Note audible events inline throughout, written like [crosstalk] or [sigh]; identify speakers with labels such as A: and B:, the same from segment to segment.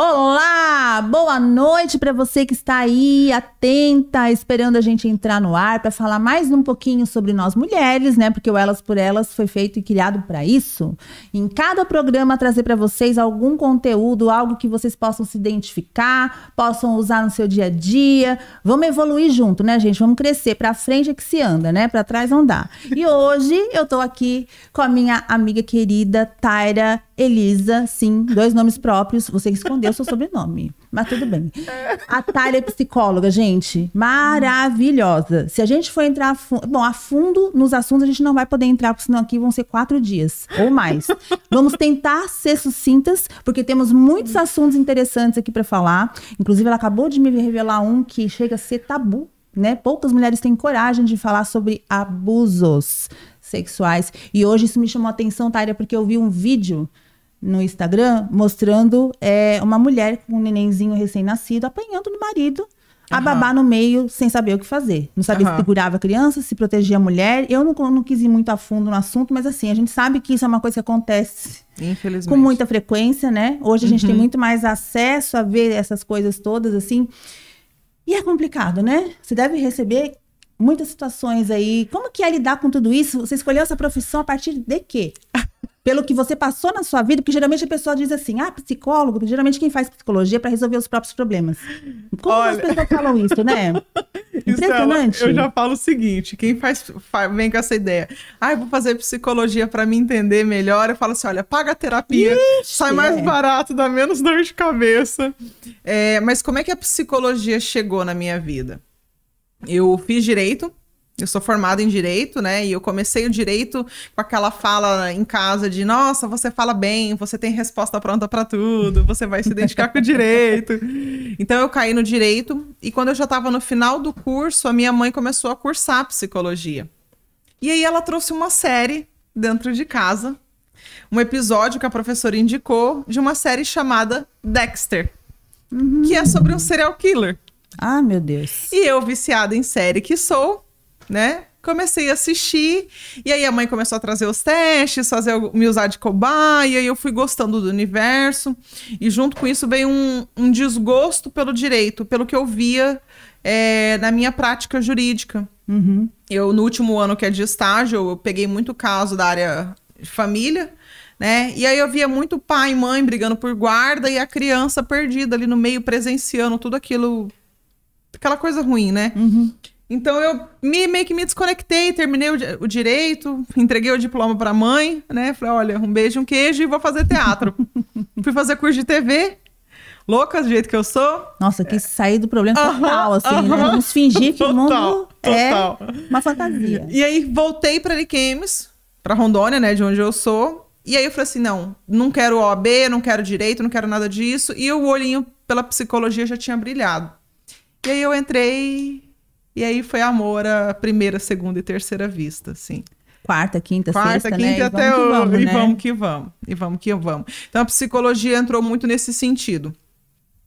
A: Olá, boa noite para você que está aí atenta, esperando a gente entrar no ar para falar mais um pouquinho sobre nós mulheres, né? Porque o Elas por Elas foi feito e criado para isso. Em cada programa trazer para vocês algum conteúdo, algo que vocês possam se identificar, possam usar no seu dia a dia. Vamos evoluir junto, né, gente? Vamos crescer para frente é que se anda, né? Para trás não dá. E hoje eu tô aqui com a minha amiga querida Taira Elisa, sim, dois nomes próprios. Você escondeu seu sobrenome, mas tudo bem. A Thalia é psicóloga, gente, maravilhosa. Se a gente for entrar a fundo, bom, a fundo nos assuntos, a gente não vai poder entrar, porque senão aqui vão ser quatro dias ou mais. Vamos tentar ser sucintas, porque temos muitos assuntos interessantes aqui para falar. Inclusive, ela acabou de me revelar um que chega a ser tabu. Né? Poucas mulheres têm coragem de falar sobre abusos sexuais. E hoje isso me chamou a atenção, Tária, porque eu vi um vídeo no Instagram mostrando é, uma mulher com um nenenzinho recém-nascido apanhando do marido, uhum. a babá no meio, sem saber o que fazer. Não sabia uhum. se segurava a criança, se protegia a mulher. Eu não, não quis ir muito a fundo no assunto, mas assim, a gente sabe que isso é uma coisa que acontece com muita frequência, né? Hoje a gente uhum. tem muito mais acesso a ver essas coisas todas, assim. E é complicado, né? Você deve receber muitas situações aí. Como que é lidar com tudo isso? Você escolheu essa profissão a partir de quê? Pelo que você passou na sua vida, porque geralmente a pessoa diz assim, ah, psicólogo, geralmente quem faz psicologia é para resolver os próprios problemas. Como Olha... as pessoas falam isso, né? [laughs]
B: Impressionante. eu já falo o seguinte, quem faz, faz, vem com essa ideia, ah, eu vou fazer psicologia para me entender melhor, eu falo assim, olha, paga a terapia, Ixi, sai mais é. barato, dá menos dor de cabeça. É, mas como é que a psicologia chegou na minha vida? Eu fiz direito, eu sou formada em direito, né? E eu comecei o direito com aquela fala em casa de: nossa, você fala bem, você tem resposta pronta para tudo, você vai se identificar com o direito. [laughs] Então eu caí no direito e quando eu já estava no final do curso, a minha mãe começou a cursar psicologia. E aí ela trouxe uma série dentro de casa, um episódio que a professora indicou de uma série chamada Dexter, uhum. que é sobre um serial killer.
A: Ah, meu Deus.
B: E eu, viciada em série que sou, né? Comecei a assistir, e aí a mãe começou a trazer os testes, fazer me usar de cobaia, e aí eu fui gostando do universo, e junto com isso veio um, um desgosto pelo direito, pelo que eu via é, na minha prática jurídica. Uhum. Eu, no último ano que é de estágio, eu peguei muito caso da área de família, né? E aí eu via muito pai e mãe brigando por guarda e a criança perdida ali no meio, presenciando tudo aquilo, aquela coisa ruim, né? Uhum. Então eu me, meio que me desconectei, terminei o, o direito, entreguei o diploma para a mãe, né? Falei, olha, um beijo, um queijo e vou fazer teatro. [laughs] Fui fazer curso de TV, louca do jeito que eu sou.
A: Nossa, quis sair do problema total, assim, né? Vamos fingir que total, o mundo é total. é uma fantasia.
B: E aí voltei para Ariquemes, para Rondônia, né, de onde eu sou. E aí eu falei assim, não, não quero OAB, não quero direito, não quero nada disso. E o olhinho pela psicologia já tinha brilhado. E aí eu entrei e aí foi amor à primeira, segunda e terceira vista, assim.
A: Quarta, quinta,
B: Quarta,
A: sexta,
B: quinta
A: né?
B: E até vamos, vamos, né? e vamos que vamos. E vamos que vamos. Então a psicologia entrou muito nesse sentido.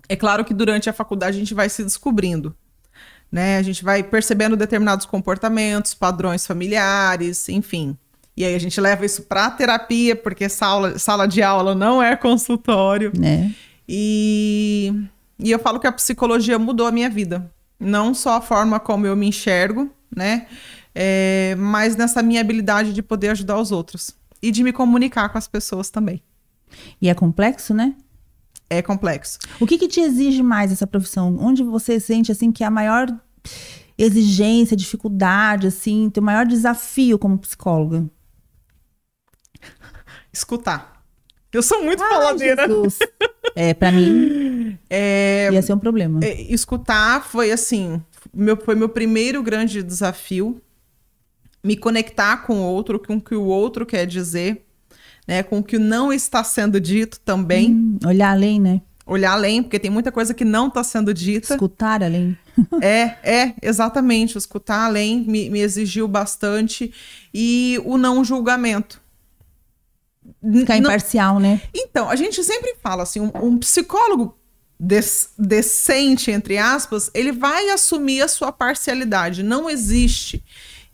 B: É claro que durante a faculdade a gente vai se descobrindo. Né? A gente vai percebendo determinados comportamentos, padrões familiares, enfim. E aí a gente leva isso para terapia, porque sala, sala de aula não é consultório. Né? E, e eu falo que a psicologia mudou a minha vida não só a forma como eu me enxergo, né? É, mas nessa minha habilidade de poder ajudar os outros e de me comunicar com as pessoas também.
A: E é complexo, né?
B: É complexo.
A: O que, que te exige mais essa profissão? Onde você sente assim que é a maior exigência, dificuldade, assim, teu maior desafio como psicóloga?
B: Escutar. Eu sou muito Ai, faladeira.
A: Jesus. É, para mim [laughs] é, ia ser um problema.
B: É, escutar foi assim, meu, foi meu primeiro grande desafio. Me conectar com o outro, com o que o outro quer dizer, né? Com o que não está sendo dito também. Hum,
A: olhar além, né?
B: Olhar além, porque tem muita coisa que não está sendo dita.
A: Escutar além. [laughs]
B: é, é, exatamente. Escutar além me, me exigiu bastante. E o não julgamento
A: Ficar imparcial, né?
B: Então, a gente sempre fala assim, um, um psicólogo decente, entre aspas, ele vai assumir a sua parcialidade. Não existe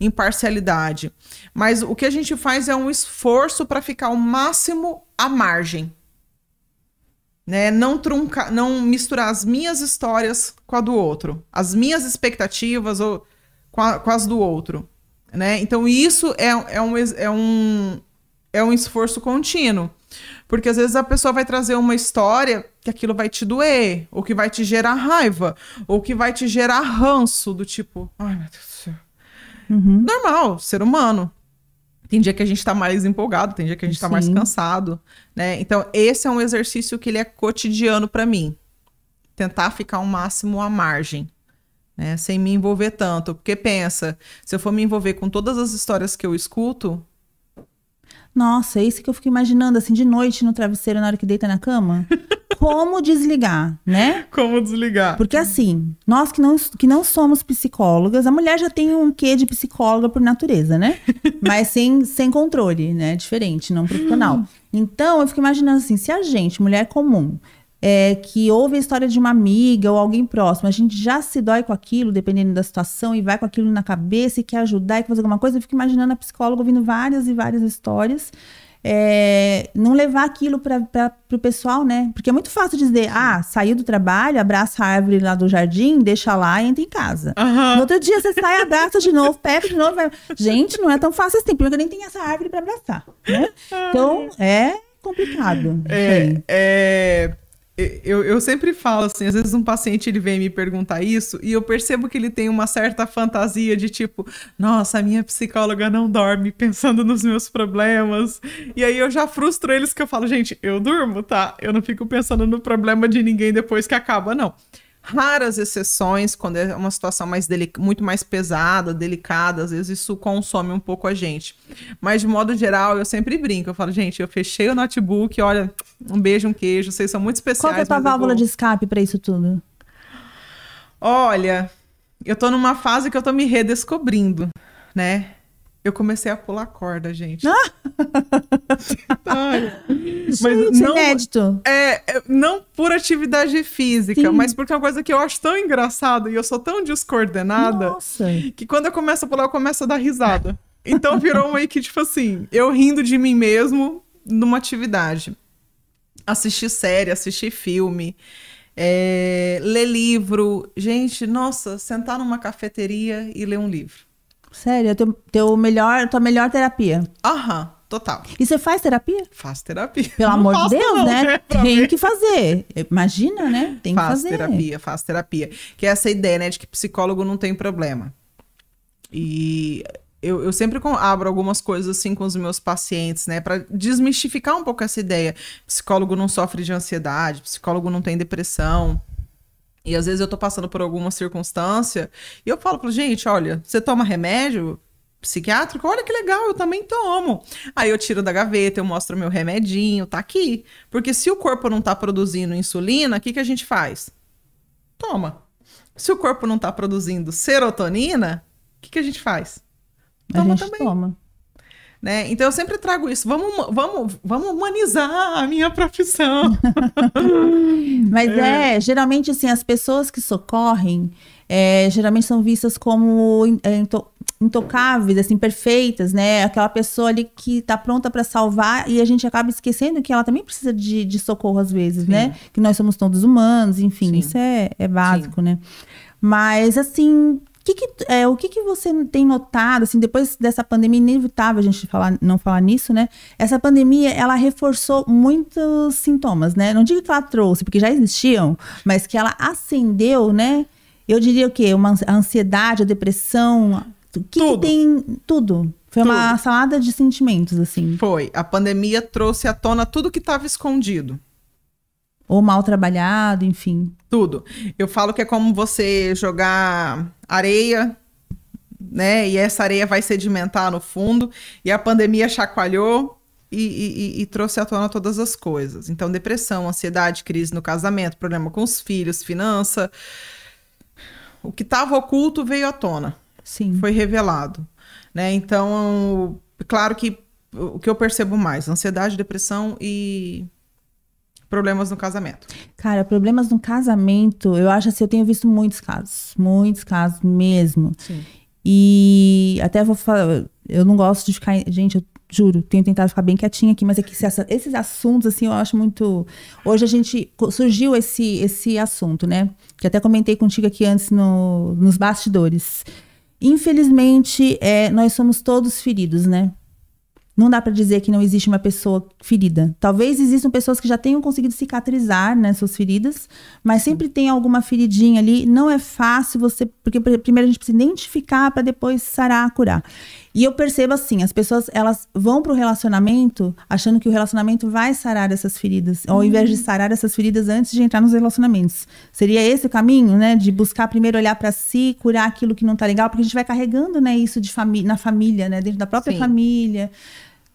B: imparcialidade. Mas o que a gente faz é um esforço para ficar o máximo à margem. né? Não truncar, não misturar as minhas histórias com a do outro, as minhas expectativas ou com, a, com as do outro, né? Então isso é, é, um, é, um, é um esforço contínuo. Porque às vezes a pessoa vai trazer uma história que aquilo vai te doer, ou que vai te gerar raiva, ou que vai te gerar ranço, do tipo, ai meu Deus do céu. Uhum. Normal, ser humano. Tem dia que a gente tá mais empolgado, tem dia que a gente Sim. tá mais cansado, né? Então, esse é um exercício que ele é cotidiano para mim. Tentar ficar ao máximo à margem, né? Sem me envolver tanto. Porque pensa, se eu for me envolver com todas as histórias que eu escuto,
A: nossa, é isso que eu fico imaginando, assim, de noite no travesseiro, na hora que deita na cama. Como desligar, né?
B: Como desligar.
A: Porque assim, nós que não, que não somos psicólogas, a mulher já tem um quê de psicóloga por natureza, né? [laughs] Mas sem, sem controle, né? Diferente, não profissional. Então, eu fico imaginando assim, se a gente, mulher comum, é, que ouve a história de uma amiga ou alguém próximo, a gente já se dói com aquilo, dependendo da situação, e vai com aquilo na cabeça e quer ajudar e quer fazer alguma coisa, eu fico imaginando a psicóloga ouvindo várias e várias histórias. É, não levar aquilo para o pessoal, né? Porque é muito fácil dizer, ah, saiu do trabalho, abraça a árvore lá do jardim, deixa lá e entra em casa. Uhum. No outro dia você sai, abraça de novo, pega de novo. Vai... Gente, não é tão fácil assim, porque eu nem tenho essa árvore para abraçar, né? Então, é complicado.
B: É, é, eu, eu sempre falo assim, às vezes um paciente ele vem me perguntar isso e eu percebo que ele tem uma certa fantasia de tipo, nossa, a minha psicóloga não dorme pensando nos meus problemas. E aí eu já frustro eles que eu falo, gente, eu durmo, tá? Eu não fico pensando no problema de ninguém depois que acaba, não raras exceções, quando é uma situação mais muito mais pesada, delicada, às vezes isso consome um pouco a gente. Mas de modo geral, eu sempre brinco, eu falo, gente, eu fechei o notebook, olha, um beijo, um queijo, vocês são muito especiais.
A: Qual é a tua válvula vou... de escape para isso tudo?
B: Olha, eu tô numa fase que eu tô me redescobrindo, né? Eu comecei a pular corda, gente. Ah!
A: mas gente, não, inédito.
B: É, é, não por atividade física, Sim. mas porque é uma coisa que eu acho tão engraçada e eu sou tão descoordenada Nossa. que quando eu começo a pular, eu começo a dar risada. Então virou meio que, tipo assim, eu rindo de mim mesmo numa atividade. Assistir série, assistir filme. É, ler livro. Gente, nossa, sentar numa cafeteria e ler um livro.
A: Sério, teu, teu melhor, tua melhor terapia.
B: Aham, total.
A: E você faz terapia?
B: Faço terapia.
A: Pelo não amor de Deus, não, né? né? Tem que fazer. Imagina, né? Tem
B: faço
A: que fazer.
B: terapia, faço terapia. Que é essa ideia, né, de que psicólogo não tem problema. E eu, eu sempre abro algumas coisas assim com os meus pacientes, né, para desmistificar um pouco essa ideia. Psicólogo não sofre de ansiedade, psicólogo não tem depressão. E às vezes eu tô passando por alguma circunstância e eu falo pra gente, olha, você toma remédio psiquiátrico? Olha que legal, eu também tomo. Aí eu tiro da gaveta, eu mostro meu remedinho, tá aqui. Porque se o corpo não tá produzindo insulina, o que, que a gente faz? Toma. Se o corpo não tá produzindo serotonina, o que, que a gente faz?
A: Toma a gente também. toma.
B: Né? Então eu sempre trago isso. Vamos, vamos, vamos humanizar a minha profissão. [laughs]
A: Mas é. é. geralmente assim, as pessoas que socorrem é, geralmente são vistas como é, intocáveis, assim, perfeitas, né? Aquela pessoa ali que tá pronta para salvar e a gente acaba esquecendo que ela também precisa de, de socorro às vezes, Sim. né? Que nós somos todos humanos, enfim, Sim. isso é, é básico, Sim. né? Mas assim, que que, é, o que, que você tem notado, assim, depois dessa pandemia, inevitável a gente falar, não falar nisso, né? Essa pandemia, ela reforçou muitos sintomas, né? Não digo que ela trouxe, porque já existiam, mas que ela acendeu, né? Eu diria o quê? Uma a ansiedade, a depressão, o que, que tem? Tudo. Foi tudo. uma salada de sentimentos, assim.
B: Foi. A pandemia trouxe à tona tudo que estava escondido.
A: Ou mal trabalhado, enfim.
B: Tudo. Eu falo que é como você jogar areia, né? E essa areia vai sedimentar no fundo. E a pandemia chacoalhou e, e, e, trouxe à tona todas as coisas. Então, depressão, ansiedade, crise no casamento, problema com os filhos, finança. O que estava oculto veio à tona.
A: Sim.
B: Foi revelado. Né? Então, claro que o que eu percebo mais, ansiedade, depressão e problemas no casamento?
A: Cara, problemas no casamento, eu acho assim, eu tenho visto muitos casos, muitos casos mesmo. Sim. E até vou falar, eu não gosto de ficar. Gente, eu juro, tenho tentado ficar bem quietinha aqui, mas é que essa, esses assuntos, assim, eu acho muito. Hoje a gente. Surgiu esse, esse assunto, né? Que até comentei contigo aqui antes no, nos bastidores. Infelizmente, é, nós somos todos feridos, né? Não dá para dizer que não existe uma pessoa ferida. Talvez existam pessoas que já tenham conseguido cicatrizar né, suas feridas, mas sempre tem alguma feridinha ali. Não é fácil você. Porque primeiro a gente precisa identificar para depois sarar, curar. E eu percebo assim, as pessoas elas vão pro relacionamento achando que o relacionamento vai sarar essas feridas, ao invés de uhum. sarar essas feridas antes de entrar nos relacionamentos. Seria esse o caminho, né, de buscar primeiro olhar para si, curar aquilo que não tá legal, porque a gente vai carregando, né, isso de família, na família, né, dentro da própria Sim. família.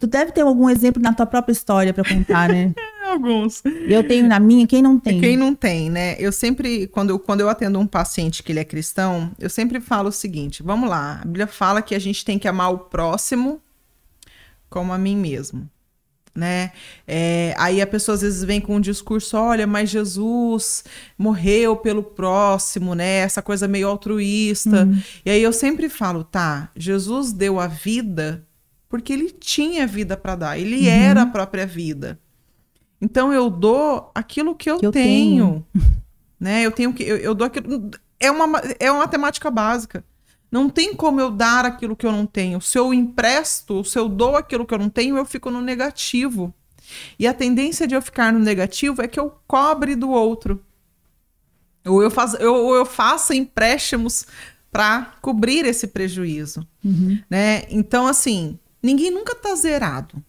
A: Tu deve ter algum exemplo na tua própria história para contar, né? [laughs]
B: Alguns.
A: Eu tenho na minha, quem não tem?
B: Quem não tem, né? Eu sempre, quando eu, quando eu atendo um paciente que ele é cristão, eu sempre falo o seguinte: vamos lá, a Bíblia fala que a gente tem que amar o próximo como a mim mesmo. Né? É, aí a pessoa às vezes vem com um discurso, olha, mas Jesus morreu pelo próximo, né? Essa coisa meio altruísta. Hum. E aí eu sempre falo, tá, Jesus deu a vida porque ele tinha vida para dar, ele uhum. era a própria vida. Então eu dou aquilo que eu, que eu tenho, tenho, [laughs] né? Eu tenho que eu, eu, dou aquilo é uma é uma matemática básica. Não tem como eu dar aquilo que eu não tenho. Se eu empresto, se eu dou aquilo que eu não tenho, eu fico no negativo. E a tendência de eu ficar no negativo é que eu cobre do outro. Ou eu faço, eu, ou eu faça empréstimos para cobrir esse prejuízo, uhum. né? Então, assim, ninguém nunca tá zerado.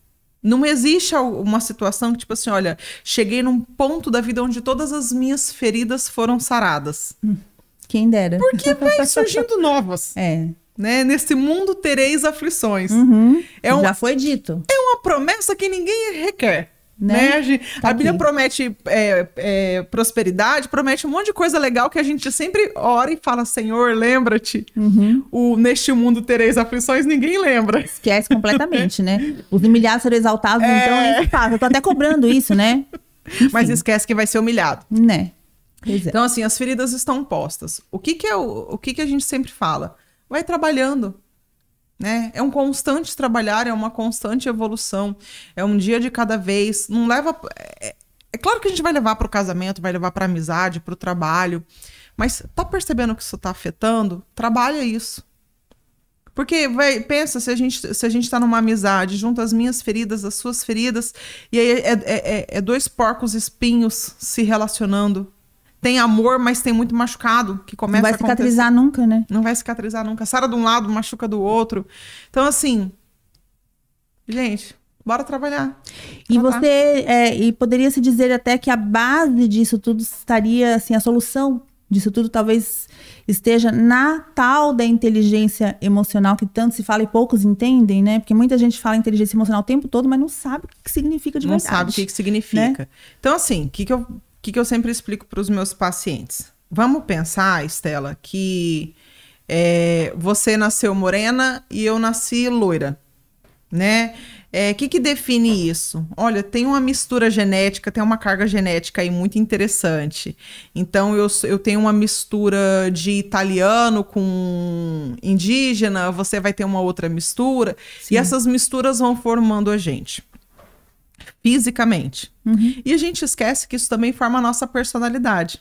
B: Não existe uma situação que, tipo assim, olha, cheguei num ponto da vida onde todas as minhas feridas foram saradas. Hum,
A: quem dera.
B: Porque vai [laughs] surgindo novas.
A: É.
B: Né? Nesse mundo tereis aflições.
A: Uhum. É um, Já foi dito.
B: É uma promessa que ninguém requer. Né? né? Tá a Bíblia promete é, é, prosperidade, promete um monte de coisa legal que a gente sempre ora e fala: Senhor, lembra-te. Uhum. O Neste mundo tereis aflições, ninguém lembra.
A: Esquece completamente, né? Os humilhados serão exaltados, é... então é isso faz. Eu tô até cobrando isso, né?
B: Enfim. Mas esquece que vai ser humilhado.
A: Né?
B: É. Então, assim, as feridas estão postas. O que, que é o, o que, que a gente sempre fala? Vai trabalhando. Né? É um constante trabalhar, é uma constante evolução, é um dia de cada vez. Não leva. É, é claro que a gente vai levar para o casamento, vai levar para amizade, para o trabalho, mas tá percebendo que isso está afetando? Trabalha isso. Porque vai, pensa, se a gente se a gente está numa amizade, junto as minhas feridas, as suas feridas, e aí é, é, é, é dois porcos espinhos se relacionando tem amor, mas tem muito machucado que começa
A: Não vai cicatrizar nunca, né?
B: Não vai cicatrizar nunca. Sara de um lado, machuca do outro. Então, assim, gente, bora trabalhar.
A: E você, é, e poderia se dizer até que a base disso tudo estaria, assim, a solução disso tudo talvez esteja na tal da inteligência emocional que tanto se fala e poucos entendem, né? Porque muita gente fala inteligência emocional o tempo todo, mas não sabe o que significa de
B: não
A: verdade.
B: Não sabe o que, que significa. Né? Então, assim, o que, que eu que, que eu sempre explico para os meus pacientes? Vamos pensar, Estela, que é, você nasceu morena e eu nasci loira, né? O é, que, que define isso? Olha, tem uma mistura genética, tem uma carga genética aí muito interessante. Então, eu, eu tenho uma mistura de italiano com indígena, você vai ter uma outra mistura, Sim. e essas misturas vão formando a gente fisicamente. Uhum. E a gente esquece que isso também forma a nossa personalidade.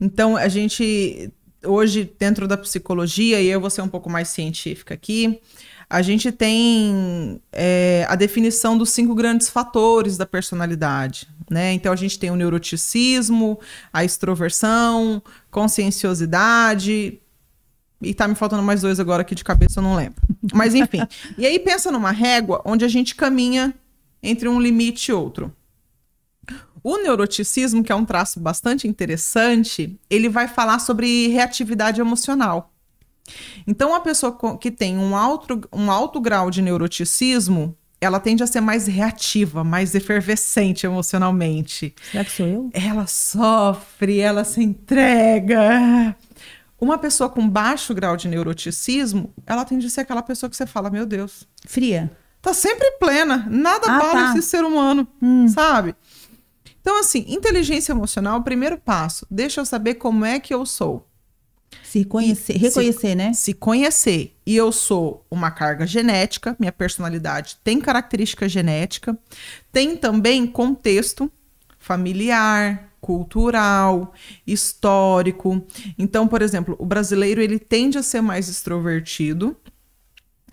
B: Então, a gente, hoje, dentro da psicologia, e eu vou ser um pouco mais científica aqui, a gente tem é, a definição dos cinco grandes fatores da personalidade. Né? Então, a gente tem o neuroticismo, a extroversão, conscienciosidade. E tá me faltando mais dois agora aqui de cabeça, eu não lembro. Mas enfim. [laughs] e aí pensa numa régua onde a gente caminha entre um limite e outro. O neuroticismo, que é um traço bastante interessante, ele vai falar sobre reatividade emocional. Então, a pessoa que tem um alto, um alto grau de neuroticismo, ela tende a ser mais reativa, mais efervescente emocionalmente.
A: Será que sou eu?
B: Ela sofre, ela se entrega. Uma pessoa com baixo grau de neuroticismo, ela tende a ser aquela pessoa que você fala, meu Deus.
A: Fria
B: tá sempre plena. Nada ah, tá. esse ser humano, hum. sabe? Então, assim, inteligência emocional, primeiro passo, deixa eu saber como é que eu sou.
A: Se conhecer, reconhecer,
B: se,
A: né?
B: Se conhecer. E eu sou uma carga genética, minha personalidade tem característica genética, tem também contexto familiar, cultural, histórico. Então, por exemplo, o brasileiro ele tende a ser mais extrovertido,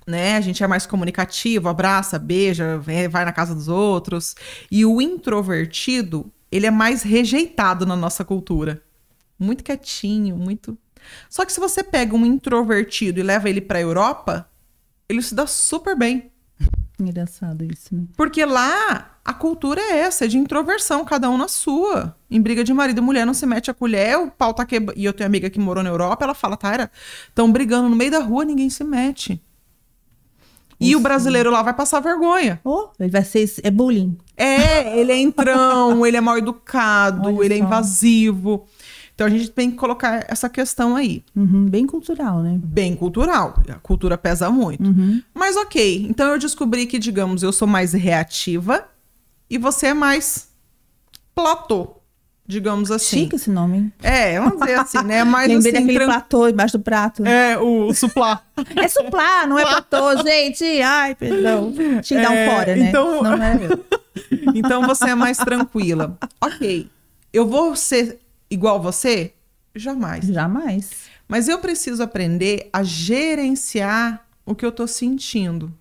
B: né? A gente é mais comunicativo, abraça, beija, vai na casa dos outros. E o introvertido, ele é mais rejeitado na nossa cultura. Muito quietinho, muito. Só que se você pega um introvertido e leva ele para a Europa, ele se dá super bem. [laughs]
A: Engraçado isso, né?
B: Porque lá a cultura é essa, é de introversão, cada um na sua. Em briga de marido e mulher não se mete a colher, o pau tá quebrando. E eu tenho amiga que morou na Europa, ela fala, Taira, estão brigando no meio da rua, ninguém se mete. E o brasileiro lá vai passar vergonha.
A: Oh, ele vai ser. É bullying.
B: É, ele é entrão, [laughs] ele é mal educado, Olha ele é só. é invasivo. Então a gente tem que colocar essa questão aí.
A: Uhum, bem cultural, né?
B: Bem cultural. A cultura pesa muito. Uhum. Mas ok. Então eu descobri que, digamos, eu sou mais reativa e você é mais platô. Digamos assim.
A: Chique esse nome?
B: É, vamos dizer assim, né? [laughs]
A: Mais Lembrei assim, daquele tran... platô embaixo do prato.
B: É, o suplá. [laughs]
A: é suplá, não é platô, [laughs] gente. Ai, perdão. Tinha que dar um é, fora, né?
B: Então... Não é meu. então você é mais tranquila. Ok. Eu vou ser igual você? Jamais.
A: Jamais.
B: Mas eu preciso aprender a gerenciar o que eu tô sentindo.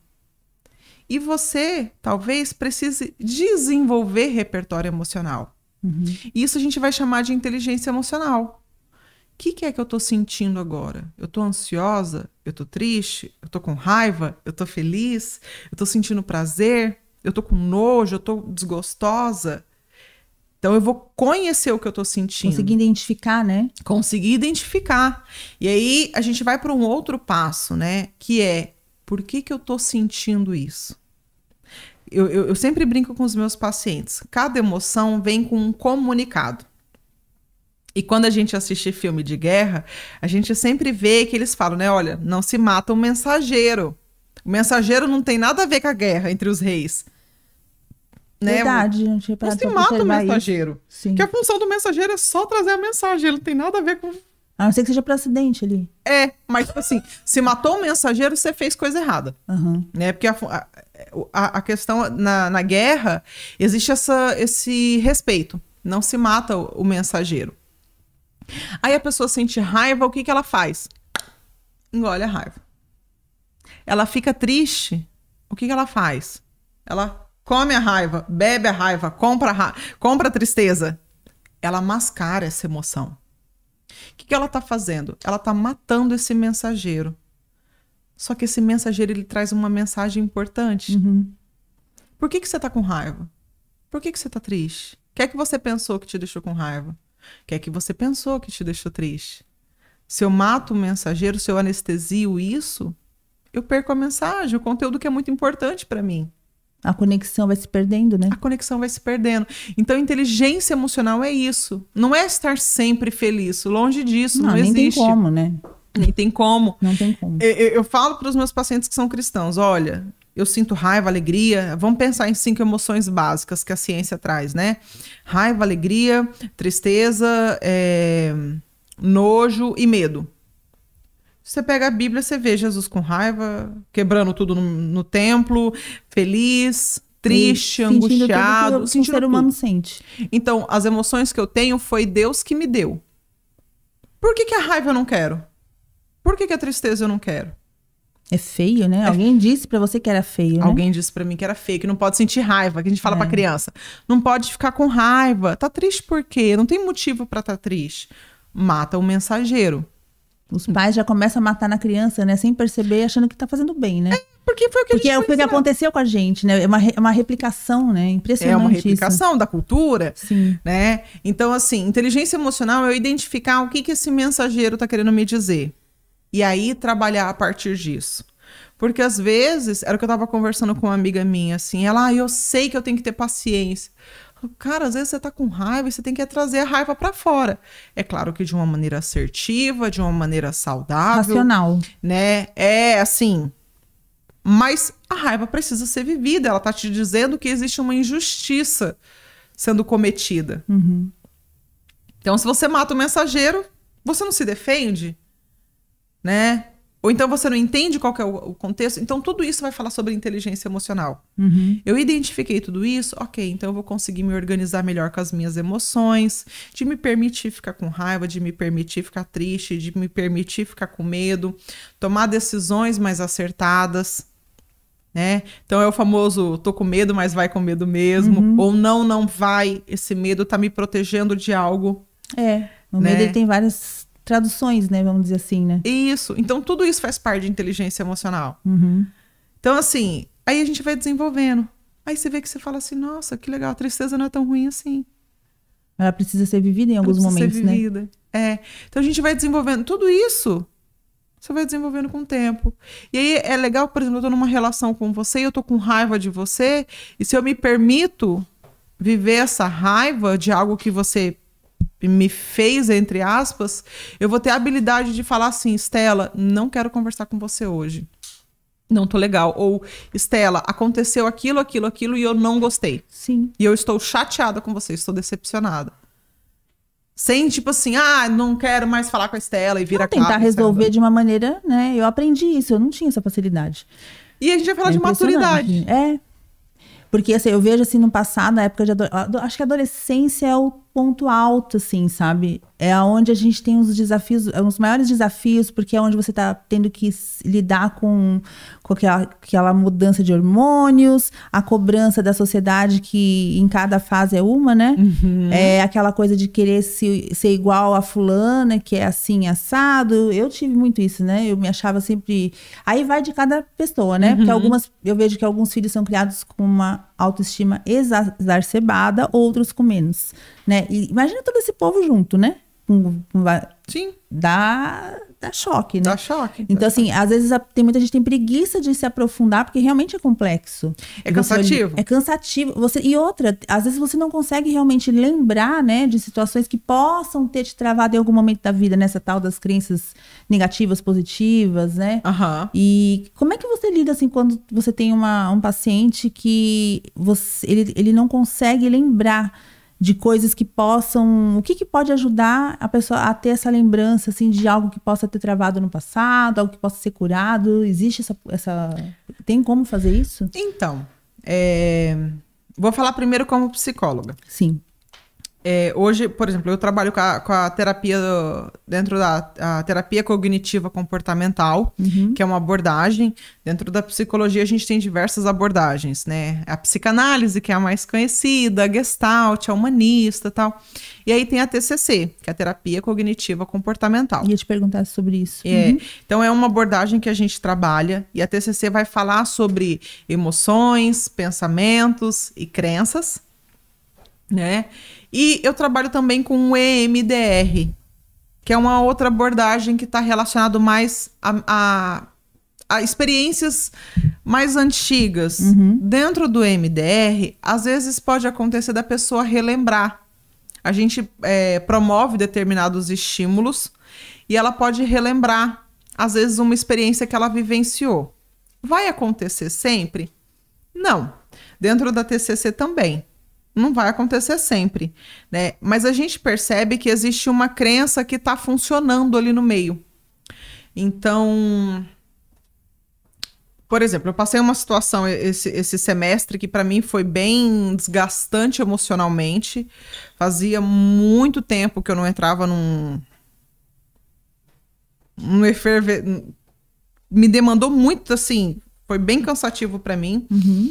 B: E você talvez precise desenvolver repertório emocional. Uhum. Isso a gente vai chamar de inteligência emocional. O que, que, é que eu tô sentindo agora? Eu tô ansiosa? Eu tô triste? Eu tô com raiva? Eu tô feliz? Eu tô sentindo prazer? Eu tô com nojo? Eu tô desgostosa? Então eu vou conhecer o que eu tô sentindo.
A: Conseguir identificar, né?
B: Conseguir identificar. E aí a gente vai para um outro passo, né? Que é por que, que eu tô sentindo isso? Eu, eu, eu sempre brinco com os meus pacientes. Cada emoção vem com um comunicado. E quando a gente assiste filme de guerra, a gente sempre vê que eles falam, né? Olha, não se mata um mensageiro. O mensageiro não tem nada a ver com a guerra entre os reis.
A: Né? Verdade,
B: não tinha Você mata o mensageiro. Sim. Que a função do mensageiro é só trazer a mensagem, ele não tem nada a ver com.
A: A não ser que seja para acidente ali.
B: É, mas tipo assim, se matou o mensageiro, você fez coisa errada. Uhum. Né? Porque a, a, a, questão na, na guerra existe essa, esse respeito. Não se mata o, o mensageiro. Aí a pessoa sente raiva, o que, que ela faz? Engole a raiva. Ela fica triste, o que, que ela faz? Ela come a raiva, bebe a raiva, compra a, ra compra a tristeza. Ela mascara essa emoção. O que, que ela está fazendo? Ela está matando esse mensageiro. Só que esse mensageiro ele traz uma mensagem importante. Uhum. Por que, que você está com raiva? Por que, que você está triste? O que é que você pensou que te deixou com raiva? O que é que você pensou que te deixou triste? Se eu mato o mensageiro, se eu anestesio isso, eu perco a mensagem, o conteúdo que é muito importante para mim.
A: A conexão vai se perdendo, né?
B: A conexão vai se perdendo. Então, inteligência emocional é isso. Não é estar sempre feliz. Longe disso, não, não
A: nem
B: existe.
A: Nem tem como, né?
B: Nem tem como.
A: Não tem como.
B: Eu, eu falo para os meus pacientes que são cristãos: olha, eu sinto raiva, alegria. Vamos pensar em cinco emoções básicas que a ciência traz, né? Raiva, alegria, tristeza, é... nojo e medo. Você pega a Bíblia, você vê Jesus com raiva, quebrando tudo no, no templo, feliz, triste, angustiado.
A: Sentindo tudo que o ser humano tudo. sente.
B: Então, as emoções que eu tenho foi Deus que me deu. Por que, que a raiva eu não quero? Por que, que a tristeza eu não quero?
A: É feio, né? É Alguém disse para você que era feio, né?
B: Alguém disse para mim que era feio, que não pode sentir raiva, que a gente fala é. para criança. Não pode ficar com raiva. Tá triste por quê? Não tem motivo para estar tá triste. Mata o mensageiro.
A: Os pais já começam a matar na criança, né? Sem perceber, achando que tá fazendo bem, né? É,
B: porque foi o que
A: porque
B: a gente
A: é o que aconteceu com a gente, né? É uma, é uma replicação, né? Impressionante.
B: É uma replicação
A: isso.
B: da cultura,
A: Sim.
B: né? Então, assim, inteligência emocional é eu identificar o que, que esse mensageiro tá querendo me dizer. E aí trabalhar a partir disso. Porque às vezes, era o que eu tava conversando com uma amiga minha, assim, ela, ah, eu sei que eu tenho que ter paciência. Cara, às vezes você tá com raiva e você tem que trazer a raiva para fora. É claro que de uma maneira assertiva, de uma maneira saudável.
A: Racional.
B: Né? É assim. Mas a raiva precisa ser vivida. Ela tá te dizendo que existe uma injustiça sendo cometida. Uhum. Então, se você mata o mensageiro, você não se defende. Né? Ou então você não entende qual é o, contexto. Então, tudo isso vai falar sobre inteligência emocional.
A: Uhum.
B: Eu identifiquei tudo isso, ok, então eu vou conseguir me organizar melhor com as minhas emoções, de me permitir ficar com raiva, de me permitir ficar triste, de me permitir ficar com medo, tomar decisões mais acertadas. Né? Então é o famoso tô com medo, mas vai com medo mesmo. Uhum. Ou não, não vai. Esse medo tá me protegendo de algo.
A: É. O né? medo tem várias traduções, né? Vamos dizer assim, né?
B: Isso. Então, tudo isso faz parte de inteligência emocional.
A: Uhum.
B: Então, assim, aí a gente vai desenvolvendo. Aí você vê que você fala assim, nossa, que legal, a tristeza não é tão ruim assim.
A: Ela precisa ser vivida em alguns momentos, ser vivida. né?
B: É. Então a gente vai desenvolvendo tudo isso. Você vai desenvolvendo com o tempo. E aí é legal, por exemplo, eu tô numa relação com você e eu tô com raiva de você, e se eu me permito viver essa raiva de algo que você me fez, entre aspas, eu vou ter a habilidade de falar assim, Estela, não quero conversar com você hoje. Não tô legal. Ou, Estela, aconteceu aquilo, aquilo, aquilo e eu não gostei.
A: Sim.
B: E eu estou chateada com você, estou decepcionada. Sem, tipo assim, ah, não quero mais falar com a Estela e vira
A: Tentar resolver de uma maneira, né? Eu aprendi isso, eu não tinha essa facilidade.
B: E a gente vai falar é de maturidade.
A: É. Porque assim, eu vejo assim no passado, na época de acho que a adolescência é o ponto alto, assim, sabe? É onde a gente tem os desafios, os maiores desafios, porque é onde você está tendo que lidar com, com aquela, aquela, mudança de hormônios, a cobrança da sociedade, que em cada fase é uma, né?
B: Uhum.
A: É aquela coisa de querer se, ser igual a fulana, que é assim, assado. Eu tive muito isso, né? Eu me achava sempre. Aí vai de cada pessoa, né? Uhum. Porque algumas. Eu vejo que alguns filhos são criados com uma autoestima exacerbada, outros com menos, né? E imagina todo esse povo junto, né? Com, com,
B: Sim.
A: Dá, dá choque, né?
B: Dá choque.
A: Então,
B: dá
A: assim,
B: choque.
A: às vezes tem muita gente que tem preguiça de se aprofundar, porque realmente é complexo.
B: É cansativo.
A: é cansativo. Você, e outra, às vezes você não consegue realmente lembrar, né, de situações que possam ter te travado em algum momento da vida, nessa tal das crenças negativas, positivas, né?
B: Uhum.
A: E como é que você lida, assim, quando você tem uma, um paciente que você, ele, ele não consegue lembrar de coisas que possam. O que, que pode ajudar a pessoa a ter essa lembrança assim, de algo que possa ter travado no passado, algo que possa ser curado? Existe essa. essa... Tem como fazer isso?
B: Então, é... vou falar primeiro como psicóloga.
A: Sim.
B: É, hoje, por exemplo, eu trabalho com a, com a terapia dentro da terapia cognitiva comportamental,
A: uhum.
B: que é uma abordagem. Dentro da psicologia, a gente tem diversas abordagens, né? A psicanálise, que é a mais conhecida, a gestalt, a humanista tal. E aí tem a TCC, que é a terapia cognitiva comportamental.
A: Ia te perguntar sobre isso.
B: É, uhum. Então, é uma abordagem que a gente trabalha e a TCC vai falar sobre emoções, pensamentos e crenças, né? E eu trabalho também com o EMDR, que é uma outra abordagem que está relacionado mais a, a, a, experiências mais antigas.
A: Uhum.
B: Dentro do EMDR, às vezes pode acontecer da pessoa relembrar. A gente é, promove determinados estímulos e ela pode relembrar, às vezes, uma experiência que ela vivenciou. Vai acontecer sempre? Não. Dentro da TCC também não vai acontecer sempre, né? Mas a gente percebe que existe uma crença que está funcionando ali no meio. Então, por exemplo, eu passei uma situação esse, esse semestre que para mim foi bem desgastante emocionalmente. Fazia muito tempo que eu não entrava num. num eferve... Me demandou muito, assim, foi bem cansativo para mim.
A: Uhum.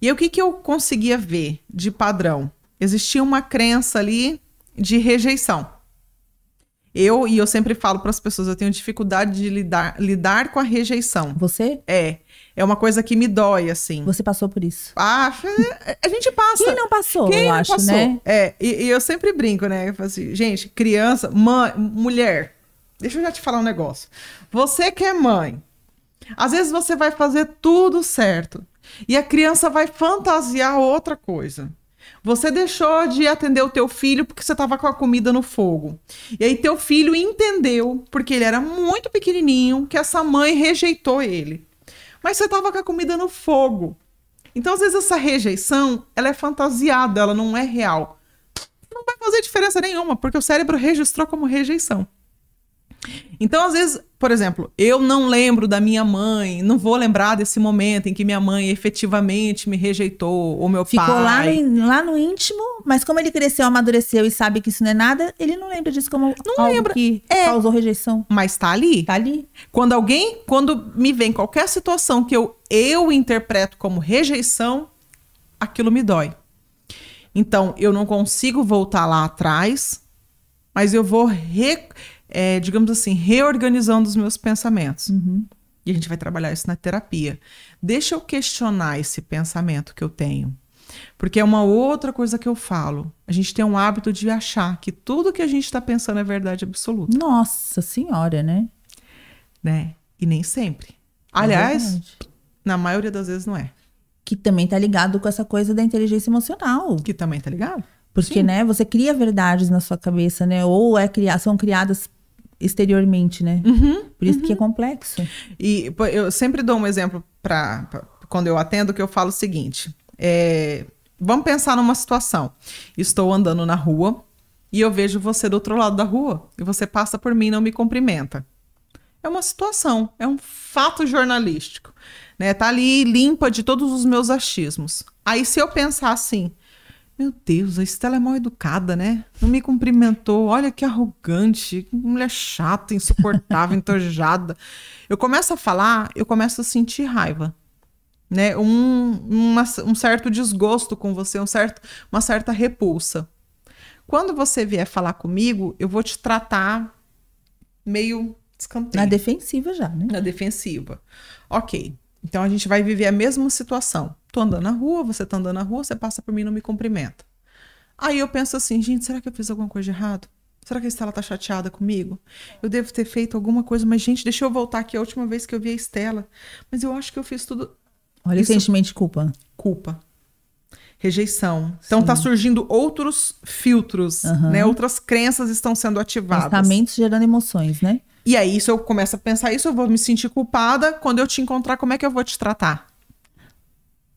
B: E aí, o que, que eu conseguia ver de padrão? Existia uma crença ali de rejeição. Eu, e eu sempre falo para as pessoas, eu tenho dificuldade de lidar, lidar com a rejeição.
A: Você?
B: É. É uma coisa que me dói, assim.
A: Você passou por isso?
B: Ah, a gente passa.
A: Quem não passou,
B: Quem
A: eu
B: não
A: acho,
B: passou?
A: né?
B: É, e, e, eu sempre brinco, né? Eu falo assim, gente, criança, mãe, mulher, deixa eu já te falar um negócio. Você que é mãe, às vezes você vai fazer tudo certo. E a criança vai fantasiar outra coisa. Você deixou de atender o teu filho porque você estava com a comida no fogo. E aí teu filho entendeu, porque ele era muito pequenininho, que essa mãe rejeitou ele. Mas você estava com a comida no fogo. Então, às vezes, essa rejeição, ela é fantasiada, ela não é real. Não vai fazer diferença nenhuma, porque o cérebro registrou como rejeição. Então, às vezes, por exemplo, eu não lembro da minha mãe, não vou lembrar desse momento em que minha mãe efetivamente me rejeitou, ou meu
A: Ficou
B: pai.
A: Ficou lá, lá no íntimo, mas como ele cresceu, amadureceu e sabe que isso não é nada, ele não lembra disso como não algo lembra. que é, causou rejeição.
B: Mas tá ali.
A: Tá ali.
B: Quando alguém, quando me vem qualquer situação que eu, eu interpreto como rejeição, aquilo me dói. Então, eu não consigo voltar lá atrás, mas eu vou re é, digamos assim, reorganizando os meus pensamentos.
A: Uhum.
B: E a gente vai trabalhar isso na terapia. Deixa eu questionar esse pensamento que eu tenho. Porque é uma outra coisa que eu falo. A gente tem um hábito de achar que tudo que a gente está pensando é verdade absoluta.
A: Nossa Senhora, né?
B: Né? E nem sempre. É Aliás, é na maioria das vezes não é.
A: Que também tá ligado com essa coisa da inteligência emocional.
B: Que também tá ligado.
A: Porque, Sim. né, você cria verdades na sua cabeça, né? Ou é criar, são criadas exteriormente, né?
B: Uhum,
A: Por isso
B: uhum.
A: que é complexo.
B: E eu sempre dou um exemplo para quando eu atendo que eu falo o seguinte: é, vamos pensar numa situação. Estou andando na rua e eu vejo você do outro lado da rua e você passa por mim e não me cumprimenta. É uma situação, é um fato jornalístico, né? Tá ali limpa de todos os meus achismos. Aí se eu pensar assim, meu Deus, a Estela é mal educada, né? Não me cumprimentou. Olha que arrogante, que mulher chata, insuportável, [laughs] entojada. Eu começo a falar, eu começo a sentir raiva. Né? Um, uma, um certo desgosto com você, um certo, uma certa repulsa. Quando você vier falar comigo, eu vou te tratar meio
A: escanteio. Na defensiva já, né?
B: Na defensiva. Ok. Então a gente vai viver a mesma situação. Tô andando na rua, você tá andando na rua, você passa por mim e não me cumprimenta. Aí eu penso assim, gente, será que eu fiz alguma coisa de errado? Será que a Estela tá chateada comigo? Eu devo ter feito alguma coisa, mas, gente, deixa eu voltar aqui a última vez que eu vi a Estela. Mas eu acho que eu fiz tudo.
A: Olha Isso... o sentimento de culpa.
B: Culpa. Rejeição. Então tá Sim. tá surgindo outros filtros, uhum. né? Outras crenças estão sendo ativadas.
A: Pensamentos gerando emoções, né?
B: E aí, se eu começo a pensar isso, eu vou me sentir culpada. Quando eu te encontrar, como é que eu vou te tratar?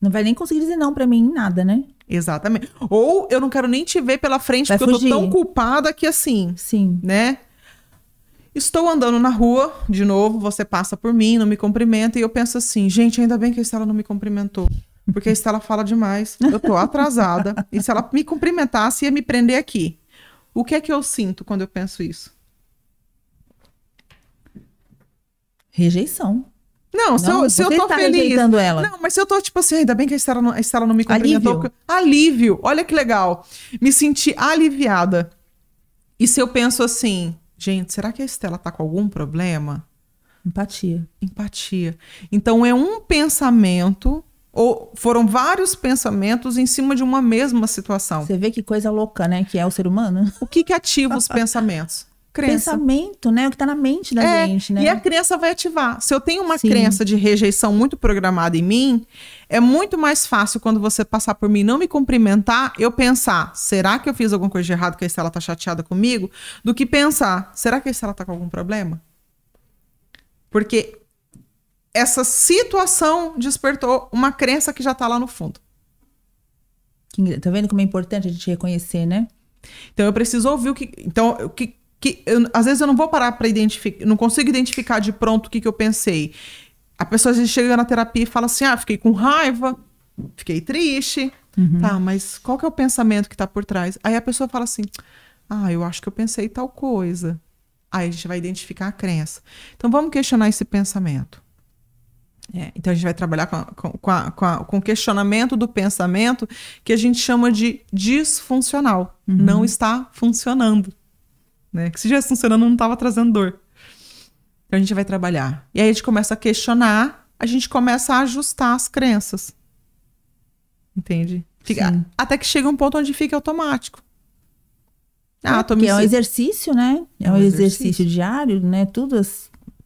A: Não vai nem conseguir dizer não para mim em nada, né?
B: Exatamente. Ou eu não quero nem te ver pela frente vai porque fugir. eu tô tão culpada que assim.
A: Sim.
B: Né? Estou andando na rua, de novo, você passa por mim, não me cumprimenta, e eu penso assim, gente, ainda bem que a Estela não me cumprimentou. Porque a Estela fala demais, eu tô atrasada. e se ela me cumprimentasse, ia me prender aqui. O que é que eu sinto quando eu penso isso?
A: Rejeição.
B: Não, se, não, eu, se eu tô feliz.
A: Ela.
B: Não, mas se eu tô tipo assim, ainda bem que a Estela não, a Estela não me cumprimentou. Alívio. Alívio. Olha que legal. Me senti aliviada. E se eu penso assim, gente, será que a Estela tá com algum problema?
A: Empatia.
B: Empatia. Então é um pensamento ou foram vários pensamentos em cima de uma mesma situação.
A: Você vê que coisa louca, né? Que é o ser humano.
B: O que, que ativa os [laughs] pensamentos?
A: Crença. Pensamento, né? O que está na mente da é, gente, né?
B: E a crença vai ativar. Se eu tenho uma Sim. crença de rejeição muito programada em mim, é muito mais fácil quando você passar por mim e não me cumprimentar, eu pensar, será que eu fiz alguma coisa de errado que a Estela tá chateada comigo? Do que pensar, será que a Estela tá com algum problema? Porque essa situação despertou uma crença que já tá lá no fundo.
A: Tá vendo como é importante a gente reconhecer, né?
B: Então eu preciso ouvir o que. Então, o que, que eu, às vezes eu não vou parar para identificar, não consigo identificar de pronto o que, que eu pensei. A pessoa às vezes chega na terapia e fala assim: ah, fiquei com raiva, fiquei triste. Uhum. Tá, mas qual que é o pensamento que tá por trás? Aí a pessoa fala assim: ah, eu acho que eu pensei tal coisa. Aí a gente vai identificar a crença. Então vamos questionar esse pensamento. É, então a gente vai trabalhar com, com, a, com, a, com, o questionamento do pensamento que a gente chama de disfuncional. Uhum. Não está funcionando né? Que se estivesse funcionando, não estava trazendo dor. Então a gente vai trabalhar. E aí a gente começa a questionar, a gente começa a ajustar as crenças. Entende? Fica, até que chega um ponto onde fica automático.
A: Ah, é, tô me... é um exercício, né? É, é um, exercício. exercício diário, né? Tudo.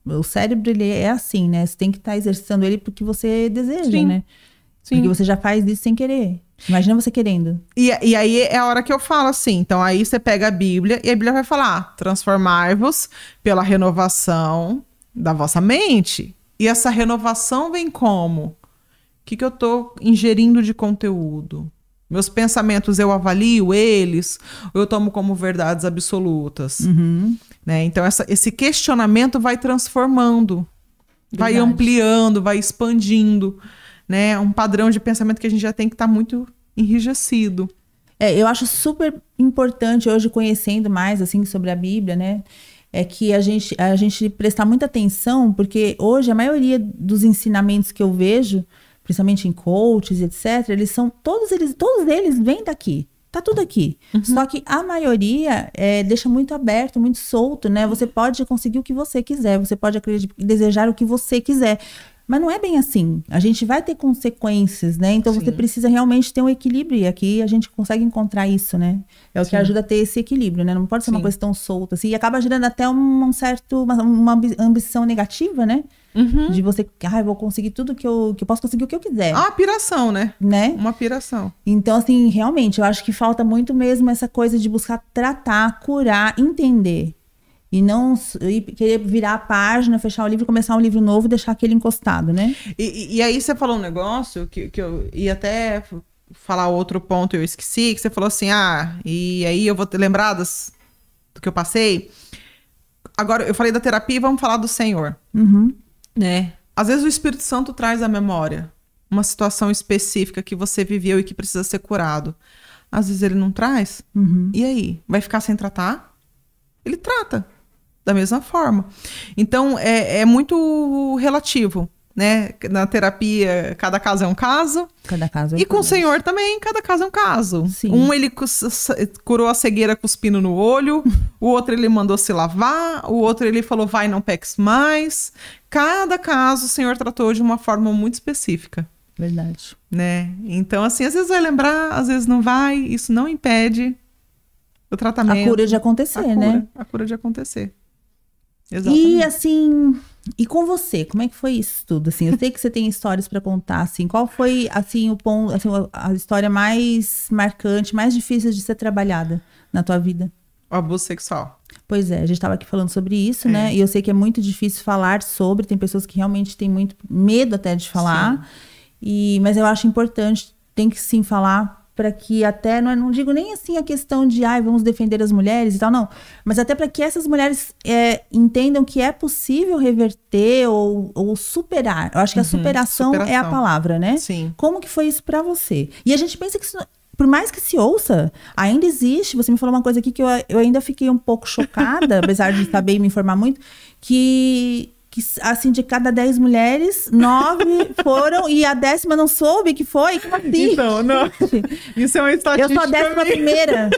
A: O cérebro ele é assim, né? Você tem que estar tá exercitando ele porque você deseja, Sim. né? Sim. Porque você já faz isso sem querer. Imagina você querendo.
B: E, e aí é a hora que eu falo assim. Então aí você pega a Bíblia e a Bíblia vai falar: transformai-vos pela renovação da vossa mente. E essa renovação vem como? O que, que eu estou ingerindo de conteúdo? Meus pensamentos eu avalio eles ou eu tomo como verdades absolutas? Uhum. Né? Então, essa, esse questionamento vai transformando, Verdade. vai ampliando, vai expandindo. Né? Um padrão de pensamento que a gente já tem que estar tá muito enrijecido.
A: É, eu acho super importante hoje, conhecendo mais assim sobre a Bíblia, né? É que a gente, a gente prestar muita atenção, porque hoje a maioria dos ensinamentos que eu vejo, principalmente em coaches, etc., eles são todos eles, todos eles vêm daqui. Tá tudo aqui. Uhum. Só que a maioria é, deixa muito aberto, muito solto, né? Você pode conseguir o que você quiser, você pode desejar o que você quiser. Mas não é bem assim. A gente vai ter consequências, né? Então Sim. você precisa realmente ter um equilíbrio. E aqui a gente consegue encontrar isso, né? É o Sim. que ajuda a ter esse equilíbrio, né? Não pode ser Sim. uma coisa tão solta assim. E acaba gerando até um, um certo, uma, uma, ambição negativa, né? Uhum. De você, ah, eu vou conseguir tudo que eu, que eu posso conseguir o que eu quiser.
B: Ah, uma piração, né?
A: Né?
B: Uma piração.
A: Então, assim, realmente, eu acho que falta muito mesmo essa coisa de buscar tratar, curar, entender. E não e querer virar a página, fechar o livro, começar um livro novo e deixar aquele encostado, né?
B: E, e aí você falou um negócio que, que eu ia até falar outro ponto e eu esqueci, que você falou assim, ah, e aí eu vou ter lembradas do que eu passei. Agora, eu falei da terapia, vamos falar do Senhor. Uhum. Né? Às vezes o Espírito Santo traz à memória uma situação específica que você viveu e que precisa ser curado. Às vezes ele não traz. Uhum. E aí? Vai ficar sem tratar? Ele trata da mesma forma. Então, é, é muito relativo. Né? Na terapia, cada caso é um caso.
A: Cada caso é
B: um E com o Senhor também, cada caso é um caso. Sim. Um ele curou a cegueira cuspindo no olho, [laughs] o outro ele mandou se lavar, o outro ele falou vai, não peques mais. Cada caso o Senhor tratou de uma forma muito específica.
A: Verdade.
B: Né? Então, assim, às vezes vai lembrar, às vezes não vai, isso não impede o tratamento.
A: A cura de acontecer,
B: a
A: né?
B: cura, A cura de acontecer.
A: Exatamente. E assim, e com você, como é que foi isso tudo? Assim, eu sei que você tem histórias para contar, assim, qual foi assim o ponto, assim, a história mais marcante, mais difícil de ser trabalhada na tua vida?
B: O abuso sexual.
A: Pois é, a gente estava aqui falando sobre isso, é. né? E eu sei que é muito difícil falar sobre, tem pessoas que realmente têm muito medo até de falar. Sim. E mas eu acho importante, tem que sim falar para que até não, é, não digo nem assim a questão de ai vamos defender as mulheres e tal não. Mas até para que essas mulheres é, entendam que é possível reverter ou, ou superar. Eu acho que a uhum, superação, superação, é a palavra né?
B: Sim.
A: Como que foi isso para você? E a gente pensa que isso, por mais que se ouça, ainda existe. Você me falou uma coisa aqui que eu, eu ainda fiquei um pouco chocada, [laughs] apesar de saber me informar muito, que que assim, de cada dez mulheres, nove [laughs] foram e a décima não soube que foi? Como assim?
B: Então, não. Isso é uma estatística.
A: Eu sou a décima primeira,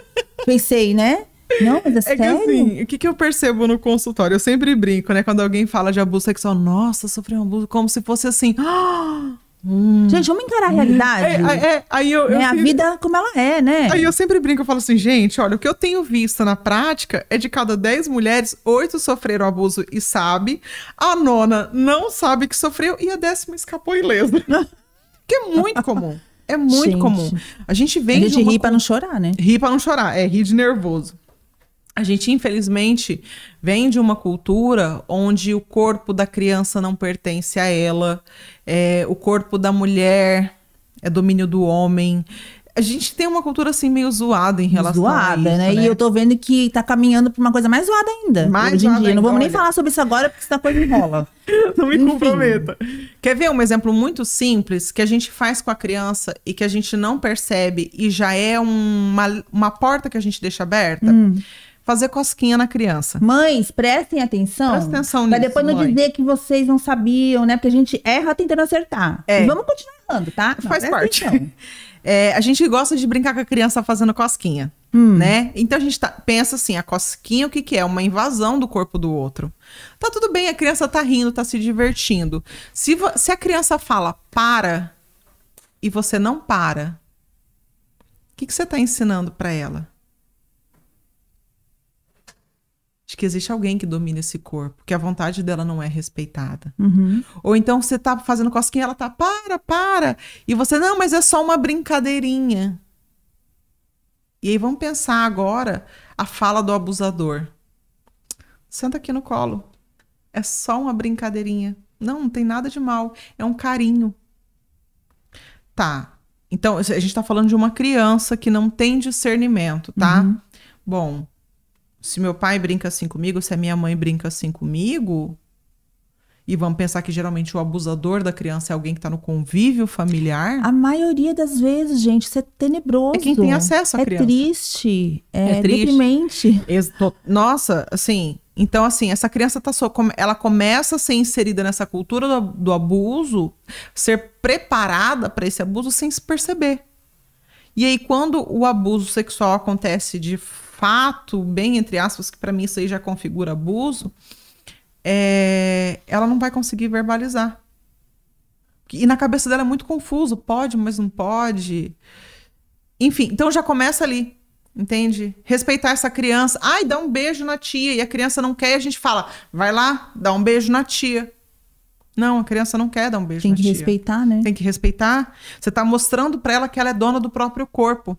A: pensei, né? Não, mas é, é sério? que assim,
B: o que, que eu percebo no consultório? Eu sempre brinco, né? Quando alguém fala de abuso sexual, nossa, sofreu um abuso, como se fosse assim. [gasps] Ah!
A: Hum. Gente, vamos encarar a realidade. É,
B: é, é aí eu,
A: eu, né? A vida como ela é, né?
B: Aí eu sempre brinco, eu falo assim, gente, olha, o que eu tenho visto na prática é de cada 10 mulheres, oito sofreram abuso e sabe, a nona não sabe que sofreu e a décima escapou ilesa. [laughs] que é muito comum. É muito gente. comum. A gente vem.
A: A gente ri pra não chorar, né?
B: Ri pra não chorar, é rir de nervoso. A gente, infelizmente, vem de uma cultura onde o corpo da criança não pertence a ela, é, o corpo da mulher é domínio do homem. A gente tem uma cultura assim meio zoada em relação zoada, a isso,
A: né? né? E eu tô vendo que tá caminhando pra uma coisa mais zoada ainda. Mais hoje em dia. Não vamos nem falar sobre isso agora, porque essa coisa enrola. [laughs]
B: não me Enfim. comprometa. Quer ver um exemplo muito simples que a gente faz com a criança e que a gente não percebe e já é uma, uma porta que a gente deixa aberta? Hum fazer cosquinha na criança.
A: Mães, prestem atenção.
B: Presta atenção nisso.
A: Pra depois não
B: mãe.
A: dizer que vocês não sabiam, né? Porque a gente erra tentando acertar. É. E vamos continuar errando, tá?
B: Não, Faz parte. [laughs] É, a gente gosta de brincar com a criança fazendo cosquinha, hum. né? Então a gente tá, pensa assim, a cosquinha o que, que é? Uma invasão do corpo do outro. Tá tudo bem, a criança tá rindo, tá se divertindo. Se, se a criança fala para e você não para, o que, que você tá ensinando para ela? de que existe alguém que domina esse corpo, que a vontade dela não é respeitada. Uhum. Ou então você tá fazendo cosquinha, ela tá, para, para. E você, não, mas é só uma brincadeirinha. E aí vamos pensar agora a fala do abusador. Senta aqui no colo. É só uma brincadeirinha. Não, não tem nada de mal. É um carinho. Tá. então, a gente está falando de uma criança que não tem discernimento, tá? Uhum. Bom, se meu pai brinca assim comigo, se a minha mãe brinca assim comigo, e vamos pensar que geralmente o abusador da criança é alguém que está no convívio familiar.
A: A maioria das vezes, gente, isso é tenebroso.
B: É quem tem acesso à
A: é
B: criança.
A: Triste, é, é triste. deprimente.
B: Nossa, assim, então, assim, essa criança tá só, ela começa a ser inserida nessa cultura do, do abuso, ser preparada para esse abuso sem se perceber. E aí, quando o abuso sexual acontece de fato, bem entre aspas, que para mim isso aí já configura abuso, é, ela não vai conseguir verbalizar. E na cabeça dela é muito confuso, pode, mas não pode. Enfim, então já começa ali. Entende? Respeitar essa criança. Ai, dá um beijo na tia. E a criança não quer, e a gente fala, vai lá, dá um beijo na tia. Não, a criança não quer dar um beijo
A: Tem
B: na
A: tia. Tem que respeitar, né?
B: Tem que respeitar. Você está mostrando para ela que ela é dona do próprio corpo.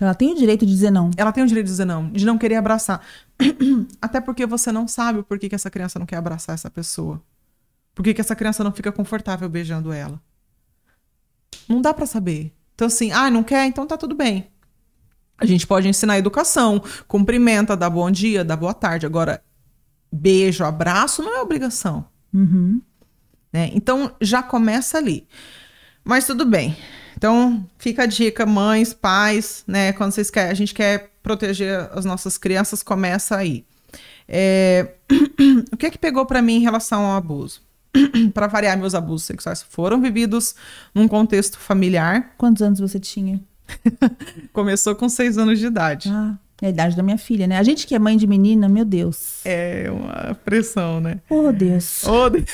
A: Ela tem o direito de dizer não.
B: Ela tem o direito de dizer não, de não querer abraçar. [clears throat] Até porque você não sabe o porquê que essa criança não quer abraçar essa pessoa. Por que, que essa criança não fica confortável beijando ela? Não dá para saber. Então, assim, ah, não quer? Então tá tudo bem. A gente pode ensinar educação, cumprimenta, dá bom dia, dá boa tarde. Agora, beijo, abraço não é obrigação.
A: Uhum.
B: Né? Então, já começa ali. Mas tudo bem. Então, fica a dica, mães, pais, né? Quando vocês querem, a gente quer proteger as nossas crianças, começa aí. É... [clears throat] o que é que pegou para mim em relação ao abuso? [clears throat] para variar, meus abusos sexuais foram vividos num contexto familiar.
A: Quantos anos você tinha? [laughs]
B: Começou com seis anos de idade.
A: Ah, é a idade da minha filha, né? A gente que é mãe de menina, meu Deus.
B: É uma pressão, né?
A: Oh, Deus.
B: Oh, Deus.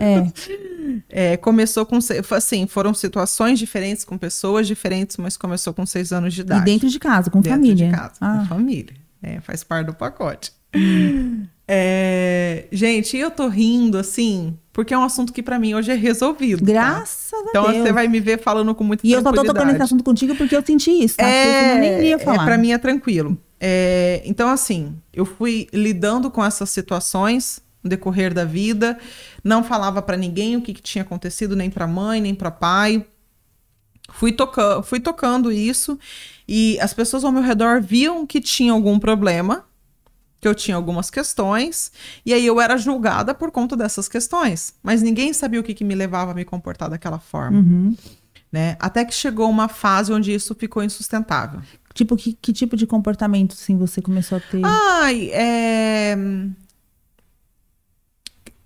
A: É.
B: é. Começou com. Assim, foram situações diferentes, com pessoas diferentes, mas começou com seis anos de idade.
A: E dentro de casa, com
B: dentro
A: família.
B: Dentro de casa, ah. com família. É, faz parte do pacote. Hum. É, gente, eu tô rindo assim, porque é um assunto que para mim hoje é resolvido.
A: Tá? Graças tá? a
B: então,
A: Deus.
B: Então você vai me ver falando com muita
A: e tranquilidade. E eu só tô tocando esse assunto contigo porque eu senti isso, tá?
B: É,
A: eu nem ia falar.
B: É, pra mim é tranquilo. É, então, assim, eu fui lidando com essas situações no decorrer da vida, não falava para ninguém o que, que, tinha acontecido, nem para mãe, nem para pai. Fui, toca fui tocando isso e as pessoas ao meu redor viam que tinha algum problema que eu tinha algumas questões, e aí eu era julgada por conta dessas questões. Mas ninguém sabia o que, que me levava a me comportar daquela forma.
A: Uhum.
B: Né? Até que chegou uma fase onde isso ficou insustentável.
A: Tipo, que, que tipo de comportamento assim, você começou a ter?
B: Ai, é...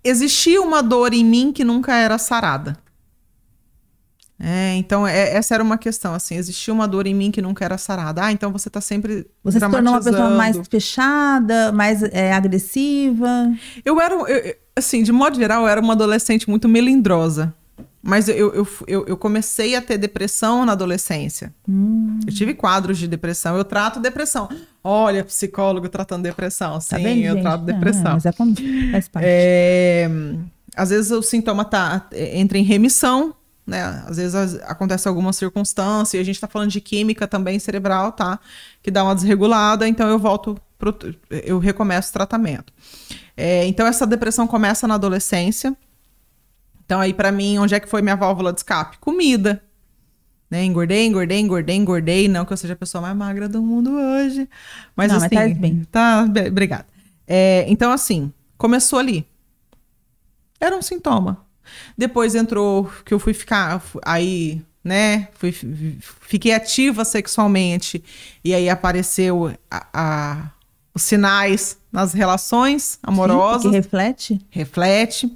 B: Existia uma dor em mim que nunca era sarada. É, então, é, essa era uma questão, assim, existia uma dor em mim que nunca era sarada. Ah, então você tá sempre
A: Você se tornou uma pessoa mais fechada, mais é, agressiva?
B: Eu era, eu, assim, de modo geral, eu era uma adolescente muito melindrosa. Mas eu, eu, eu, eu comecei a ter depressão na adolescência.
A: Hum.
B: Eu tive quadros de depressão. Eu trato depressão. Olha, psicólogo tratando depressão. Sim, tá bem, eu gente? trato depressão. Ah,
A: mas é como faz parte.
B: É, às vezes o sintoma tá, entra em remissão, né? Às vezes acontece alguma circunstância, e a gente está falando de química também cerebral, tá? Que dá uma desregulada, então eu volto, pro, eu recomeço o tratamento. É, então essa depressão começa na adolescência. Então aí para mim, onde é que foi minha válvula de escape? Comida. Né? Engordei, engordei, engordei, engordei. Não que eu seja a pessoa mais magra do mundo hoje. Mas
A: Não,
B: assim.
A: Mas tá bem.
B: Tá, obrigada. É, então, assim, começou ali. Era um sintoma. Depois entrou que eu fui ficar aí, né? Fui, fiquei ativa sexualmente e aí apareceu a, a, os sinais nas relações amorosas. Sim,
A: reflete.
B: Reflete.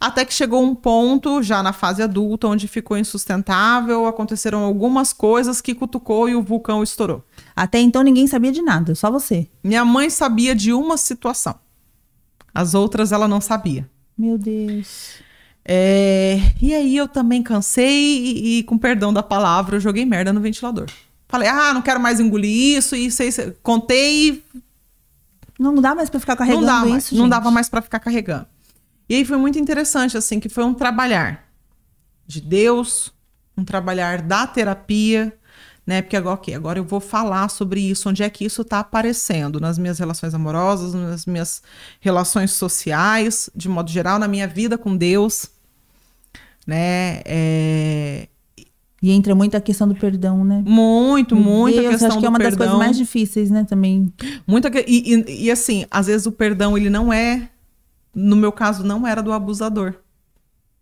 B: Até que chegou um ponto, já na fase adulta, onde ficou insustentável, aconteceram algumas coisas que cutucou e o vulcão estourou.
A: Até então ninguém sabia de nada, só você.
B: Minha mãe sabia de uma situação. As outras ela não sabia.
A: Meu Deus.
B: É, e aí eu também cansei e, e, com perdão da palavra, eu joguei merda no ventilador. Falei, ah, não quero mais engolir isso, e sei, contei.
A: Não dá mais para ficar carregando não dá
B: mais,
A: isso.
B: Não gente. dava mais para ficar carregando. E aí foi muito interessante, assim, que foi um trabalhar de Deus, um trabalhar da terapia, né? Porque agora, okay, agora eu vou falar sobre isso, onde é que isso está aparecendo nas minhas relações amorosas, nas minhas relações sociais, de modo geral, na minha vida com Deus né? É...
A: E entra muito a questão do perdão, né?
B: Muito, muito a questão
A: acho que é uma das coisas mais difíceis, né, também.
B: Muita e, e, e, assim, às vezes o perdão ele não é, no meu caso não era do abusador,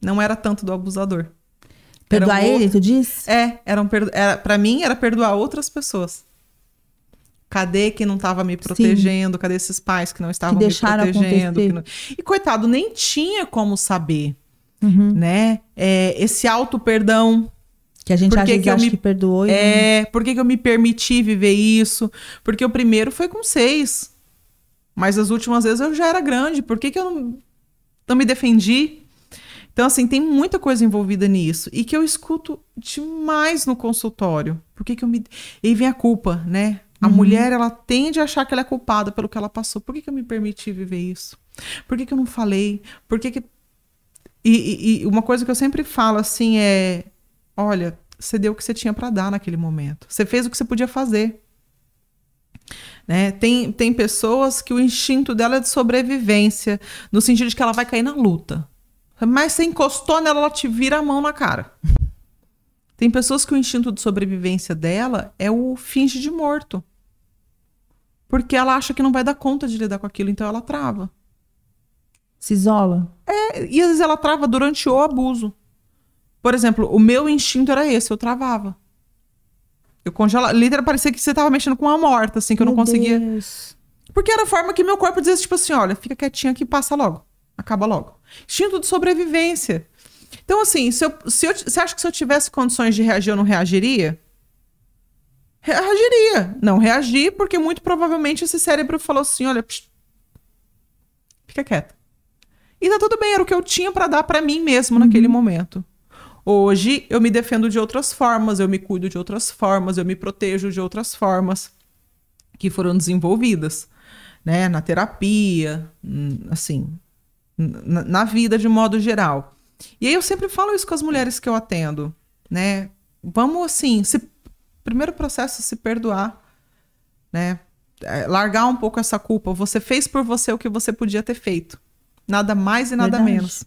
B: não era tanto do abusador.
A: Perdoar um ele, tu diz?
B: É, era um era, para mim era perdoar outras pessoas. Cadê quem não estava me protegendo? Sim. Cadê esses pais que não estavam que me protegendo? Não... E coitado, nem tinha como saber, uhum. né? É, esse auto perdão
A: que a gente às que acha me... que perdoou.
B: É, por que eu me permiti viver isso? Porque o primeiro foi com seis. Mas as últimas vezes eu já era grande. Por que, que eu não, não me defendi? Então, assim, tem muita coisa envolvida nisso. E que eu escuto demais no consultório. Por que, que eu me. E aí vem a culpa, né? A uhum. mulher, ela tende a achar que ela é culpada pelo que ela passou. Por que, que eu me permiti viver isso? Por que, que eu não falei? Por que que. E, e, e uma coisa que eu sempre falo, assim, é olha, você deu o que você tinha para dar naquele momento. Você fez o que você podia fazer. Né? Tem, tem pessoas que o instinto dela é de sobrevivência, no sentido de que ela vai cair na luta. Mas você encostou nela, ela te vira a mão na cara. Tem pessoas que o instinto de sobrevivência dela é o finge de morto. Porque ela acha que não vai dar conta de lidar com aquilo, então ela trava.
A: Se isola?
B: É, e às vezes ela trava durante o abuso. Por exemplo, o meu instinto era esse, eu travava. Eu congelava. Literalmente parecia que você tava mexendo com uma morta, assim, que eu não conseguia. Deus. Porque era a forma que meu corpo dizia, tipo assim, olha, fica quietinho aqui, passa logo. Acaba logo. Instinto de sobrevivência. Então, assim, se eu, se eu, você acha que se eu tivesse condições de reagir, eu não reagiria? Reagiria. Não reagi, porque muito provavelmente esse cérebro falou assim: olha, psh, fica quieta. E tá tudo bem, era o que eu tinha para dar para mim mesmo uhum. naquele momento. Hoje eu me defendo de outras formas, eu me cuido de outras formas, eu me protejo de outras formas que foram desenvolvidas, né, na terapia, hum, assim, na, na vida de modo geral. E aí eu sempre falo isso com as mulheres que eu atendo, né? Vamos assim, se primeiro processo se perdoar, né? É, largar um pouco essa culpa. Você fez por você o que você podia ter feito. Nada mais e nada Verdade. menos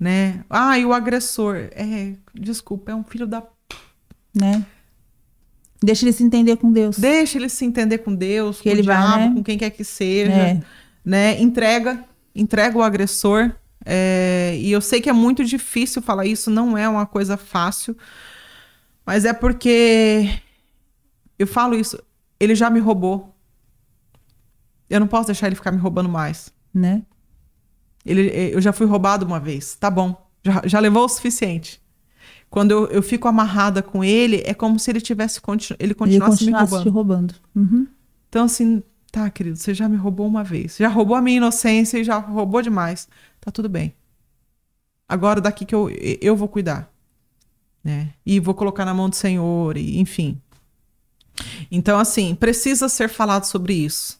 B: né? Ah, e o agressor. É, desculpa, é um filho da.
A: Né? Deixa ele se entender com Deus.
B: Deixa ele se entender com Deus, que com ele diabo, vai, né? com quem quer que seja. É. Né? Entrega, entrega o agressor. É, e eu sei que é muito difícil falar isso, não é uma coisa fácil. Mas é porque eu falo isso, ele já me roubou. Eu não posso deixar ele ficar me roubando mais.
A: Né?
B: Ele, eh, eu já fui roubado uma vez, tá bom. Já, já levou o suficiente. Quando eu, eu fico amarrada com ele, é como se ele tivesse continu, ele continuasse,
A: ele
B: continuasse me roubando.
A: Te roubando. Uhum.
B: Então, assim, tá, querido, você já me roubou uma vez. Já roubou a minha inocência e já roubou demais. Tá tudo bem. Agora daqui que eu, eu vou cuidar. Né? E vou colocar na mão do Senhor, e, enfim. Então, assim, precisa ser falado sobre isso.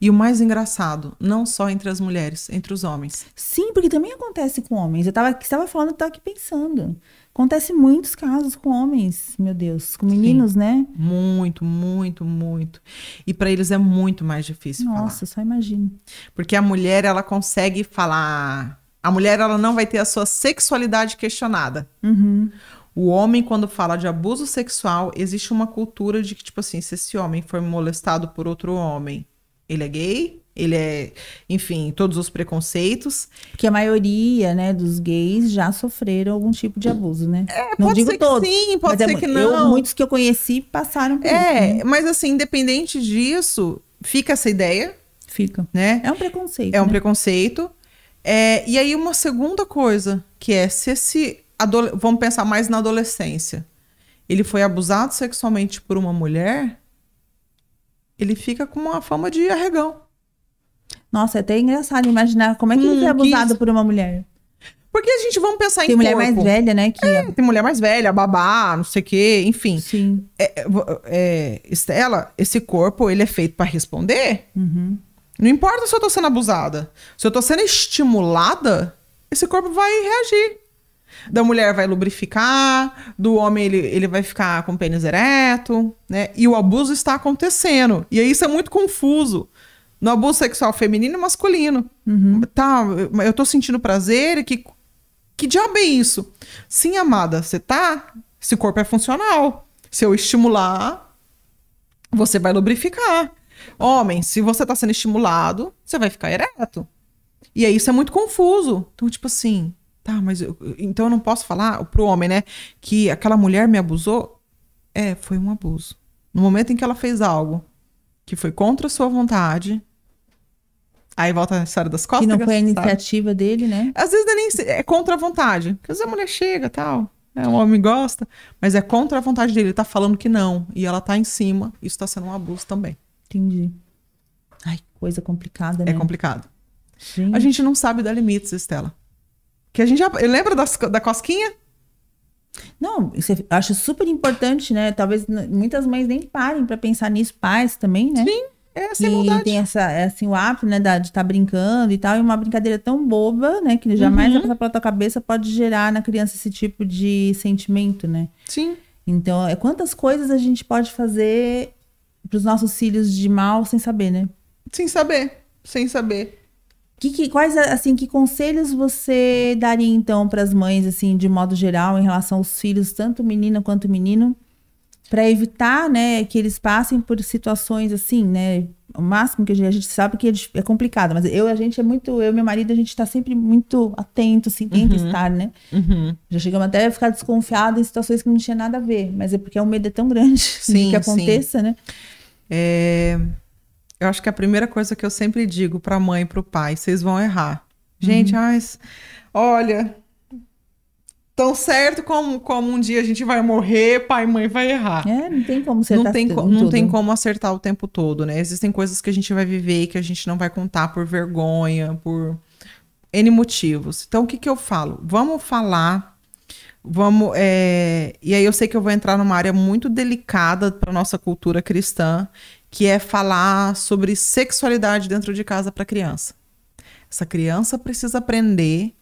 B: E o mais engraçado, não só entre as mulheres, entre os homens.
A: Sim, porque também acontece com homens. Eu tava, estava falando, eu estava aqui pensando. Acontece muitos casos com homens, meu Deus, com meninos, Sim, né?
B: Muito, muito, muito. E para eles é muito mais difícil
A: Nossa,
B: falar.
A: só imagino.
B: Porque a mulher, ela consegue falar. A mulher, ela não vai ter a sua sexualidade questionada.
A: Uhum.
B: O homem, quando fala de abuso sexual, existe uma cultura de que, tipo assim, se esse homem for molestado por outro homem, ele é gay, ele é, enfim, todos os preconceitos.
A: Porque a maioria, né, dos gays já sofreram algum tipo de abuso, né?
B: É, não digo todos. sim, pode ser é, que não.
A: Eu, muitos que eu conheci passaram por
B: é, isso. É, né? mas assim, independente disso, fica essa ideia.
A: Fica.
B: Né?
A: É um preconceito.
B: É um
A: né?
B: preconceito. É, e aí, uma segunda coisa, que é se esse. Vamos pensar mais na adolescência. Ele foi abusado sexualmente por uma mulher ele fica com uma fama de arregão.
A: Nossa, é até engraçado imaginar como é que hum, ele foi abusado por uma mulher.
B: Porque a gente, vamos pensar
A: tem
B: em
A: mulher corpo. mais velha, né? Que...
B: É, tem mulher mais velha, babá, não sei o quê, enfim.
A: Sim.
B: É, é, é, Estela, esse corpo, ele é feito para responder.
A: Uhum.
B: Não importa se eu tô sendo abusada. Se eu tô sendo estimulada, esse corpo vai reagir. Da mulher vai lubrificar, do homem ele, ele vai ficar com pênis ereto, né? E o abuso está acontecendo. E aí isso é muito confuso. No abuso sexual feminino e masculino.
A: Uhum.
B: Tá, eu tô sentindo prazer, que, que diabo é isso? Sim, amada, você tá Esse corpo é funcional. Se eu estimular, você vai lubrificar. Homem, se você tá sendo estimulado, você vai ficar ereto. E aí isso é muito confuso. Então, tipo assim, tá, mas eu, então eu não posso falar pro homem, né, que aquela mulher me abusou? É, foi um abuso. No momento em que ela fez algo que foi contra a sua vontade, Aí volta a história das costas.
A: Que não foi a iniciativa sabe? dele, né?
B: Às vezes é, nem, é contra a vontade. Porque às vezes a mulher chega tal. É, o homem gosta, mas é contra a vontade dele. Ele tá falando que não. E ela tá em cima. Isso tá sendo um abuso também.
A: Entendi. Ai, coisa complicada, né?
B: É complicado. Gente. A gente não sabe dar limites, Estela. Que a gente já. Lembra das, da cosquinha?
A: Não, isso eu acho super importante, né? Talvez muitas mães nem parem para pensar nisso, pais também, né?
B: Sim. É, sem
A: e tem essa, é, assim, o hábito, né, de estar tá brincando e tal, e uma brincadeira tão boba, né, que jamais uhum. pela tua cabeça pode gerar na criança esse tipo de sentimento, né?
B: Sim.
A: Então, é quantas coisas a gente pode fazer para os nossos filhos de mal sem saber, né?
B: Sem saber, sem saber.
A: Que, que, quais assim que conselhos você daria então para as mães assim de modo geral em relação aos filhos tanto menina quanto menino para evitar, né, que eles passem por situações assim, né? O máximo que a gente, sabe que é complicado, mas eu a gente é muito, eu e meu marido a gente está sempre muito atento, assim, tenta uhum. estar, né?
B: Uhum.
A: Já chegamos até a ficar desconfiado em situações que não tinha nada a ver, mas é porque o medo é tão grande [laughs] sim, que aconteça, sim. né?
B: É... Eu acho que a primeira coisa que eu sempre digo para a mãe e para o pai, vocês vão errar. Gente, uhum. mas, olha, tão certo como, como um dia a gente vai morrer, pai e mãe vai errar.
A: É, não tem como acertar
B: não tem, tudo. Não tem como acertar o tempo todo, né? Existem coisas que a gente vai viver e que a gente não vai contar por vergonha, por N motivos. Então, o que, que eu falo? Vamos falar, vamos... É... E aí eu sei que eu vou entrar numa área muito delicada para nossa cultura cristã, que é falar sobre sexualidade dentro de casa para criança. Essa criança precisa aprender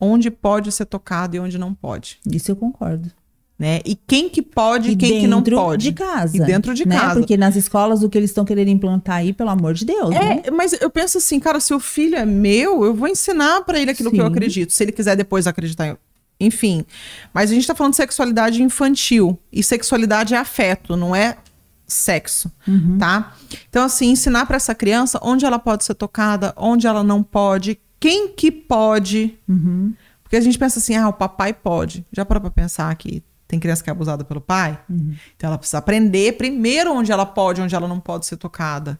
B: onde pode ser tocado e onde não pode.
A: Isso eu concordo.
B: Né? E quem que pode e quem que não pode.
A: de casa.
B: E dentro de
A: né?
B: casa.
A: Porque nas escolas o que eles estão querendo implantar aí, pelo amor de Deus,
B: é,
A: né?
B: mas eu penso assim, cara, se o filho é meu, eu vou ensinar para ele aquilo Sim. que eu acredito. Se ele quiser depois acreditar em... Enfim. Mas a gente tá falando de sexualidade infantil. E sexualidade é afeto, não é sexo, uhum. tá? Então, assim, ensinar para essa criança onde ela pode ser tocada, onde ela não pode, quem que pode.
A: Uhum.
B: Porque a gente pensa assim, ah, o papai pode. Já parou pra pensar que tem criança que é abusada pelo pai?
A: Uhum.
B: Então ela precisa aprender primeiro onde ela pode, onde ela não pode ser tocada.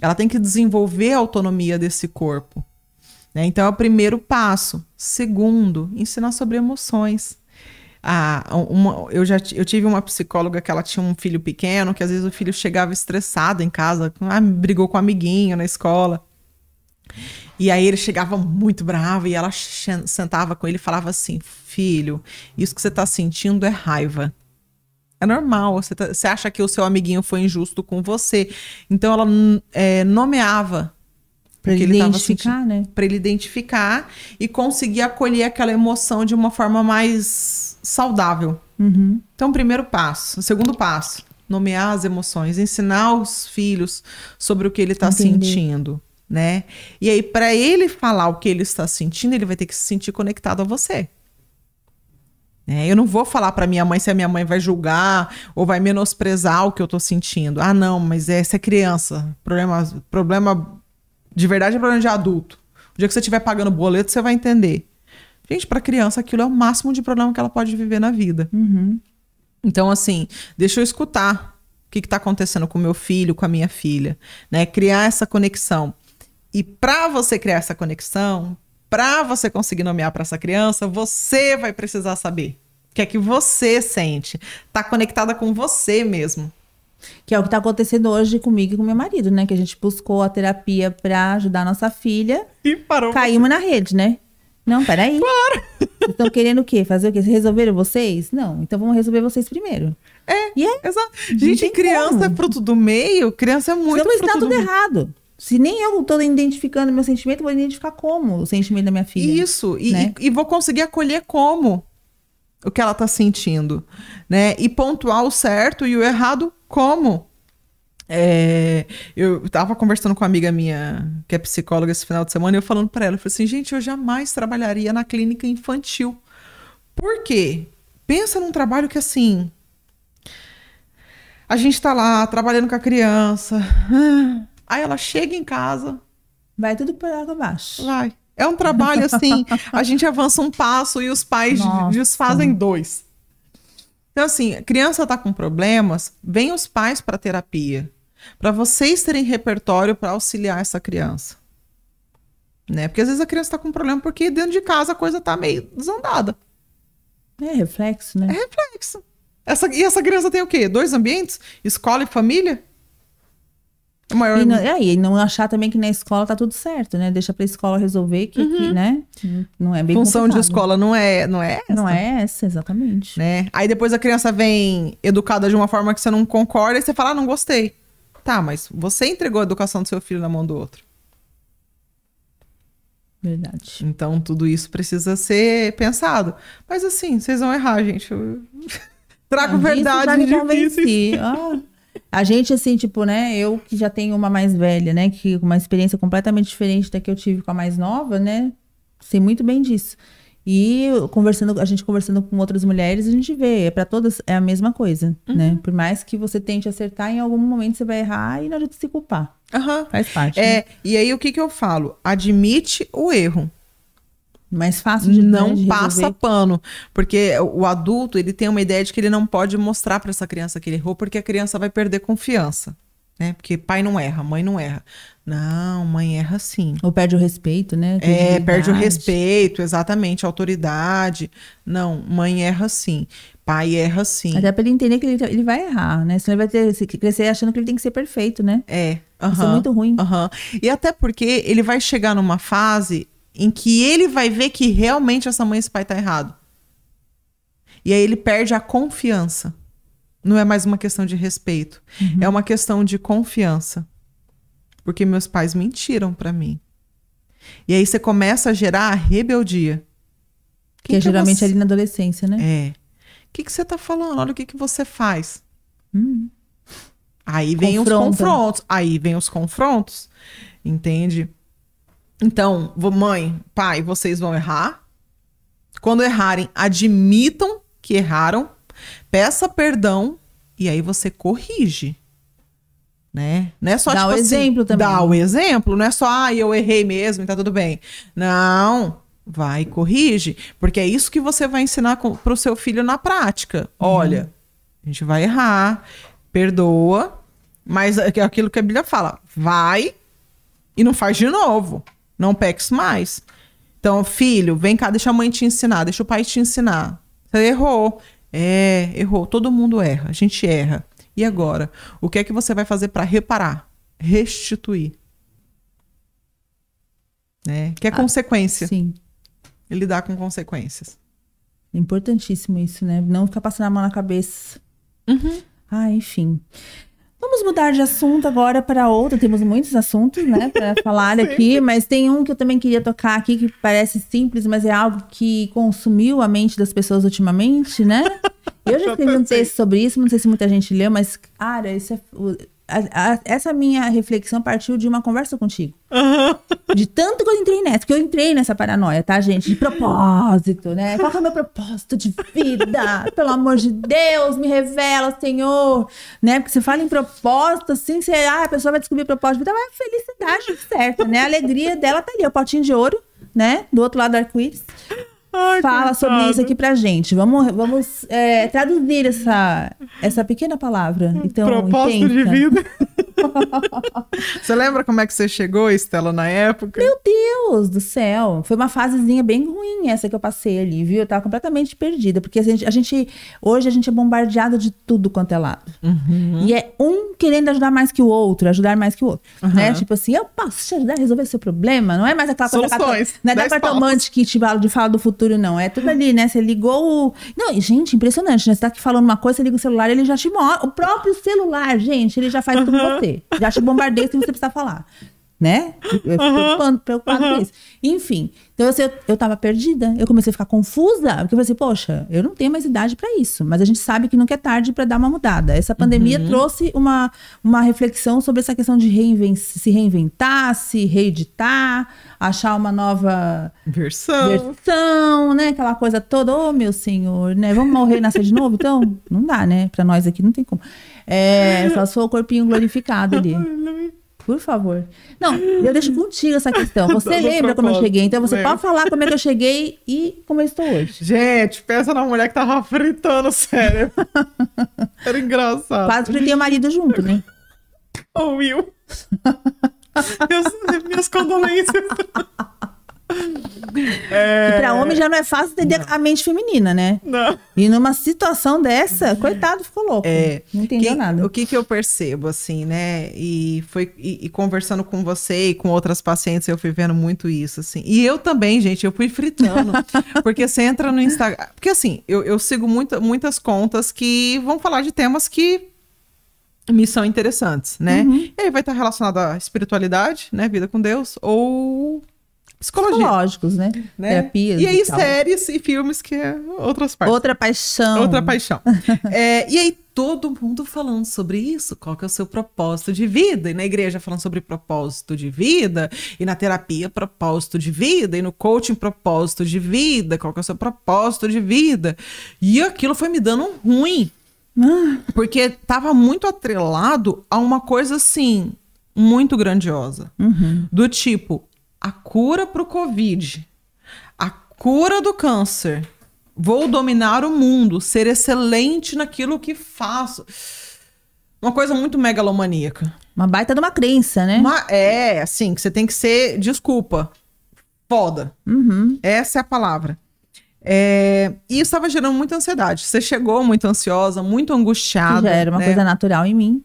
B: Ela tem que desenvolver a autonomia desse corpo. Né? Então é o primeiro passo. Segundo, ensinar sobre emoções. Ah, uma, eu já eu tive uma psicóloga que ela tinha um filho pequeno, que às vezes o filho chegava estressado em casa, ah, brigou com um amiguinho na escola. E aí ele chegava muito bravo e ela sentava com ele e falava assim: Filho, isso que você tá sentindo é raiva. É normal, você, tá, você acha que o seu amiguinho foi injusto com você. Então ela é, nomeava
A: para ele, ele identificar, né?
B: Para ele identificar e conseguir acolher aquela emoção de uma forma mais saudável.
A: Uhum.
B: Então, primeiro passo. O segundo passo, nomear as emoções, ensinar os filhos sobre o que ele está sentindo né? E aí, para ele falar o que ele está sentindo, ele vai ter que se sentir conectado a você. É, eu não vou falar para minha mãe se a minha mãe vai julgar ou vai menosprezar o que eu tô sentindo. Ah, não, mas essa é criança. Problema, problema de verdade é problema de adulto. O dia que você estiver pagando boleto, você vai entender. Gente, para criança aquilo é o máximo de problema que ela pode viver na vida.
A: Uhum.
B: Então, assim, deixa eu escutar o que está acontecendo com meu filho, com a minha filha, né? Criar essa conexão. E para você criar essa conexão, para você conseguir nomear para essa criança, você vai precisar saber o que é que você sente. Tá conectada com você mesmo.
A: Que é o que está acontecendo hoje comigo e com meu marido, né? Que a gente buscou a terapia para ajudar a nossa filha.
B: E parou.
A: Caímos na rede, né? Não, peraí.
B: Claro.
A: Estão querendo o quê? Fazer o quê? Resolveram vocês? Não. Então vamos resolver vocês primeiro.
B: É.
A: E é.
B: Exato. Gente, criança como. é fruto do meio. Criança é muito
A: Estamos
B: fruto
A: tudo errado. Se nem eu estou identificando meu sentimento, vou identificar como o sentimento da minha filha.
B: Isso, e, né? e, e vou conseguir acolher como o que ela está sentindo, né? E pontuar o certo e o errado como. É, eu estava conversando com uma amiga minha, que é psicóloga esse final de semana, e eu falando para ela, eu falei assim, gente, eu jamais trabalharia na clínica infantil. Por quê? Pensa num trabalho que assim. A gente tá lá trabalhando com a criança. [laughs] Aí ela chega em casa.
A: Vai tudo por água abaixo.
B: Vai. É um trabalho assim, a gente avança um passo e os pais Nossa. desfazem dois. Então, assim, a criança está com problemas, vem os pais para terapia, para vocês terem repertório para auxiliar essa criança. Né? Porque às vezes a criança está com problema porque dentro de casa a coisa está meio desandada.
A: É reflexo, né?
B: É reflexo. Essa, e essa criança tem o quê? Dois ambientes? Escola e família?
A: É maior... E não, é, e não achar também que na escola tá tudo certo, né? Deixa pra escola resolver que, uhum. que né? Não é bem
B: Função complicado. de escola não é, não é essa.
A: Não é essa, exatamente.
B: Né? Aí depois a criança vem educada de uma forma que você não concorda e você fala, ah, não gostei. Tá, mas você entregou a educação do seu filho na mão do outro.
A: Verdade.
B: Então tudo isso precisa ser pensado. Mas assim, vocês vão errar, gente. Eu... [laughs] Trago verdade difíceis.
A: Ah. A gente, assim, tipo, né? Eu que já tenho uma mais velha, né? Que uma experiência completamente diferente da que eu tive com a mais nova, né? Sei muito bem disso. E conversando, a gente conversando com outras mulheres, a gente vê, é para todas é a mesma coisa, uhum. né? Por mais que você tente acertar, em algum momento você vai errar e não adianta se culpar.
B: Uhum.
A: Faz parte.
B: É, né? e aí o que que eu falo? Admite o erro.
A: Mais fácil de
B: não de passa pano, porque o adulto ele tem uma ideia de que ele não pode mostrar para essa criança que ele errou, porque a criança vai perder confiança, né? Porque pai não erra, mãe não erra. Não, mãe erra sim.
A: Ou perde o respeito, né?
B: É, perde o respeito, exatamente, autoridade. Não, mãe erra sim. Pai erra sim.
A: Até para ele entender que ele, ele vai errar, né? Senão ele vai ter, crescer achando que ele tem que ser perfeito, né?
B: É.
A: Isso é muito ruim.
B: E até porque ele vai chegar numa fase em que ele vai ver que realmente essa mãe e esse pai tá errado. E aí ele perde a confiança. Não é mais uma questão de respeito, uhum. é uma questão de confiança. Porque meus pais mentiram para mim. E aí você começa a gerar a rebeldia.
A: que é geralmente você... ali na adolescência, né?
B: É. O que, que você tá falando? Olha o que, que você faz. Hum. Aí vem Confronta. os confrontos. Aí vem os confrontos. Entende? Então, mãe, pai, vocês vão errar. Quando errarem, admitam que erraram, peça perdão e aí você corrige. Né? Não é só
A: dá
B: tipo
A: o assim, exemplo também.
B: Dá o exemplo, não é só, ah, eu errei mesmo e tá tudo bem. Não, vai e corrige, porque é isso que você vai ensinar para o seu filho na prática. Uhum. Olha, a gente vai errar, perdoa, mas é aquilo que a Bíblia fala, vai e não faz de novo. Não peques mais. Então, filho, vem cá, deixa a mãe te ensinar, deixa o pai te ensinar. Você errou. É, errou. Todo mundo erra. A gente erra. E agora? O que é que você vai fazer para reparar? Restituir. Né? Que é ah, consequência.
A: Sim.
B: Lidar com consequências.
A: Importantíssimo isso, né? Não ficar passando a mão na cabeça.
B: Uhum.
A: Ah, enfim. Vamos mudar de assunto agora para outro. Temos muitos assuntos, né, para [laughs] falar aqui, mas tem um que eu também queria tocar aqui que parece simples, mas é algo que consumiu a mente das pessoas ultimamente, né? [laughs] Eu já escrevi um texto sobre isso, não sei se muita gente leu, mas, cara, isso é, a, a, essa minha reflexão partiu de uma conversa contigo.
B: Uhum.
A: De tanto que eu entrei nessa, porque eu entrei nessa paranoia, tá, gente? De propósito, né? Qual é o meu propósito de vida? Pelo amor de Deus, me revela, Senhor. Né? Porque você fala em propósito, assim, você, ah, a pessoa vai descobrir propósito de vida, mas a felicidade certa, né? A alegria dela tá ali, o potinho de ouro, né? Do outro lado do arco-íris. Ai, Fala sobre isso aqui pra gente. Vamos, vamos é, traduzir essa, essa pequena palavra. Então,
B: Propósito de vida. [laughs] você lembra como é que você chegou, Estela, na época?
A: Meu Deus do céu. Foi uma fasezinha bem ruim essa que eu passei ali, viu? Eu tava completamente perdida. Porque a gente, a gente hoje a gente é bombardeado de tudo quanto é lado.
B: Uhum.
A: E é um querendo ajudar mais que o outro, ajudar mais que o outro. Uhum. Né? Tipo assim, eu posso te ajudar a resolver seu problema. Não é mais aquela coisa
B: Soluções.
A: Não é da cartomante que te fala de fala do futuro não. É tudo ali, né? Você ligou o. Não, gente, impressionante, né? Você tá aqui falando uma coisa, você liga o celular, ele já te mostra. O próprio celular, gente, ele já faz tudo uhum. [laughs] você. Já te bombardeia se você precisar falar. né? Eu fico uhum. preocupado uhum. com isso. Enfim, então assim, eu, eu tava perdida. Eu comecei a ficar confusa, porque eu falei assim, poxa, eu não tenho mais idade para isso. Mas a gente sabe que nunca é tarde para dar uma mudada. Essa pandemia uhum. trouxe uma, uma reflexão sobre essa questão de reinven se reinventar, se reeditar, achar uma nova
B: versão.
A: versão, né? Aquela coisa toda, ô oh, meu senhor, né? Vamos morrer e nascer de novo? Então, não dá, né? Para nós aqui não tem como. É, [laughs] só se for o corpinho glorificado ali. Por favor. Não, eu deixo contigo essa questão. Você lembra como eu cheguei, então você pode falar como é que eu cheguei e como eu estou hoje.
B: Gente, pensa na mulher que tava fritando o cérebro. [laughs] Era engraçado.
A: Quase fritei o marido junto, né?
B: Ô, oh, Will. [laughs] minhas condolências.
A: É... E pra homem já não é fácil entender não. a mente feminina, né?
B: Não.
A: E numa situação dessa, coitado, ficou louco. É, não entendeu
B: que,
A: nada.
B: O que que eu percebo, assim, né? E foi e, e, conversando com você e com outras pacientes, eu fui vendo muito isso, assim. E eu também, gente, eu fui fritando. [laughs] porque você entra no Instagram. Porque, assim, eu, eu sigo muito, muitas contas que vão falar de temas que me são interessantes, né? Uhum. E aí vai estar relacionado à espiritualidade, né? Vida com Deus, ou.
A: Psicológicos, né?
B: né? Terapias. E aí, e séries e filmes que é outras partes.
A: Outra paixão.
B: Outra paixão. [laughs] é, e aí, todo mundo falando sobre isso. Qual que é o seu propósito de vida? E na igreja falando sobre propósito de vida, e na terapia, propósito de vida, e no coaching, propósito de vida. Qual que é o seu propósito de vida? E aquilo foi me dando um ruim. Ah. Porque tava muito atrelado a uma coisa assim, muito grandiosa.
A: Uhum.
B: Do tipo, a cura para o Covid, a cura do câncer. Vou dominar o mundo, ser excelente naquilo que faço. Uma coisa muito megalomaníaca.
A: Uma baita de uma crença, né? Uma,
B: é, assim, que você tem que ser, desculpa, foda.
A: Uhum.
B: Essa é a palavra. É, e isso estava gerando muita ansiedade. Você chegou muito ansiosa, muito angustiada.
A: Já era uma né? coisa natural em mim.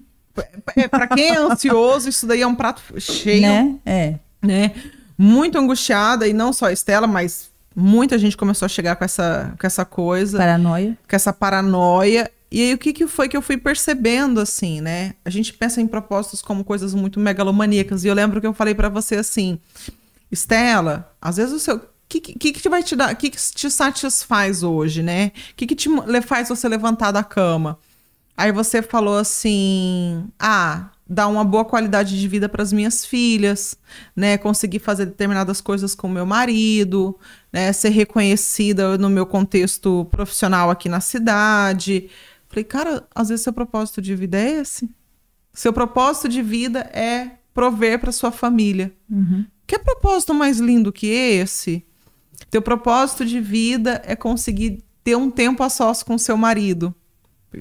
B: É, para quem é ansioso, isso daí é um prato [laughs] cheio.
A: Né? É.
B: Né? Muito angustiada, e não só a Estela, mas muita gente começou a chegar com essa, com essa coisa.
A: Paranoia.
B: Com essa paranoia. E aí, o que, que foi que eu fui percebendo, assim, né? A gente pensa em propósitos como coisas muito megalomaníacas. E eu lembro que eu falei para você assim, Estela, às vezes o seu. O que, que, que vai te dar? O que, que te satisfaz hoje, né? O que, que te faz você levantar da cama? Aí você falou assim: ah, dar uma boa qualidade de vida para as minhas filhas, né? Conseguir fazer determinadas coisas com meu marido, né? Ser reconhecida no meu contexto profissional aqui na cidade. Falei, cara, às vezes seu propósito de vida é esse. Seu propósito de vida é prover para sua família.
A: Uhum.
B: Que propósito mais lindo que esse? Teu propósito de vida é conseguir ter um tempo a sós com seu marido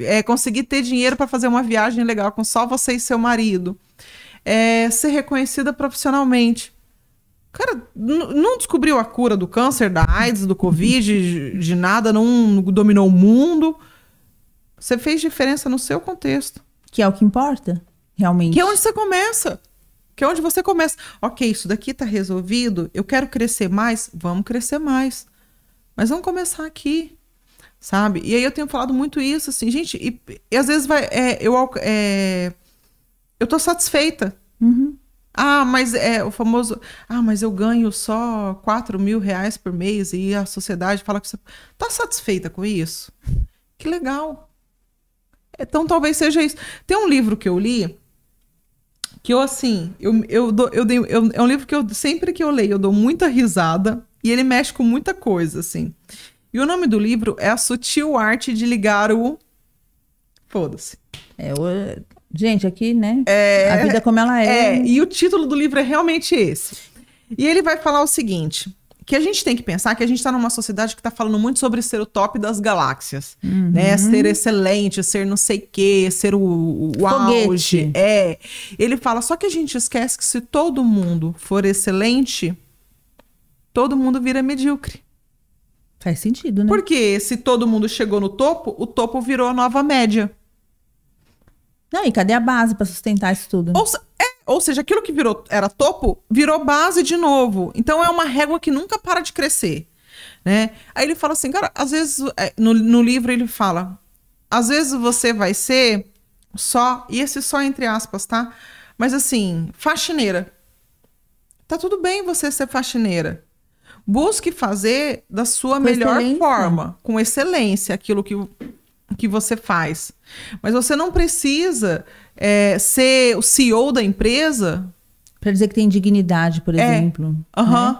B: é conseguir ter dinheiro para fazer uma viagem legal com só você e seu marido, é ser reconhecida profissionalmente. Cara, não descobriu a cura do câncer, da AIDS, do Covid, de, de nada, não dominou o mundo. Você fez diferença no seu contexto.
A: Que é o que importa, realmente.
B: Que é onde você começa. Que é onde você começa. Ok, isso daqui está resolvido. Eu quero crescer mais. Vamos crescer mais. Mas vamos começar aqui sabe? E aí eu tenho falado muito isso, assim, gente, e, e às vezes vai, é, eu, é, eu tô satisfeita.
A: Uhum.
B: Ah, mas é o famoso, ah, mas eu ganho só 4 mil reais por mês e a sociedade fala que você tá satisfeita com isso? Que legal. Então talvez seja isso. Tem um livro que eu li que eu assim, eu, eu, dou, eu, dei, eu é um livro que eu sempre que eu leio eu dou muita risada e ele mexe com muita coisa, assim. E o nome do livro é A Sutil Arte de Ligar o. Foda-se.
A: É, o... Gente, aqui, né? É... A vida como ela é.
B: É, e o título do livro é realmente esse. E ele vai falar o seguinte: que a gente tem que pensar que a gente está numa sociedade que está falando muito sobre ser o top das galáxias, uhum. né? Ser excelente, ser não sei o quê, ser o, o auge. É. Ele fala, só que a gente esquece que se todo mundo for excelente, todo mundo vira medíocre.
A: Faz sentido, né?
B: Porque se todo mundo chegou no topo, o topo virou a nova média.
A: Não, e cadê a base para sustentar isso tudo?
B: Ou, é, ou seja, aquilo que virou era topo, virou base de novo. Então é uma régua que nunca para de crescer. Né? Aí ele fala assim, cara, às vezes, é, no, no livro ele fala, às vezes você vai ser só, e esse só entre aspas, tá? Mas assim, faxineira. Tá tudo bem você ser faxineira. Busque fazer da sua com melhor excelência. forma, com excelência, aquilo que, que você faz. Mas você não precisa é, ser o CEO da empresa.
A: Para dizer que tem dignidade, por é. exemplo.
B: Aham. Né?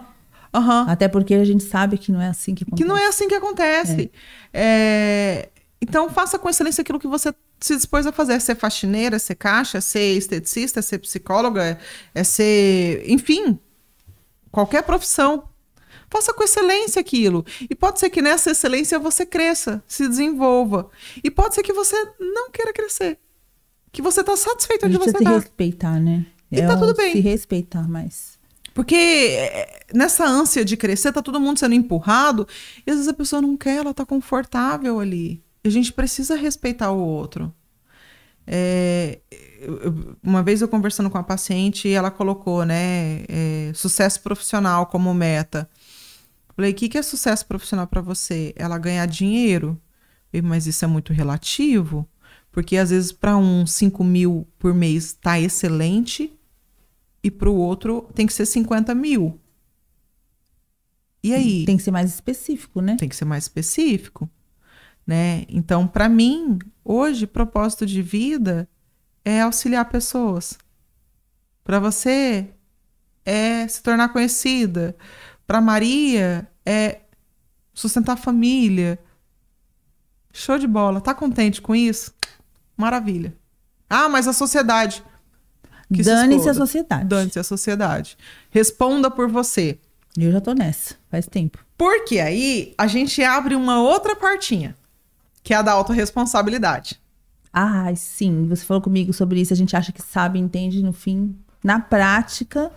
B: Uhum.
A: Até porque a gente sabe que não é assim que
B: acontece. Que não é assim que acontece. É. É... Então, faça com excelência aquilo que você se dispôs a fazer. É ser faxineira, é ser caixa, é ser esteticista, é ser psicóloga, é, é ser. Enfim, qualquer profissão. Faça com excelência aquilo. E pode ser que nessa excelência você cresça, se desenvolva. E pode ser que você não queira crescer. Que você está satisfeito onde você está.
A: se respeitar, né?
B: E é tá tudo bem.
A: Se respeitar mais.
B: Porque é, nessa ânsia de crescer, tá todo mundo sendo empurrado. E às vezes a pessoa não quer, ela tá confortável ali. E a gente precisa respeitar o outro. É, uma vez eu conversando com a paciente, ela colocou, né, é, sucesso profissional como meta. Falei, o que, que é sucesso profissional para você? Ela ganhar dinheiro. Mas isso é muito relativo, porque às vezes para um 5 mil por mês tá excelente e para o outro tem que ser 50 mil. E aí?
A: Tem que ser mais específico, né?
B: Tem que ser mais específico, né? Então, para mim, hoje, propósito de vida é auxiliar pessoas. Para você é se tornar conhecida. Para Maria é sustentar a família. Show de bola. Tá contente com isso? Maravilha. Ah, mas a sociedade.
A: Dane-se a sociedade.
B: Dane-se a sociedade. Responda por você.
A: Eu já tô nessa, faz tempo.
B: Porque aí a gente abre uma outra portinha, que é a da autorresponsabilidade.
A: Ah, sim. Você falou comigo sobre isso. A gente acha que sabe, entende no fim. Na prática,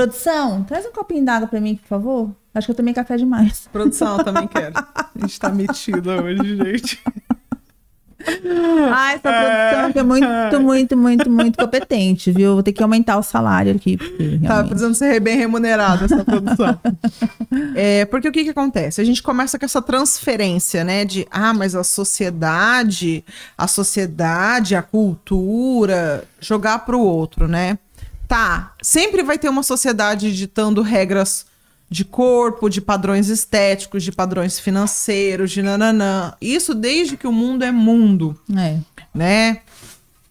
A: Produção, traz um copinho d'água para mim, por favor. Acho que eu tomei café demais.
B: Produção, eu também quero. A gente tá metida hoje, gente.
A: Ah, essa produção que é muito, muito, muito, muito competente, viu? Vou ter que aumentar o salário aqui.
B: Realmente... Tá precisando ser bem remunerada essa produção. é, porque o que que acontece? A gente começa com essa transferência, né? De, ah, mas a sociedade, a sociedade, a cultura, jogar pro outro, né? Tá, sempre vai ter uma sociedade ditando regras de corpo, de padrões estéticos, de padrões financeiros, de nananã. Isso desde que o mundo é mundo.
A: É.
B: Né?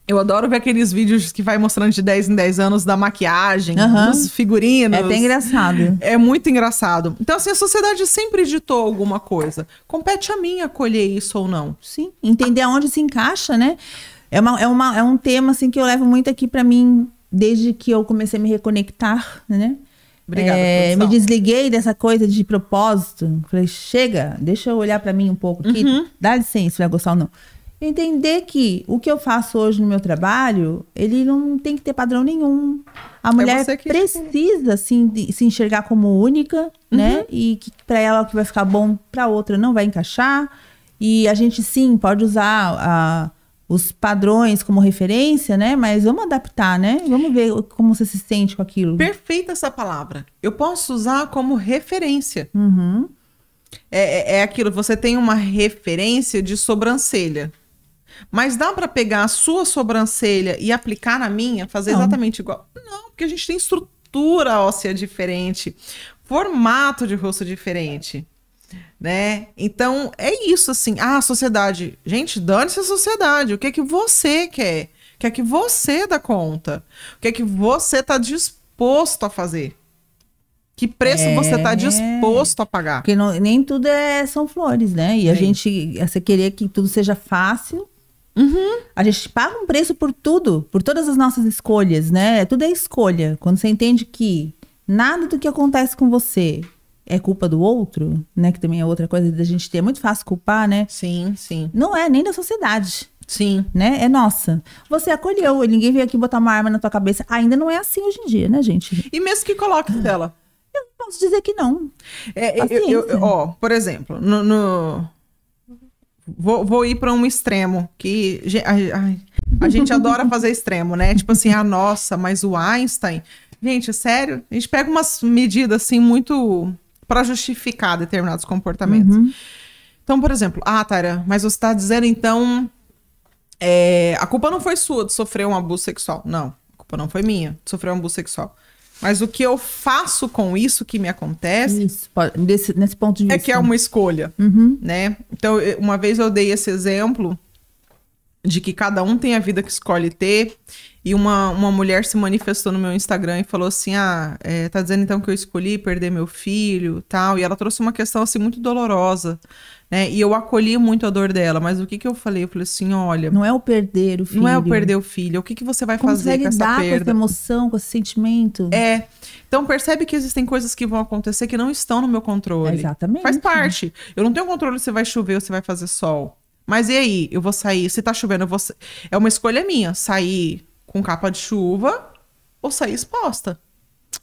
B: Eu adoro ver aqueles vídeos que vai mostrando de 10 em 10 anos da maquiagem, uhum. dos figurinos.
A: É bem engraçado.
B: É muito engraçado. Então, assim, a sociedade sempre ditou alguma coisa. Compete a mim acolher isso ou não.
A: Sim, entender aonde se encaixa, né? É, uma, é, uma, é um tema, assim, que eu levo muito aqui para mim desde que eu comecei a me reconectar, né?
B: Obrigada,
A: é, me desliguei dessa coisa de propósito. Falei, chega, deixa eu olhar para mim um pouco aqui. Uhum. Dá licença, vai gostar ou não. Entender que o que eu faço hoje no meu trabalho, ele não tem que ter padrão nenhum. A é mulher é que... precisa assim, se enxergar como única, uhum. né? E que para ela o que vai ficar bom para outra não vai encaixar. E a gente sim pode usar a os padrões como referência, né? Mas vamos adaptar, né? Vamos ver como você se sente com aquilo.
B: Perfeita essa palavra. Eu posso usar como referência.
A: Uhum.
B: É, é, é aquilo, você tem uma referência de sobrancelha. Mas dá para pegar a sua sobrancelha e aplicar na minha, fazer Não. exatamente igual? Não, porque a gente tem estrutura óssea diferente, formato de rosto diferente né? Então é isso assim. Ah, a sociedade, gente, dane-se a sociedade. O que é que você quer? O que é que você dá conta? O que é que você está disposto a fazer? Que preço é... você está disposto a pagar?
A: Porque não, nem tudo é, são flores, né? E Sim. a gente, você querer que tudo seja fácil.
B: Uhum.
A: A gente paga um preço por tudo, por todas as nossas escolhas, né? Tudo é escolha. Quando você entende que nada do que acontece com você é culpa do outro, né? Que também é outra coisa da gente ter. É muito fácil culpar, né?
B: Sim, sim.
A: Não é nem da sociedade.
B: Sim.
A: Né? É nossa. Você acolheu, ninguém veio aqui botar uma arma na tua cabeça. Ainda não é assim hoje em dia, né, gente?
B: E mesmo que coloque tela?
A: Eu não posso dizer que não.
B: É, eu, eu, ó, por exemplo, no, no... Vou, vou, ir para um extremo que a, a, a gente adora [laughs] fazer extremo, né? Tipo assim, a ah, nossa, mas o Einstein. Gente, sério, a gente pega umas medidas assim muito para justificar determinados comportamentos. Uhum. Então, por exemplo, ah, Tara, mas você está dizendo então. É, a culpa não foi sua de sofrer um abuso sexual. Não, a culpa não foi minha de sofrer um abuso sexual. Mas o que eu faço com isso que me acontece. Isso,
A: nesse, nesse ponto de vista.
B: É que é uma escolha. Uhum. Né? Então, uma vez eu dei esse exemplo de que cada um tem a vida que escolhe ter. E uma, uma mulher se manifestou no meu Instagram e falou assim: Ah, é, tá dizendo então que eu escolhi perder meu filho tal. E ela trouxe uma questão assim muito dolorosa. Né? E eu acolhi muito a dor dela, mas o que que eu falei? Eu falei assim, olha...
A: Não é o perder o filho.
B: Não é o perder o filho. O que que você vai Como fazer com essa perda? com essa
A: emoção, com esse sentimento?
B: É. Então percebe que existem coisas que vão acontecer que não estão no meu controle.
A: É exatamente.
B: Faz parte. Eu não tenho controle se vai chover ou se vai fazer sol. Mas e aí? Eu vou sair, se tá chovendo, eu vou... É uma escolha minha, sair com capa de chuva ou sair exposta.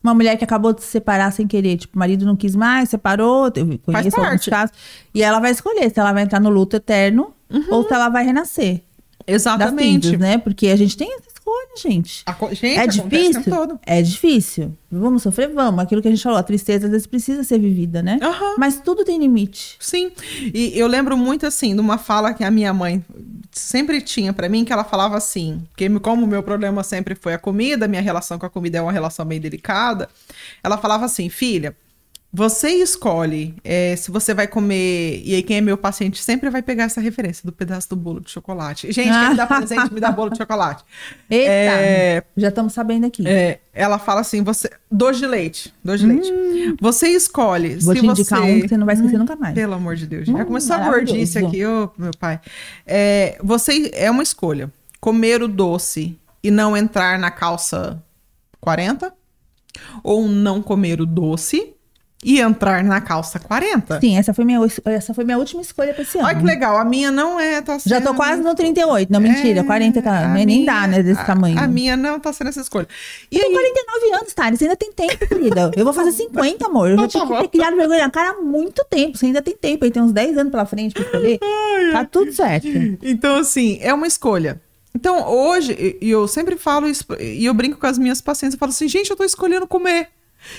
A: Uma mulher que acabou de se separar sem querer, tipo, o marido não quis mais, separou, eu conheço alguns casos. E ela vai escolher se ela vai entrar no luto eterno uhum. ou se ela vai renascer.
B: Exatamente.
A: né? Porque a gente tem escolha, gente. A, gente é difícil. É difícil. Vamos sofrer? Vamos. Aquilo que a gente falou, a tristeza às vezes precisa ser vivida, né? Uhum. Mas tudo tem limite.
B: Sim. E eu lembro muito, assim, de uma fala que a minha mãe sempre tinha para mim, que ela falava assim, que como o meu problema sempre foi a comida, minha relação com a comida é uma relação bem delicada, ela falava assim, filha, você escolhe é, se você vai comer. E aí, quem é meu paciente sempre vai pegar essa referência do pedaço do bolo de chocolate. Gente, quem me dá [laughs] presente me dá bolo de chocolate.
A: Eita! É, já estamos sabendo aqui.
B: É, ela fala assim: você. Doce de leite. Doce de hum, leite. Você escolhe.
A: Vou se te indicar você... um que você não vai esquecer hum, nunca mais.
B: Pelo amor de Deus. Hum, já começou a gordice aqui, ô oh, meu pai. É, você é uma escolha. Comer o doce e não entrar na calça 40? Ou não comer o doce e entrar na calça 40.
A: Sim, essa foi minha, essa foi minha última escolha pra esse ano.
B: Olha que legal, a minha não é. Tá
A: Já tô quase no 38, não, mentira, é, 40 tá, nem, nem dá, né, desse
B: a,
A: tamanho.
B: A minha não tá sendo essa escolha.
A: E eu aí... 49 anos, tá? Você ainda tem tempo, querida. Eu vou fazer 50, amor. Eu já [laughs] tinha que ter criado vergonha na cara há muito tempo. Você ainda tem tempo, aí tem uns 10 anos pela frente pra escolher. [laughs] Tá tudo certo.
B: Então, assim, é uma escolha. Então, hoje, e eu sempre falo isso, e eu brinco com as minhas pacientes, eu falo assim, gente, eu tô escolhendo comer.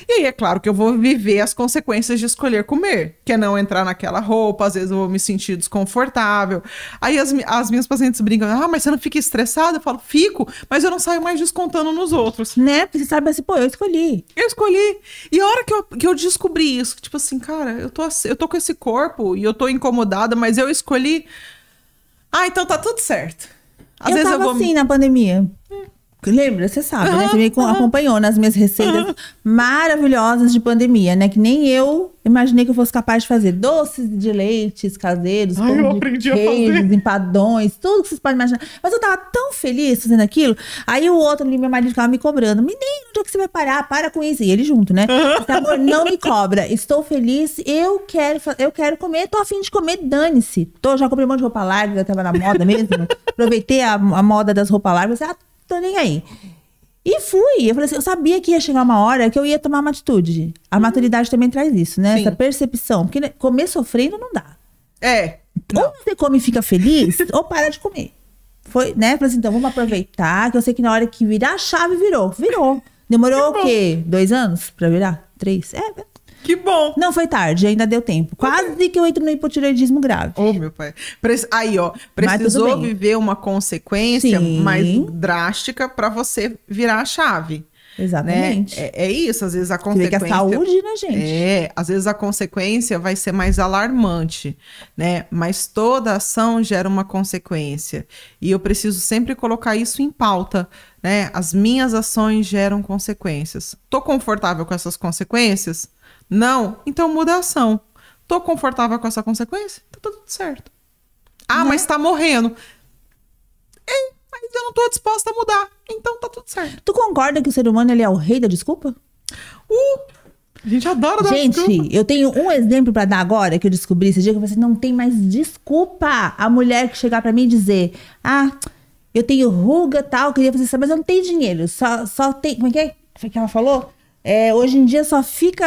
B: E aí, é claro que eu vou viver as consequências de escolher comer, que é não entrar naquela roupa, às vezes eu vou me sentir desconfortável. Aí as, as minhas pacientes brincam, ah, mas você não fica estressada? Eu falo, fico, mas eu não saio mais descontando nos outros.
A: Né? Porque você sabe assim, pô, eu escolhi.
B: Eu escolhi. E a hora que eu, que eu descobri isso, tipo assim, cara, eu tô, eu tô com esse corpo e eu tô incomodada, mas eu escolhi. Ah, então tá tudo certo.
A: Às eu vezes tava eu vou... assim na pandemia. Hum. Lembra? Você sabe, né? Você me acompanhou nas minhas receitas maravilhosas de pandemia, né? Que nem eu imaginei que eu fosse capaz de fazer doces de leites caseiros,
B: Ai, eu aprendi queijos, a
A: fazer. empadões, tudo que vocês podem imaginar. Mas eu tava tão feliz fazendo aquilo. Aí o outro ali, meu marido, ficava me cobrando. Menino, onde é que você vai parar? Para com isso. E ele junto, né? Amor, não me cobra. Estou feliz, eu quero, eu quero comer, tô afim de comer, dane-se. Tô, já comprei um monte de roupa larga, tava na moda mesmo. [laughs] Aproveitei a, a moda das roupas largas. Ah, tô nem aí. E fui. Eu falei assim, eu sabia que ia chegar uma hora que eu ia tomar uma atitude. A uhum. maturidade também traz isso, né? Sim. Essa percepção. Porque né, comer sofrendo não dá.
B: É.
A: Não. Ou você come e fica feliz, [laughs] ou para de comer. Foi, né? Falei assim, então vamos aproveitar, que eu sei que na hora que virar a chave, virou. Virou. Demorou o quê? Dois anos pra virar? Três? É,
B: que bom.
A: Não foi tarde, ainda deu tempo. Quase que eu entro no hipotireoidismo grave.
B: Ô, oh, meu pai. Aí, ó, precisou viver uma consequência Sim. mais drástica para você virar a chave.
A: Exatamente.
B: Né? É, é, isso, às vezes a consequência.
A: Que a saúde, né, gente?
B: É, às vezes a consequência vai ser mais alarmante, né? Mas toda ação gera uma consequência. E eu preciso sempre colocar isso em pauta, né? As minhas ações geram consequências. Tô confortável com essas consequências? Não? Então muda a ação. Tô confortável com essa consequência? Tá tudo certo. Ah, mas tá morrendo. É, mas eu não tô disposta a mudar. Então tá tudo certo.
A: Tu concorda que o ser humano ele é o rei da desculpa?
B: Uh! A gente adora dar
A: Gente, desculpa. eu tenho um exemplo para dar agora que eu descobri esse dia que você não tem mais desculpa. A mulher que chegar para mim e dizer: "Ah, eu tenho ruga, tal, queria fazer isso, mas eu não tenho dinheiro. Só só tem, como é que é? Foi que ela falou? É, hoje em dia só fica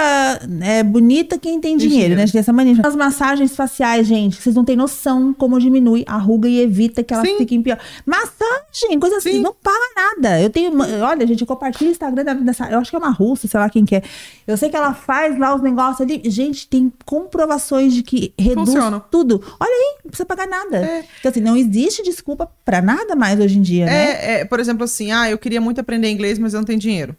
A: é, bonita quem tem dinheiro, né? Tem essa mania. As massagens faciais, gente, vocês não têm noção como diminui a ruga e evita que elas Sim. fiquem pior. Massagem, coisa assim, Sim. não paga nada. Eu tenho. Olha, gente, eu compartilho o Instagram dessa. Eu acho que é uma russa, sei lá quem que é. Eu sei que ela faz lá os negócios ali. Gente, tem comprovações de que reduz Funciona. tudo. Olha aí, não precisa pagar nada. É. Então, assim, não existe desculpa para nada mais hoje em dia,
B: é,
A: né?
B: É, por exemplo, assim, ah, eu queria muito aprender inglês, mas eu não tenho dinheiro.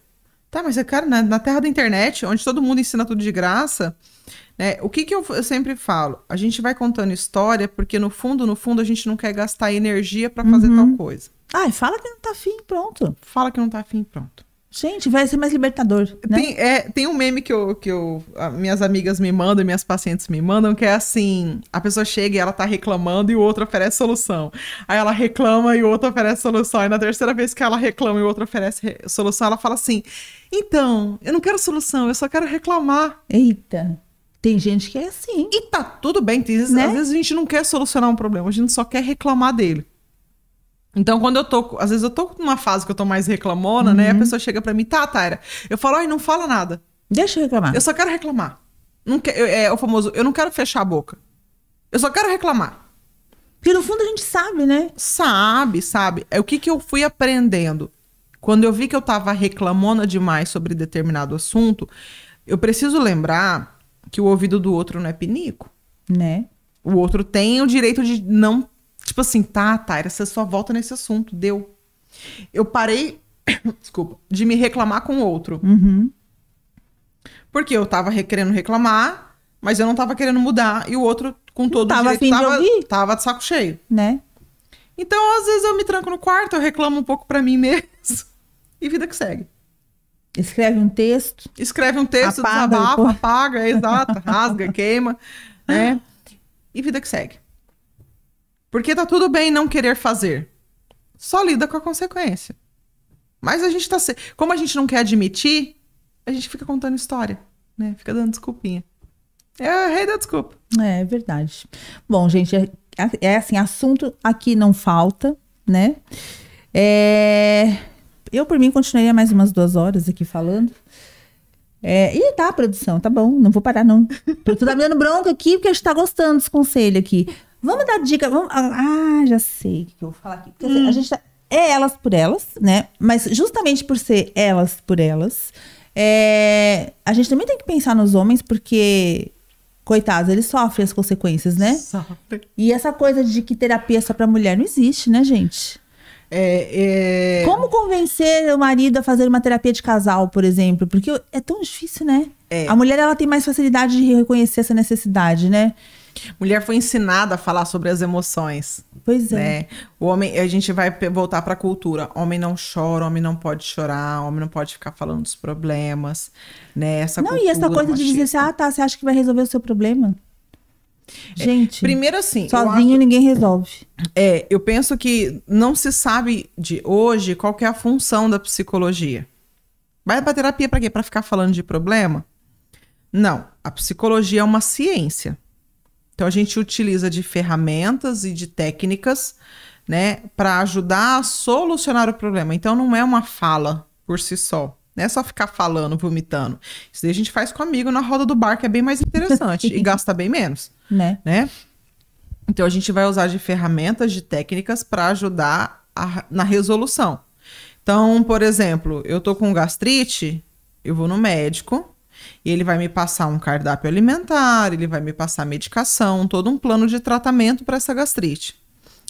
B: Tá, mas, cara, na, na terra da internet, onde todo mundo ensina tudo de graça, né? O que, que eu, eu, sempre falo? A gente vai contando história porque, no fundo, no fundo, a gente não quer gastar energia para fazer uhum. tal coisa.
A: Ai, fala que não tá afim, pronto.
B: Fala que não tá afim, pronto.
A: Gente, vai ser mais libertador. Né?
B: Tem, é, tem um meme que, eu, que eu, minhas amigas me mandam, minhas pacientes me mandam, que é assim: a pessoa chega e ela tá reclamando e o outro oferece solução. Aí ela reclama e o outro oferece solução. E na terceira vez que ela reclama e o outro oferece solução, ela fala assim: então, eu não quero solução, eu só quero reclamar.
A: Eita. Tem gente que é assim.
B: E tá tudo bem. Tem, né? Às vezes a gente não quer solucionar um problema, a gente só quer reclamar dele. Então, quando eu tô. Às vezes eu tô numa fase que eu tô mais reclamona, uhum. né? A uhum. pessoa chega pra mim, tá, Taira. Eu falo, ai, não fala nada.
A: Deixa eu reclamar.
B: Eu só quero reclamar. Não que, é o famoso, eu não quero fechar a boca. Eu só quero reclamar.
A: Porque no fundo a gente sabe, né?
B: Sabe, sabe. É o que, que eu fui aprendendo. Quando eu vi que eu tava reclamona demais sobre determinado assunto, eu preciso lembrar que o ouvido do outro não é pinico.
A: Né?
B: O outro tem o direito de não Tipo assim, tá, Taira, você só volta nesse assunto, deu. Eu parei, [coughs] desculpa, de me reclamar com o outro.
A: Uhum.
B: Porque eu tava querendo reclamar, mas eu não tava querendo mudar. E o outro, com todo
A: tava
B: o direito,
A: tava, de
B: tava de saco cheio.
A: Né?
B: Então, às vezes, eu me tranco no quarto, eu reclamo um pouco para mim mesmo. [laughs] E vida que segue.
A: Escreve um texto.
B: Escreve um texto, apaga, desabafa, apaga, exato, [laughs] rasga, queima, né? [laughs] E vida que segue. Porque tá tudo bem não querer fazer. Só lida com a consequência. Mas a gente tá. Se... Como a gente não quer admitir, a gente fica contando história, né? Fica dando desculpinha. É rei da desculpa.
A: É, é verdade. Bom, gente, é, é assim, assunto aqui não falta, né? É... Eu, por mim, continuaria mais umas duas horas aqui falando. É, e tá, produção, tá bom, não vou parar, não. Tá me dando bronca aqui porque a gente tá gostando dos conselhos aqui. Vamos dar dica. Vamos... Ah, já sei o que eu vou falar aqui. Porque, hum. a gente tá... É elas por elas, né? Mas justamente por ser elas por elas, é... a gente também tem que pensar nos homens, porque, coitados, eles sofrem as consequências, né?
B: Sofrem.
A: E essa coisa de que terapia é só pra mulher não existe, né, gente?
B: É, é...
A: Como convencer o marido a fazer uma terapia de casal, por exemplo? Porque é tão difícil, né?
B: É.
A: A mulher ela tem mais facilidade de reconhecer essa necessidade, né?
B: Mulher foi ensinada a falar sobre as emoções.
A: Pois é.
B: Né? O homem, a gente vai voltar para a cultura. Homem não chora, homem não pode chorar, homem não pode ficar falando dos problemas, né? Essa
A: não, e essa coisa machista. de dizer assim, ah, tá, você acha que vai resolver o seu problema? É, gente,
B: é, primeiro assim,
A: sozinho acho, ninguém resolve.
B: É, eu penso que não se sabe de hoje qual é a função da psicologia. Vai para terapia para quê? Para ficar falando de problema? Não, a psicologia é uma ciência. Então a gente utiliza de ferramentas e de técnicas, né, para ajudar a solucionar o problema. Então não é uma fala por si só. Não é só ficar falando, vomitando. Isso daí a gente faz com amigo na roda do bar, que é bem mais interessante [laughs] e gasta bem menos.
A: Né?
B: né? Então a gente vai usar de ferramentas, de técnicas para ajudar a, na resolução. Então, por exemplo, eu tô com gastrite, eu vou no médico, ele vai me passar um cardápio alimentar, ele vai me passar medicação, todo um plano de tratamento para essa gastrite.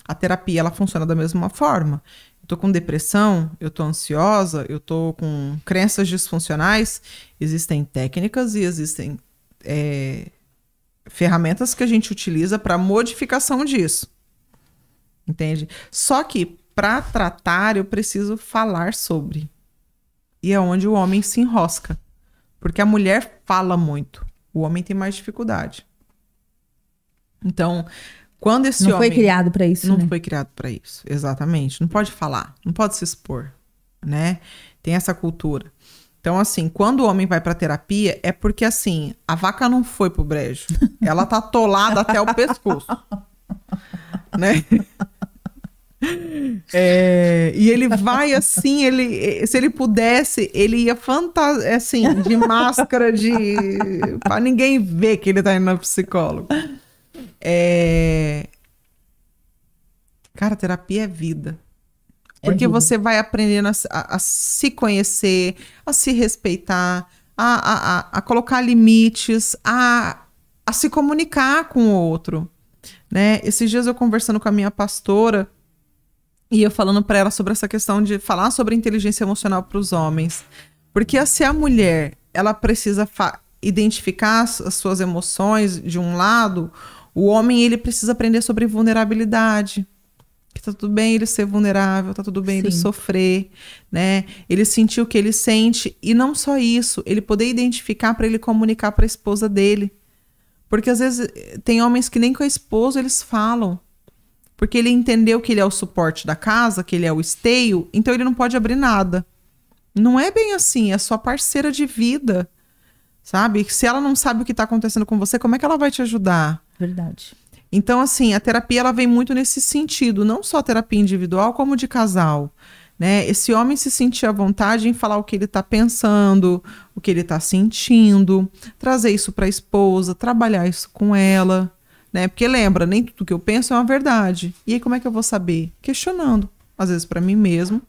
B: A terapia ela funciona da mesma forma. Eu tô com depressão, eu tô ansiosa, eu tô com crenças disfuncionais. Existem técnicas e existem é, ferramentas que a gente utiliza para modificação disso. Entende? Só que para tratar eu preciso falar sobre. E é onde o homem se enrosca. Porque a mulher fala muito, o homem tem mais dificuldade. Então, quando esse
A: não
B: homem.
A: Não foi criado para isso.
B: Não
A: né?
B: foi criado para isso, exatamente. Não pode falar, não pode se expor, né? Tem essa cultura. Então, assim, quando o homem vai para terapia, é porque, assim, a vaca não foi pro brejo. [laughs] Ela tá atolada até o pescoço. né? [laughs] É, e ele vai assim, ele, se ele pudesse, ele ia fantasia, assim, de máscara, de para ninguém ver que ele tá indo no psicólogo. É... Cara, terapia é vida. É Porque é vida. você vai aprendendo a, a, a, se conhecer, a se respeitar, a, a, a colocar limites, a, a se comunicar com o outro. Né? Esses dias eu conversando com a minha pastora, e eu falando para ela sobre essa questão de falar sobre inteligência emocional para os homens. Porque se a mulher ela precisa identificar as suas emoções de um lado, o homem ele precisa aprender sobre vulnerabilidade. Que tá tudo bem ele ser vulnerável, tá tudo bem Sim. ele sofrer, né? Ele sentir o que ele sente e não só isso, ele poder identificar para ele comunicar para a esposa dele. Porque às vezes tem homens que nem com a esposa eles falam. Porque ele entendeu que ele é o suporte da casa, que ele é o esteio, então ele não pode abrir nada. Não é bem assim, é sua parceira de vida. Sabe? Se ela não sabe o que está acontecendo com você, como é que ela vai te ajudar?
A: Verdade.
B: Então, assim, a terapia ela vem muito nesse sentido, não só terapia individual, como de casal. Né? Esse homem se sentir à vontade em falar o que ele está pensando, o que ele está sentindo, trazer isso para a esposa, trabalhar isso com ela. Né? Porque lembra, nem tudo que eu penso é uma verdade. E aí, como é que eu vou saber? Questionando. Às vezes para mim mesmo,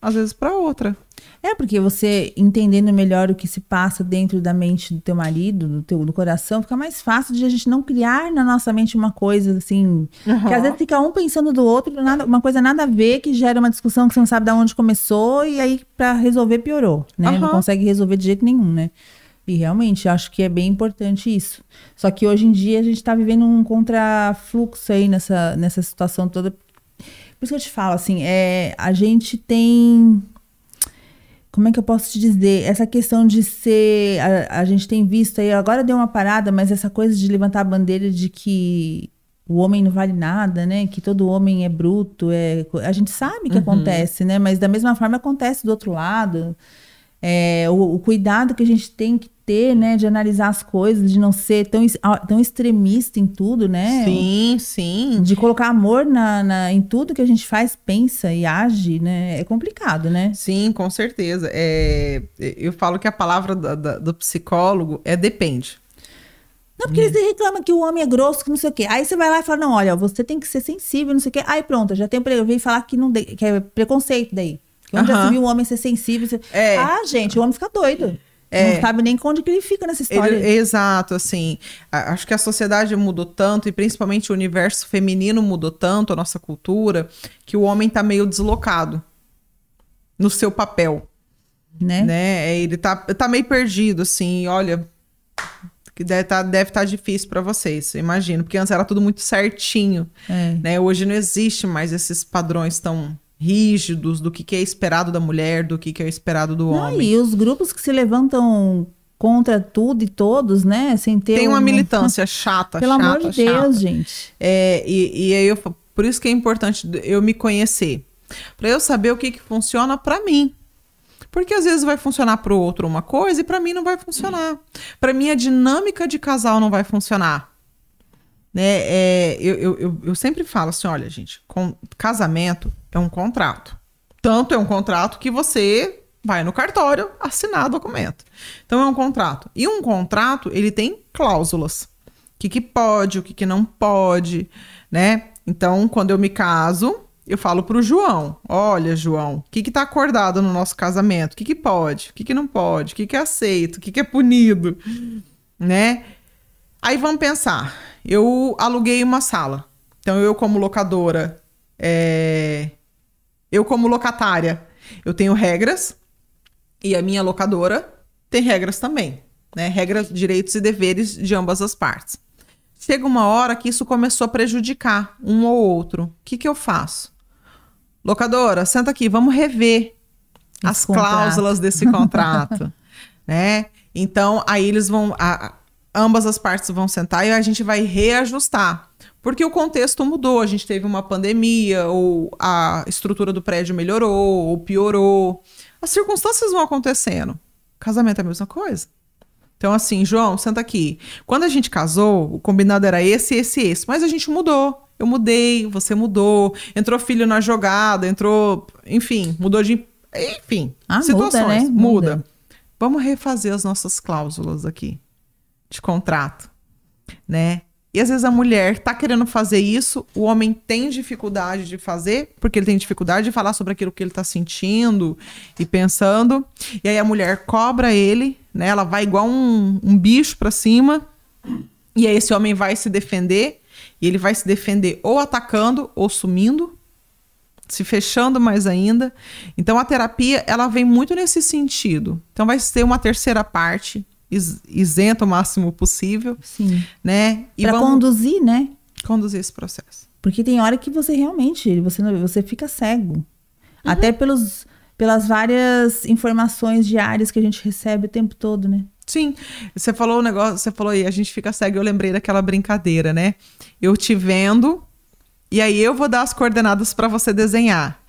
B: às vezes para outra.
A: É, porque você entendendo melhor o que se passa dentro da mente do teu marido, do teu do coração, fica mais fácil de a gente não criar na nossa mente uma coisa assim. Uhum. Que às vezes fica um pensando do outro, nada, uma coisa nada a ver, que gera uma discussão que você não sabe de onde começou, e aí para resolver piorou, né? Uhum. Não consegue resolver de jeito nenhum, né? E realmente, acho que é bem importante isso. Só que hoje em dia a gente está vivendo um contrafluxo aí nessa, nessa situação toda. Por isso que eu te falo, assim, é, a gente tem como é que eu posso te dizer? Essa questão de ser. A, a, gente tem visto aí, agora deu uma parada, mas essa coisa de levantar a bandeira de que o homem não vale nada, né? Que todo homem é bruto. É, a gente sabe que uhum. acontece, né? Mas da mesma forma acontece do outro lado. É, o, o, cuidado que a gente tem que ter, né, de analisar as coisas, de não ser tão, tão extremista em tudo, né?
B: Sim, sim.
A: De colocar amor na, na, em tudo que a gente faz, pensa e age, né? É complicado, né?
B: Sim, com certeza. É, eu falo que a palavra do, do, do psicólogo é depende.
A: Não, porque hum. eles reclamam que o homem é grosso, que não sei o quê. Aí você vai lá e fala, não, olha, você tem que ser sensível, não sei o quê. Aí pronto, já tem, eu vim falar que, não, que é preconceito daí. Onde uh -huh. já se viu um homem ser sensível. É. Ah, gente, o homem fica doido. É. Não sabe nem onde que ele fica nessa história. Ele,
B: exato, assim. Acho que a sociedade mudou tanto, e principalmente o universo feminino mudou tanto, a nossa cultura, que o homem tá meio deslocado no seu papel. Né? né? Ele tá, tá meio perdido, assim, olha. Que deve estar tá, deve tá difícil para vocês, imagino, porque antes era tudo muito certinho. É. Né? Hoje não existe mais esses padrões tão rígidos do que, que é esperado da mulher, do que, que é esperado do Não, homem.
A: E os grupos que se levantam contra tudo e todos, né? Sem ter
B: Tem uma um... militância [laughs] chata,
A: Pelo
B: chata,
A: amor de chata. Deus, gente.
B: É, e, e aí eu, por isso que é importante eu me conhecer. para eu saber o que, que funciona para mim. Porque às vezes vai funcionar para o outro uma coisa e para mim não vai funcionar. Para mim a dinâmica de casal não vai funcionar. Né? É, eu, eu, eu sempre falo assim: olha, gente, com casamento é um contrato. Tanto é um contrato que você vai no cartório assinar documento. Então é um contrato. E um contrato, ele tem cláusulas. O que, que pode, o que, que não pode, né? Então, quando eu me caso, eu falo pro João: olha, João, o que, tá acordado no nosso casamento? O que, que pode? O que, que não pode? O que, que é aceito? O que, que é punido? Né? Aí vamos pensar. Eu aluguei uma sala. Então, eu, como locadora, é, eu, como locatária, eu tenho regras e a minha locadora tem regras também, né? Regras, direitos e deveres de ambas as partes. Chega uma hora que isso começou a prejudicar um ou outro. O que, que eu faço? Locadora, senta aqui, vamos rever Esse as contrato. cláusulas desse contrato, [laughs] né? Então, aí eles vão, a, ambas as partes vão sentar e a gente vai reajustar. Porque o contexto mudou, a gente teve uma pandemia, ou a estrutura do prédio melhorou, ou piorou. As circunstâncias vão acontecendo. Casamento é a mesma coisa. Então, assim, João, senta aqui. Quando a gente casou, o combinado era esse, esse, esse. Mas a gente mudou. Eu mudei, você mudou. Entrou filho na jogada, entrou. Enfim, mudou de. Enfim,
A: ah, situações. Muda, né?
B: muda. muda. Vamos refazer as nossas cláusulas aqui de contrato, né? E às vezes a mulher tá querendo fazer isso, o homem tem dificuldade de fazer, porque ele tem dificuldade de falar sobre aquilo que ele tá sentindo e pensando. E aí a mulher cobra ele, né? Ela vai igual um, um bicho para cima. E aí esse homem vai se defender. E ele vai se defender ou atacando ou sumindo. se fechando mais ainda. Então a terapia, ela vem muito nesse sentido. Então vai ser uma terceira parte, isenta o máximo possível.
A: Sim.
B: Né?
A: E pra vamos... conduzir, né?
B: Conduzir esse processo.
A: Porque tem hora que você realmente, você, você fica cego. Uhum. Até pelos, pelas várias informações diárias que a gente recebe o tempo todo, né?
B: Sim, você falou o negócio, você falou aí, a gente fica cego, eu lembrei daquela brincadeira, né? Eu te vendo, e aí eu vou dar as coordenadas para você desenhar.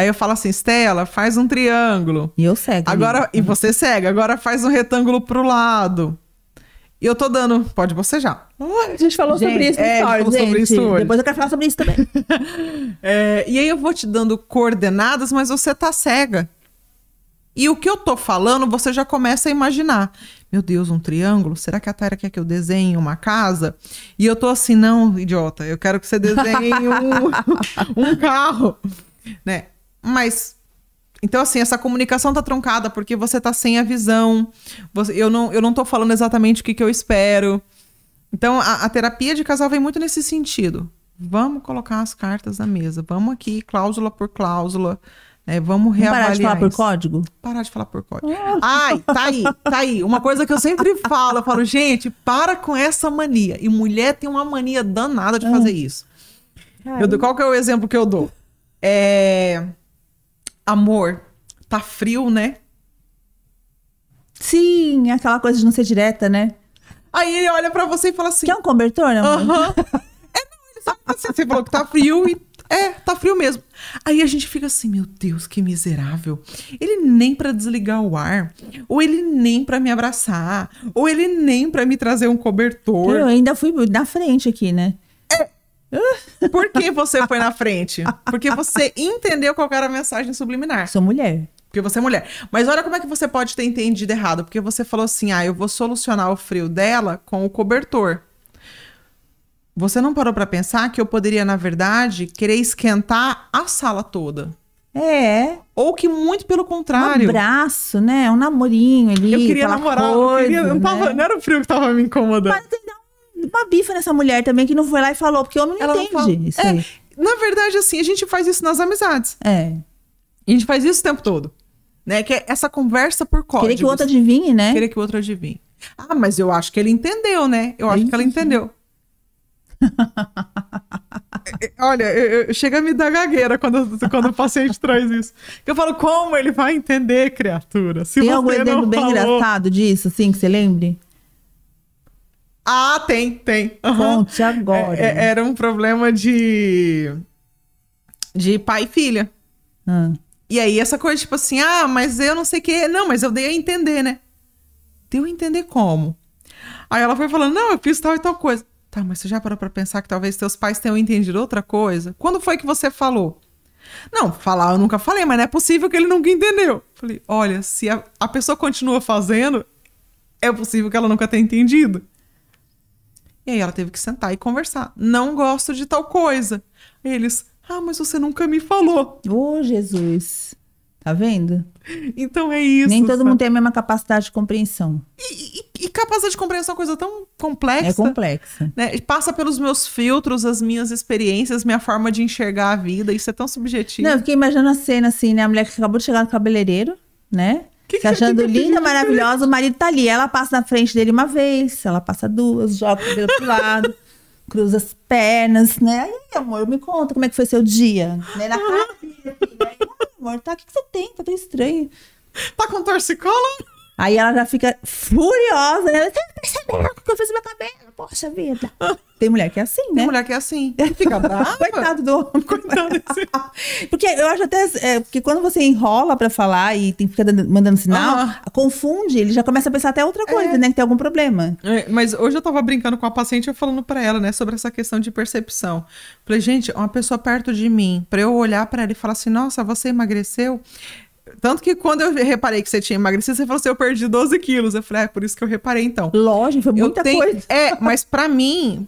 B: Aí eu falo assim, Stella, faz um triângulo.
A: E eu cego.
B: Agora, e você segue, agora faz um retângulo pro lado. E eu tô dando. Pode bocejar.
A: a gente falou gente, sobre isso,
B: é, falou sobre isso hoje.
A: Depois eu quero falar sobre isso também. [laughs]
B: é, e aí eu vou te dando coordenadas, mas você tá cega. E o que eu tô falando, você já começa a imaginar. Meu Deus, um triângulo? Será que a Tara quer que eu desenhe uma casa? E eu tô assim, não, idiota, eu quero que você desenhe um, [laughs] um carro. Né? Mas então, assim, essa comunicação tá truncada porque você tá sem a visão. Você, eu, não, eu não tô falando exatamente o que, que eu espero. Então, a, a, terapia de casal vem muito nesse sentido. Vamos colocar as cartas na mesa. Vamos aqui, cláusula por cláusula. É, vamos reavaliar.
A: Parar de falar por código?
B: Parar de falar por código. Ai, tá aí, tá aí. Uma coisa que eu sempre falo, eu falo, gente, para com essa mania. E mulher tem uma mania danada de ah. fazer isso. Eu, qual que é o exemplo que eu dou? É... Amor, tá frio, né?
A: Sim, aquela coisa de não ser direta, né?
B: Aí ele olha para você e fala assim...
A: Quer um cobertor, amor?
B: Aham. Uh [laughs] -huh. é, não, ele sabe assim, você falou que tá frio e é, tá frio mesmo. Aí a gente fica assim, meu Deus, que miserável. Ele nem para desligar o ar, ou ele nem para me abraçar, ou ele nem para me trazer um cobertor.
A: Eu ainda fui na frente aqui, né? [laughs]
B: Por que você foi na frente? Porque você entendeu qual era a mensagem subliminar.
A: Sou mulher.
B: Porque você é mulher. Mas olha como é que você pode ter entendido errado. Porque você falou assim: ah, eu vou solucionar o frio dela com o cobertor. Você não parou para pensar que eu poderia, na verdade, querer esquentar a sala toda?
A: É.
B: Ou que muito pelo contrário.
A: Um abraço, né? Um namorinho ali.
B: Eu queria namorar. Coisa, eu queria, não, tava, né? não era o frio que tava me incomodando. Mas
A: uma bifa nessa mulher também que não foi lá e falou, porque o homem não Ela entende não isso
B: é, Na verdade, assim, a gente faz isso nas amizades.
A: É.
B: a gente faz isso o tempo todo. Né? Que é essa conversa por códigos.
A: Querer que o outro adivinhe, né?
B: Querer que o outro adivinhe. Ah, mas eu acho que ele entendeu, né? Eu acho que ela entendeu. [laughs] Olha, eu, eu, chega a me dar gagueira quando, quando o paciente [laughs] traz isso. Eu falo, como ele vai entender, criatura?
A: Se tem algum exemplo bem falou... engraçado disso, assim, que você lembre?
B: Ah, tem, tem.
A: Uhum. Conte agora.
B: É, é, era um problema de. de pai e filha.
A: Ah.
B: E aí, essa coisa, tipo assim, ah, mas eu não sei o quê. Não, mas eu dei a entender, né? Deu a entender como? Aí ela foi falando, não, eu fiz tal e tal coisa. Tá, mas você já parou para pensar que talvez teus pais tenham entendido outra coisa? Quando foi que você falou? Não, falar eu nunca falei, mas não é possível que ele nunca entendeu. Falei, olha, se a, a pessoa continua fazendo, é possível que ela nunca tenha entendido. E aí ela teve que sentar e conversar. Não gosto de tal coisa. Eles, ah, mas você nunca me falou.
A: Ô, oh, Jesus. Tá vendo?
B: Então é isso.
A: Nem todo sabe? mundo tem a mesma capacidade de compreensão.
B: E, e, e, capacidade de compreensão é uma coisa tão complexa.
A: É complexa.
B: Né? Passa pelos meus filtros, as minhas experiências, minha forma de enxergar a vida. Isso é tão subjetivo.
A: Não, eu fiquei imaginando a cena assim, né? A mulher que acabou de chegar no cabeleireiro, né? Que se achando que linda, que maravilhosa, o marido tá ali. Ela passa na frente dele uma vez, ela passa duas, joga o cabelo pro lado, [laughs] cruza as pernas, né? Aí, amor, me conta como é que foi seu dia. Né? Na cara dele, assim, né? amor, tá, o que, que você tem? Tá tão estranho.
B: Tá com torcicolo?
A: Aí ela já fica furiosa, né? Você percebeu o que eu fiz no meu cabelo? Poxa vida. Tem mulher que é assim, né?
B: Tem mulher que é assim. Fica [laughs] brava.
A: Coitado do homem. Coitado desse... [laughs] Porque eu acho até... É, porque quando você enrola pra falar e tem que ficar mandando sinal, confunde, ele já começa a pensar até outra coisa, é. né? Que tem algum problema.
B: É, mas hoje eu tava brincando com a paciente, eu falando pra ela, né? Sobre essa questão de percepção. Falei, gente, uma pessoa perto de mim, pra eu olhar pra ela e falar assim, nossa, você emagreceu... Tanto que quando eu reparei que você tinha emagrecido, você falou assim: eu perdi 12 quilos. Eu falei, ah, é por isso que eu reparei então.
A: Lógico, foi muita tenho... coisa.
B: É, mas para mim,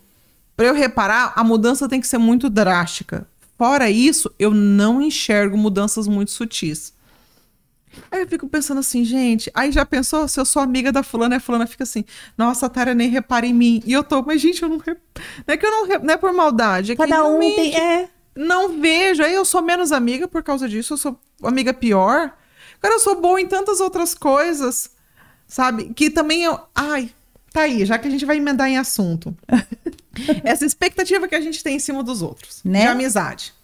B: para eu reparar, a mudança tem que ser muito drástica. Fora isso, eu não enxergo mudanças muito sutis. Aí eu fico pensando assim, gente, aí já pensou, se eu sou amiga da fulana, a fulana fica assim, nossa, a Tara nem repara em mim. E eu tô, mas gente, eu não. Rep... Não é que eu não. Rep... Não é por maldade. É
A: Cada um tem. É
B: Não vejo. Aí eu sou menos amiga por causa disso, eu sou amiga pior. Cara, eu sou boa em tantas outras coisas, sabe? Que também eu. Ai, tá aí, já que a gente vai emendar em assunto. [laughs] Essa expectativa que a gente tem em cima dos outros, né? de amizade.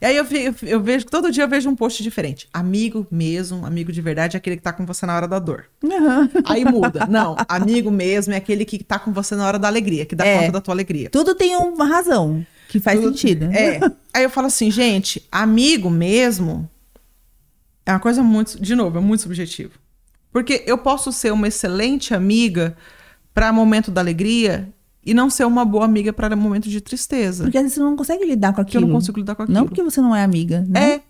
B: E aí eu, eu, eu, vejo, todo dia eu vejo um post diferente. Amigo mesmo, amigo de verdade é aquele que tá com você na hora da dor. Uhum. Aí muda. Não, amigo mesmo é aquele que tá com você na hora da alegria, que dá é. conta da tua alegria.
A: Tudo tem uma razão que faz Tudo, sentido.
B: É. aí eu falo assim, gente, amigo mesmo é uma coisa muito, de novo, é muito subjetivo. Porque eu posso ser uma excelente amiga para momento da alegria e não ser uma boa amiga para momento de tristeza.
A: Porque às vezes você não consegue lidar com aquilo.
B: Porque eu não consigo lidar com aquilo.
A: Não porque você não é amiga, né?
B: É.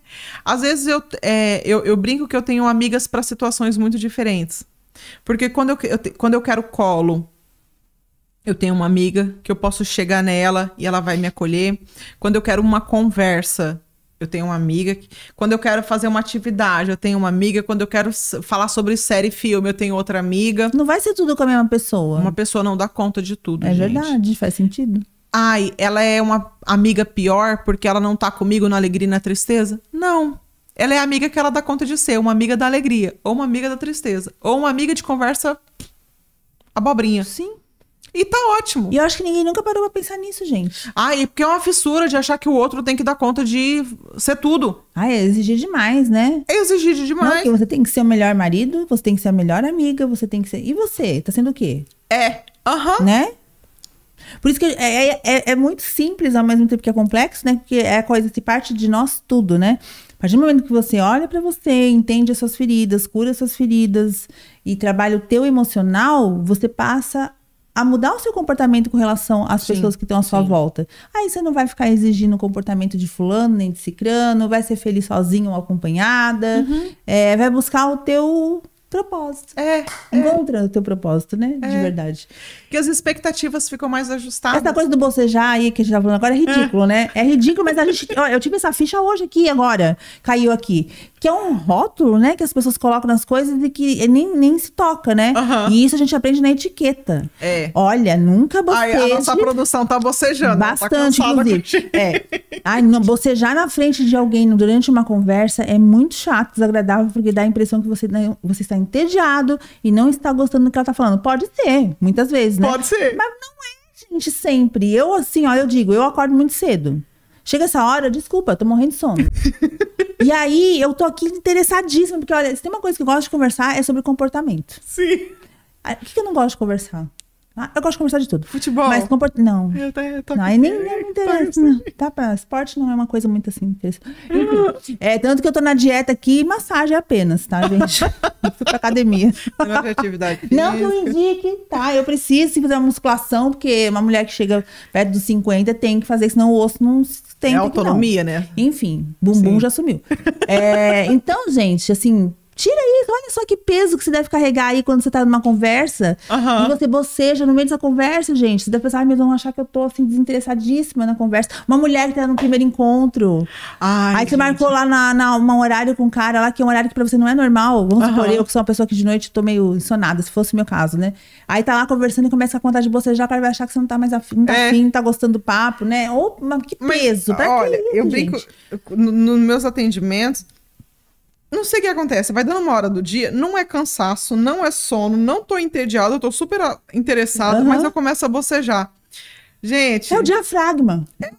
B: Às vezes eu, é, eu, eu brinco que eu tenho amigas para situações muito diferentes. Porque quando eu, eu, quando eu quero colo, eu tenho uma amiga que eu posso chegar nela e ela vai me acolher. Quando eu quero uma conversa, eu tenho uma amiga. Que, quando eu quero fazer uma atividade, eu tenho uma amiga. Quando eu quero falar sobre série e filme, eu tenho outra amiga.
A: Não vai ser tudo com a mesma pessoa.
B: Uma pessoa não dá conta de tudo.
A: É
B: gente.
A: verdade, faz sentido.
B: Ai, ela é uma amiga pior porque ela não tá comigo na alegria e na tristeza? Não. Ela é a amiga que ela dá conta de ser, uma amiga da alegria, ou uma amiga da tristeza, ou uma amiga de conversa abobrinha.
A: Sim.
B: E tá ótimo.
A: E eu acho que ninguém nunca parou pra pensar nisso, gente.
B: Ah, e porque é uma fissura de achar que o outro tem que dar conta de ser tudo.
A: Ah, é exigir demais, né?
B: É exigir demais.
A: Não, você tem que ser o melhor marido, você tem que ser a melhor amiga, você tem que ser. E você? Tá sendo o quê?
B: É. Aham. Uhum.
A: Né? Por isso que é, é, é, é, muito simples ao mesmo tempo que é complexo, né? Porque é a coisa que parte de nós tudo, né? A partir do momento que você olha para você, entende as suas feridas, cura as suas feridas e trabalha o teu emocional, você passa a mudar o seu comportamento com relação às sim, pessoas que estão à sua sim. volta. Aí você não vai ficar exigindo o comportamento de fulano nem de cicrano, vai ser feliz sozinho ou acompanhada, uhum. é, vai buscar o teu propósito.
B: É.
A: Encontra é. o teu propósito, né? É. De verdade.
B: Que as expectativas ficam mais ajustadas.
A: Essa coisa do bocejar aí que a gente tá falando agora é ridículo, é. né? É ridículo, mas a gente. [laughs] Ó, eu tive essa ficha hoje aqui agora. Caiu aqui. Que é um rótulo, né? Que as pessoas colocam nas coisas e que nem, nem se toca, né? Uhum. E isso a gente aprende na etiqueta.
B: É.
A: Olha, nunca boceje.
B: Ai, a nossa produção tá bocejando.
A: Tá Bastante, tá inclusive. É. Ai, não, bocejar na frente de alguém durante uma conversa é muito chato, desagradável, porque dá a impressão que você, né, você está entediado e não está gostando do que ela está falando. Pode ser, muitas vezes, né?
B: Pode ser.
A: Mas não é, gente, sempre. Eu, assim, ó, eu digo, eu acordo muito cedo. Chega essa hora, desculpa, eu tô morrendo de sono. [laughs] e aí, eu tô aqui interessadíssima, porque olha, se tem uma coisa que eu gosto de conversar, é sobre comportamento.
B: Sim.
A: Ah, o que, que eu não gosto de conversar? Ah, eu gosto de conversar de tudo.
B: Futebol.
A: Mas comport... Não.
B: Eu tô, eu tô
A: não, aí nem, nem me interessa. Não. Tá pra... Esporte não é uma coisa muito assim. é, tanto que eu tô na dieta aqui massagem apenas, tá, gente? [laughs] eu fui pra academia.
B: Não é atividade
A: Não que eu indique, tá? Eu preciso fazer uma musculação, porque uma mulher que chega perto dos 50 tem que fazer, senão o osso não tem. É
B: autonomia, né?
A: Enfim, bumbum Sim. já sumiu. É, então, gente, assim, Tira isso, olha só que peso que você deve carregar aí quando você tá numa conversa. Uhum. E você boceja no meio dessa conversa, gente. Você deve pensar, mas vão achar que eu tô assim, desinteressadíssima na conversa. Uma mulher que tá no primeiro encontro. Ai, aí gente. você marcou lá na, na um horário com um cara lá, que é um horário que pra você não é normal. Vamos uhum. supor, eu que sou uma pessoa que de noite tô meio insonada, se fosse o meu caso, né? Aí tá lá conversando e começa a contar de bocejar, o cara vai achar que você não tá mais afim, não tá é. afim, tá gostando do papo, né? Ou, mas que peso, mas, pra
B: olha,
A: que isso,
B: eu brinco, nos meus atendimentos, não sei o que acontece, vai dando uma hora do dia, não é cansaço, não é sono, não tô entediado, eu tô super interessado, uhum. mas eu começo a bocejar. Gente.
A: É o diafragma. É,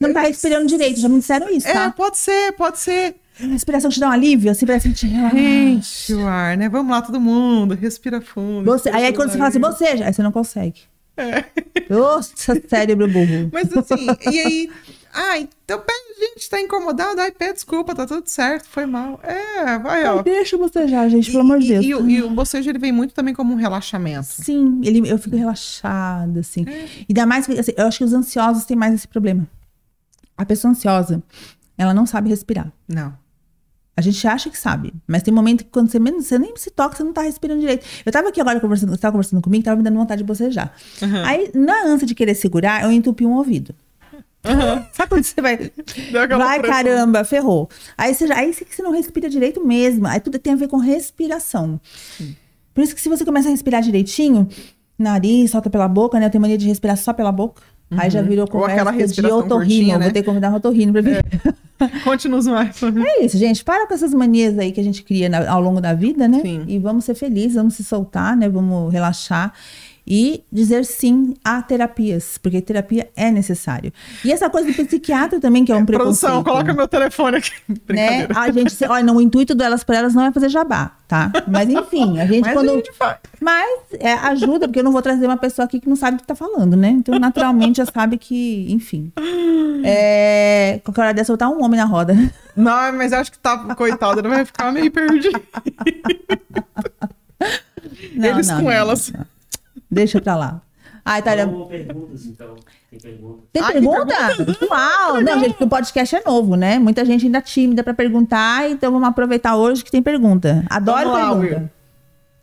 A: não tá respirando direito, já me disseram isso, tá?
B: É, pode ser, pode ser.
A: A respiração te dá um alívio, assim, parece que te
B: Enche o ar, né? Vamos lá, todo mundo, respira fundo.
A: Você, aí, aí quando você fala assim, boceja, aí você não consegue. É. Nossa, [laughs] cérebro burro.
B: Mas assim, e aí ah, então a gente tá incomodado. Ai, pede desculpa, tá tudo certo, foi mal. É, vai, ó.
A: deixa o bocejar, gente, pelo amor de Deus.
B: E, e, e, o bocejo, ele vem muito também como um relaxamento.
A: Sim, ele, eu fico relaxada, assim. É. E ainda mais, assim, eu acho que os ansiosos têm mais esse problema. A pessoa ansiosa, ela não sabe respirar.
B: Não.
A: A gente acha que sabe, mas tem momento que quando você menos, você nem se toca, você não tá respirando direito. Eu tava aqui agora conversando, você tava conversando comigo, tava me dando vontade de bocejar. Uhum. Aí, na ânsia de querer segurar, eu entupi um ouvido. Uhum. [laughs] Sabe quando você vai. Vai, pressão. caramba, ferrou. Aí você, aí você não respira direito mesmo. Aí tudo tem a ver com respiração. Sim. Por isso que se você começa a respirar direitinho, Nariz, solta pela boca, né? Eu tenho mania de respirar só pela boca. Uhum. Aí já uhum. virou conversa de otorrino. Né? Vou ter que convidar um otorrino pra vir.
B: É. [laughs] Conte-nos mais. [laughs]
A: É isso, gente. Para com essas manias aí que a gente cria ao longo da vida, né? Sim. E vamos ser felizes, vamos se soltar, né? Vamos relaxar e dizer sim a terapias, porque terapia é necessário. E essa coisa do psiquiatra também, que é um preconceito.
B: Produção, coloca meu telefone aqui.
A: Né? [laughs] A gente, olha, não, o intuito delas para elas não é fazer jabá, tá? Mas enfim, a gente Mas quando. A gente faz. Mas é, ajuda, porque eu não vou trazer uma pessoa aqui que não sabe o que tá falando, né? Então, naturalmente, já sabe que, enfim. É... Qualquer hora dessa eu botar um homem na roda.
B: Não, mas eu acho que tá, coitado, ele vai ficar meio perdido. Não, Eles não, com não, elas. Não.
A: Deixa pra lá.
C: Tá. Vamos perguntas, então. Tem
A: pergunta? Tem Ai, pergunta? pergunta? Uau! Não, gente, o podcast é novo, né? Muita gente ainda tímida pra perguntar, então vamos aproveitar hoje que tem pergunta. Adoro vamos pergunta. Lá, Will.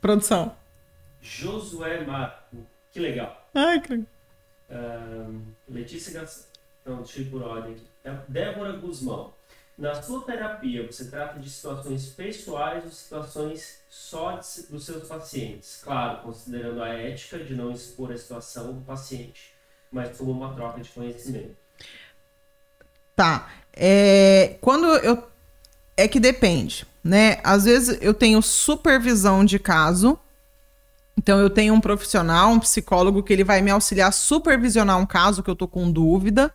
B: Produção.
C: Josué Marco. Que legal.
B: Ai, que legal.
C: Uh, Letícia Gastão. Não, deixa eu ir por ordem aqui. Débora Guzmão. Na sua terapia, você trata de situações pessoais ou situações só dos seus pacientes? Claro, considerando a ética de não expor a situação do paciente, mas como uma troca de conhecimento.
B: Tá. É, quando eu. É que depende, né? Às vezes eu tenho supervisão de caso. Então eu tenho um profissional, um psicólogo que ele vai me auxiliar a supervisionar um caso que eu tô com dúvida,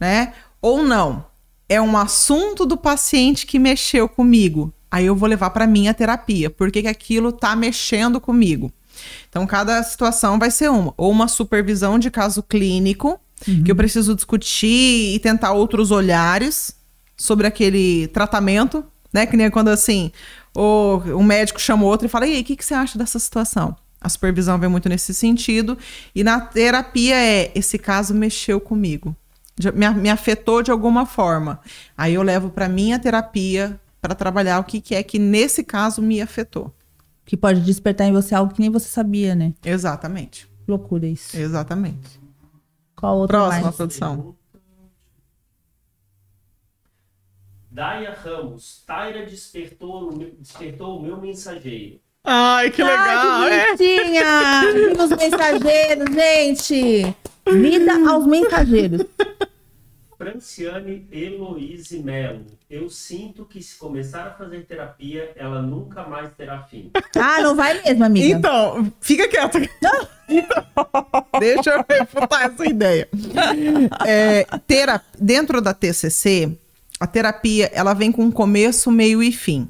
B: né? Ou não é um assunto do paciente que mexeu comigo. Aí eu vou levar para minha terapia, porque que aquilo tá mexendo comigo. Então, cada situação vai ser uma. Ou uma supervisão de caso clínico, uhum. que eu preciso discutir e tentar outros olhares sobre aquele tratamento, né? Que nem quando assim, o, um médico chama outro e fala: e aí, o que, que você acha dessa situação? A supervisão vem muito nesse sentido. E na terapia é: esse caso mexeu comigo me, me afetou de alguma forma. Aí eu levo para minha terapia para trabalhar o que, que é que nesse caso me afetou.
A: Que pode despertar em você algo que nem você sabia, né?
B: Exatamente.
A: Loucura isso.
B: Exatamente.
A: Qual outra
B: Próxima
A: mais?
B: produção.
C: Daya Ramos, Taira despertou, despertou o meu mensageiro.
B: Ai, que legal!
A: Ai, que bonitinha! Os mensageiros, gente! Vida aos mensageiros. [laughs]
C: Franciane Heloise Melo. Eu sinto que se começar a fazer terapia, ela nunca mais terá fim.
A: Ah, não vai mesmo, amiga.
B: Então, fica quieta. Então, deixa eu refutar essa ideia. É, terap... Dentro da TCC, a terapia ela vem com começo, meio e fim.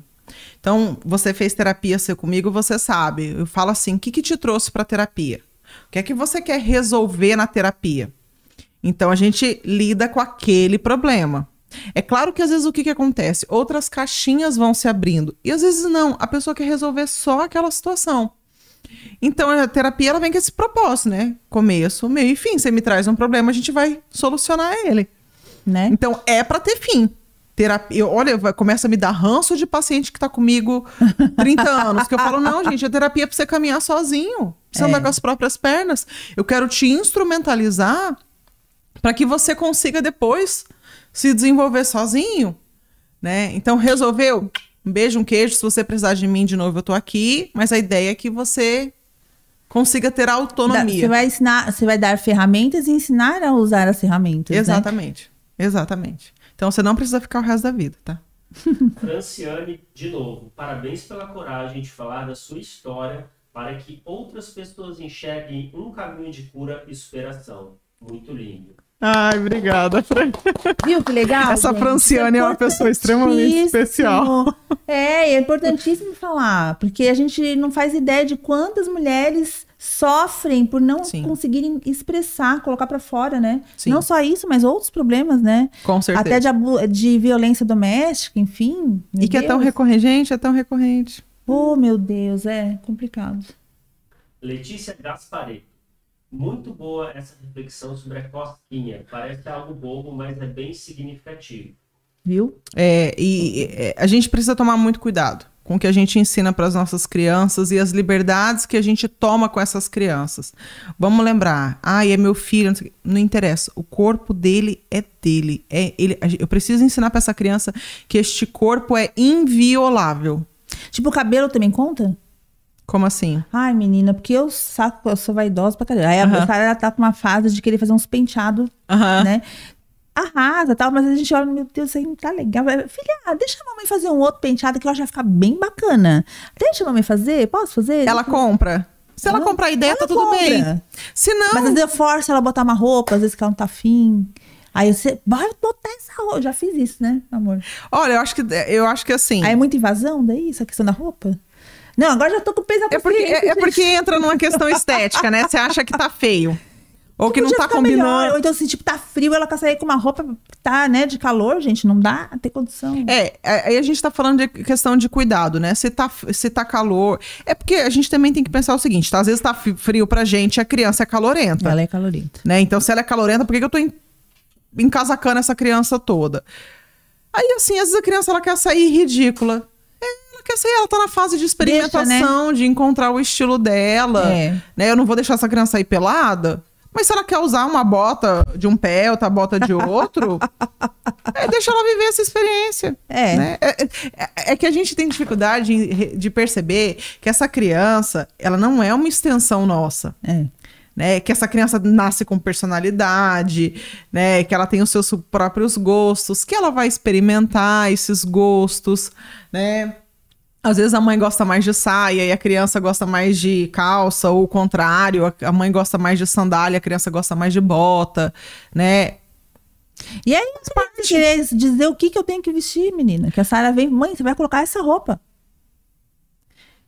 B: Então, você fez terapia ser comigo, você sabe. Eu falo assim: o que, que te trouxe para terapia? O que é que você quer resolver na terapia? Então, a gente lida com aquele problema. É claro que às vezes o que, que acontece? Outras caixinhas vão se abrindo. E às vezes não. A pessoa quer resolver só aquela situação. Então a terapia ela vem com esse propósito, né? Começo, meio e fim. Você me traz um problema, a gente vai solucionar ele. Né? Então é para ter fim terapia. Olha, começa a me dar ranço de paciente que tá comigo 30 [laughs] anos. Que eu falo, não, gente, a terapia é pra você caminhar sozinho. Você é. andar com as próprias pernas. Eu quero te instrumentalizar para que você consiga depois se desenvolver sozinho. Né? Então, resolveu? Um beijo, um queijo. Se você precisar de mim de novo, eu tô aqui. Mas a ideia é que você consiga ter autonomia.
A: Você vai ensinar, você vai dar ferramentas e ensinar a usar as ferramentas.
B: Né? Exatamente. Né? Exatamente. Então você não precisa ficar o resto da vida, tá? [laughs]
C: Franciane, de novo, parabéns pela coragem de falar da sua história para que outras pessoas enxerguem um caminho de cura e superação. Muito lindo.
B: Ai, obrigada, Fran.
A: Viu que legal?
B: Essa gente? Franciane é, é uma pessoa extremamente especial.
A: É, é importantíssimo falar, porque a gente não faz ideia de quantas mulheres sofrem por não Sim. conseguirem expressar, colocar para fora, né? Sim. Não só isso, mas outros problemas, né?
B: Com certeza.
A: Até de, de violência doméstica, enfim.
B: E que Deus. é tão recorrente, é tão recorrente.
A: Oh, meu Deus, é complicado.
C: Letícia Gaspareto. Muito boa essa reflexão sobre a cosquinha. Parece algo bobo, mas é bem significativo.
A: Viu?
B: É, e é, a gente precisa tomar muito cuidado com o que a gente ensina para as nossas crianças e as liberdades que a gente toma com essas crianças. Vamos lembrar, ah, é meu filho, não, não, interessa, o corpo dele é dele, é ele. Eu preciso ensinar para essa criança que este corpo é inviolável.
A: Tipo, o cabelo também conta?
B: Como assim?
A: Ai, menina, porque eu saco, eu sou vaidosa pra caramba. Aí a Sara, tá com uma fase de querer fazer uns penteados, né? Arrasa tal, mas a gente olha, meu Deus, isso aí não tá legal. Filha, deixa a mamãe fazer um outro penteado que eu acho que vai ficar bem bacana. Deixa a mamãe fazer, posso fazer?
B: Ela compra. Se ela, ela comprar a ideia, tá tudo compra. bem. Se não.
A: Mas às vezes eu forço ela a botar uma roupa, às vezes que ela não tá afim. Aí você, bora botar essa roupa. Eu já fiz isso, né, amor?
B: Olha, eu acho que, eu acho que assim.
A: Aí é muita invasão daí, essa questão da roupa? Não, agora já tô com peso
B: é porque É, é porque entra numa questão estética, né? Você acha que tá feio. Ou que, que não tá combinando. Melhor.
A: Ou então, assim, tipo, tá frio, ela quer sair com uma roupa, tá, né, de calor, gente, não dá ter condição.
B: É, é, aí a gente tá falando de questão de cuidado, né? Se tá, se tá calor. É porque a gente também tem que pensar o seguinte, tá? Às vezes tá frio pra gente, a criança é calorenta.
A: Ela é calorenta.
B: Né? Então, se ela é calorenta, por que, que eu tô encasacando essa criança toda? Aí, assim, às vezes a criança ela quer sair ridícula. É, quer sair, ela tá na fase de experimentação, Deixa, né? de encontrar o estilo dela. É. Né? Eu não vou deixar essa criança sair pelada. Mas se ela quer usar uma bota de um pé, outra bota de outro, [laughs] é, deixa ela viver essa experiência. É. Né? É, é, é, que a gente tem dificuldade de perceber que essa criança, ela não é uma extensão nossa. É. Né, que essa criança nasce com personalidade, né, que ela tem os seus próprios gostos, que ela vai experimentar esses gostos, né? Às vezes a mãe gosta mais de saia e a criança gosta mais de calça, ou o contrário, a mãe gosta mais de sandália, a criança gosta mais de bota, né?
A: E aí, parte... dizer o que, que eu tenho que vestir, menina. Que a Sara vem, mãe, você vai colocar essa roupa.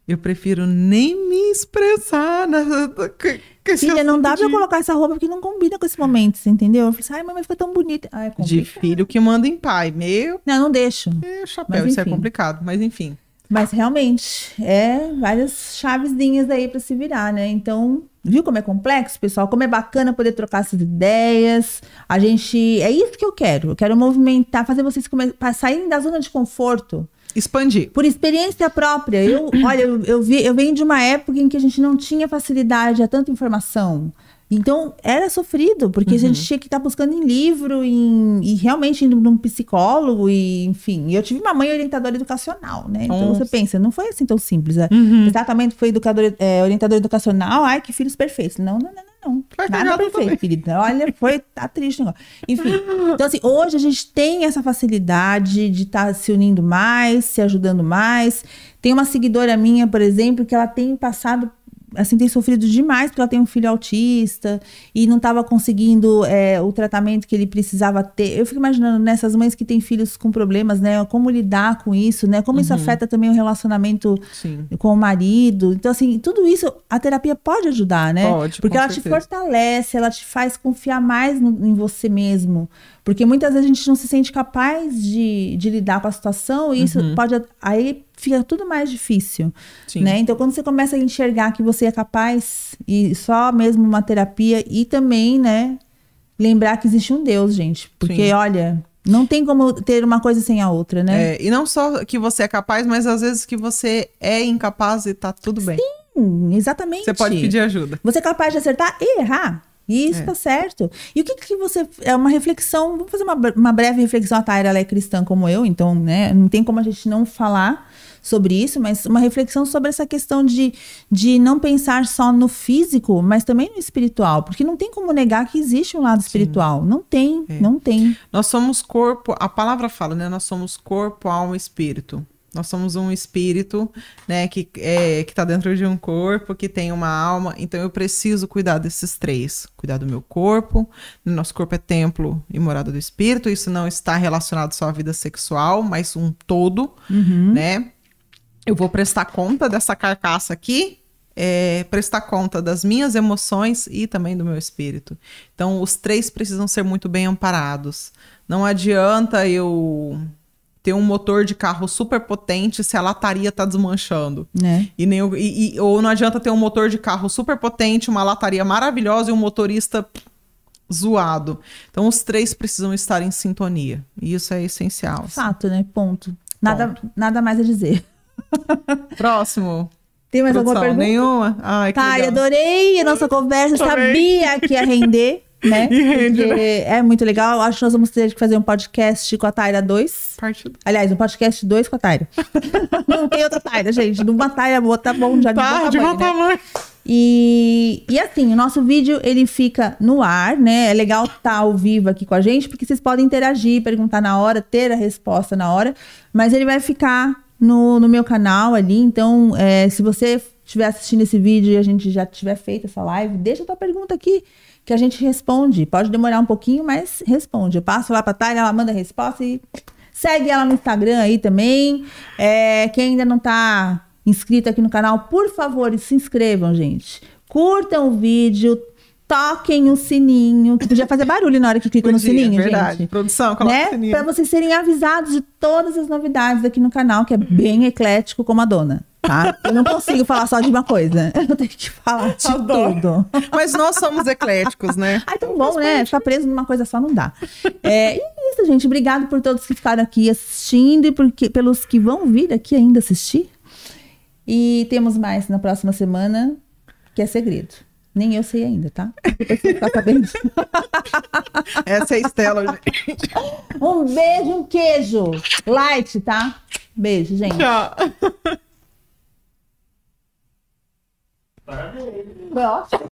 B: Eu prefiro nem me expressar nessa.
A: Filha, não dá de... pra eu colocar essa roupa porque não combina com esse momento, você entendeu? Eu falei assim, ai, mamãe, ficou tão bonita.
B: Ah, é de filho que manda em pai. Meu.
A: Não, não deixo.
B: É, chapéu, mas, isso é complicado, mas enfim.
A: Mas realmente, é várias chavezinhas aí para se virar, né? Então, viu como é complexo, pessoal? Como é bacana poder trocar essas ideias. A gente. É isso que eu quero. Eu quero movimentar, fazer vocês saírem da zona de conforto.
B: Expandir.
A: Por experiência própria. Eu, olha, eu, eu, vi, eu venho de uma época em que a gente não tinha facilidade a tanta informação. Então, era sofrido, porque uhum. a gente uhum. tinha que estar tá buscando em livro, em, e realmente indo num psicólogo, e enfim. Eu tive uma mãe orientadora educacional, né? Então Nossa. você pensa, não foi assim tão simples. Né? Uhum. Exatamente, foi educador, é, orientador educacional, ai, que filhos perfeitos. Não, não, não, não. não. Nada perfeito, querida. Olha, foi, [laughs] tá triste o negócio. Enfim. Então, assim, hoje a gente tem essa facilidade de estar tá se unindo mais, se ajudando mais. Tem uma seguidora minha, por exemplo, que ela tem passado assim, tem sofrido demais porque ela tem um filho autista e não estava conseguindo é, o tratamento que ele precisava ter. Eu fico imaginando nessas mães que têm filhos com problemas, né? Como lidar com isso, né? Como uhum. isso afeta também o relacionamento Sim. com o marido. Então, assim, tudo isso a terapia pode ajudar, né?
B: Pode,
A: porque ela certeza. te fortalece, ela te faz confiar mais no, em você mesmo. Porque muitas vezes a gente não se sente capaz de, de lidar com a situação e isso uhum. pode. Aí fica tudo mais difícil. Né? Então, quando você começa a enxergar que você é capaz, e só mesmo uma terapia, e também, né, lembrar que existe um Deus, gente. Porque, Sim. olha. Não tem como ter uma coisa sem a outra, né?
B: É, e não só que você é capaz, mas às vezes que você é incapaz e tá tudo bem.
A: Sim, exatamente.
B: Você pode pedir ajuda.
A: Você é capaz de acertar e errar. E isso é. tá certo. E o que que você. É uma reflexão. Vamos fazer uma, uma breve reflexão. A Taira ela é cristã como eu, então, né? Não tem como a gente não falar sobre isso, mas uma reflexão sobre essa questão de, de não pensar só no físico, mas também no espiritual. Porque não tem como negar que existe um lado Sim. espiritual. Não tem, é. não tem.
B: Nós somos corpo, a palavra fala, né? Nós somos corpo, alma e espírito. Nós somos um espírito, né, que é, que tá dentro de um corpo, que tem uma alma. Então eu preciso cuidar desses três. Cuidar do meu corpo. Nosso corpo é templo e morada do espírito. Isso não está relacionado só à vida sexual, mas um todo, uhum. né? Eu vou prestar conta dessa carcaça aqui, é, prestar conta das minhas emoções e também do meu espírito. Então os três precisam ser muito bem amparados. Não adianta eu ter um motor de carro super potente se a lataria tá desmanchando. É. E nem, e, e, ou não adianta ter um motor de carro super potente, uma lataria maravilhosa e um motorista zoado. Então os três precisam estar em sintonia. E isso é essencial.
A: Fato, assim. né? Ponto. Nada, Ponto. nada mais a dizer. [laughs]
B: Próximo.
A: Tem mais Produção, alguma pergunta?
B: Nenhuma? Ai,
A: que tá, legal. adorei a nossa conversa. Sabia que ia render. [laughs] né? E rende, né? É muito legal. Acho que nós vamos ter que fazer um podcast com a Taira 2. Parte... Aliás, um podcast 2 com a Taira. não [laughs] tem outra Taira, gente. Numa Taira boa, tá bom, já
B: tá, de bom. De bom tamanho. Né?
A: E, e assim, o nosso vídeo ele fica no ar, né? É legal estar tá ao vivo aqui com a gente, porque vocês podem interagir, perguntar na hora, ter a resposta na hora, mas ele vai ficar no, no meu canal ali. Então, é, se você estiver assistindo esse vídeo e a gente já tiver feito essa live, deixa a tua pergunta aqui que a gente responde. Pode demorar um pouquinho, mas responde. Eu passo lá para a ela manda a resposta e segue ela no Instagram aí também. É, quem ainda não está inscrito aqui no canal, por favor, se inscrevam, gente. Curtam o vídeo, toquem o sininho, que podia fazer barulho na hora que clica no sininho, verdade. gente.
B: Produção, coloca né? o sininho.
A: Pra vocês serem avisados de todas as novidades aqui no canal, que é bem eclético como a dona. Tá? Eu não consigo falar só de uma coisa. Eu tenho que falar [laughs] de Adoro. tudo.
B: Mas nós somos ecléticos, né?
A: Ai, tão bom, né? Ficar preso numa coisa só não dá. É, e é isso, gente. Obrigado por todos que ficaram aqui assistindo e porque, pelos que vão vir aqui ainda assistir. E temos mais na próxima semana, que é segredo. Nem eu sei ainda, tá? Depois você ficar sabendo. [laughs]
B: Essa é a Estela, gente.
A: Um beijo, um queijo. Light, tá? Beijo, gente. Tchau. Parabéns. Foi ótimo.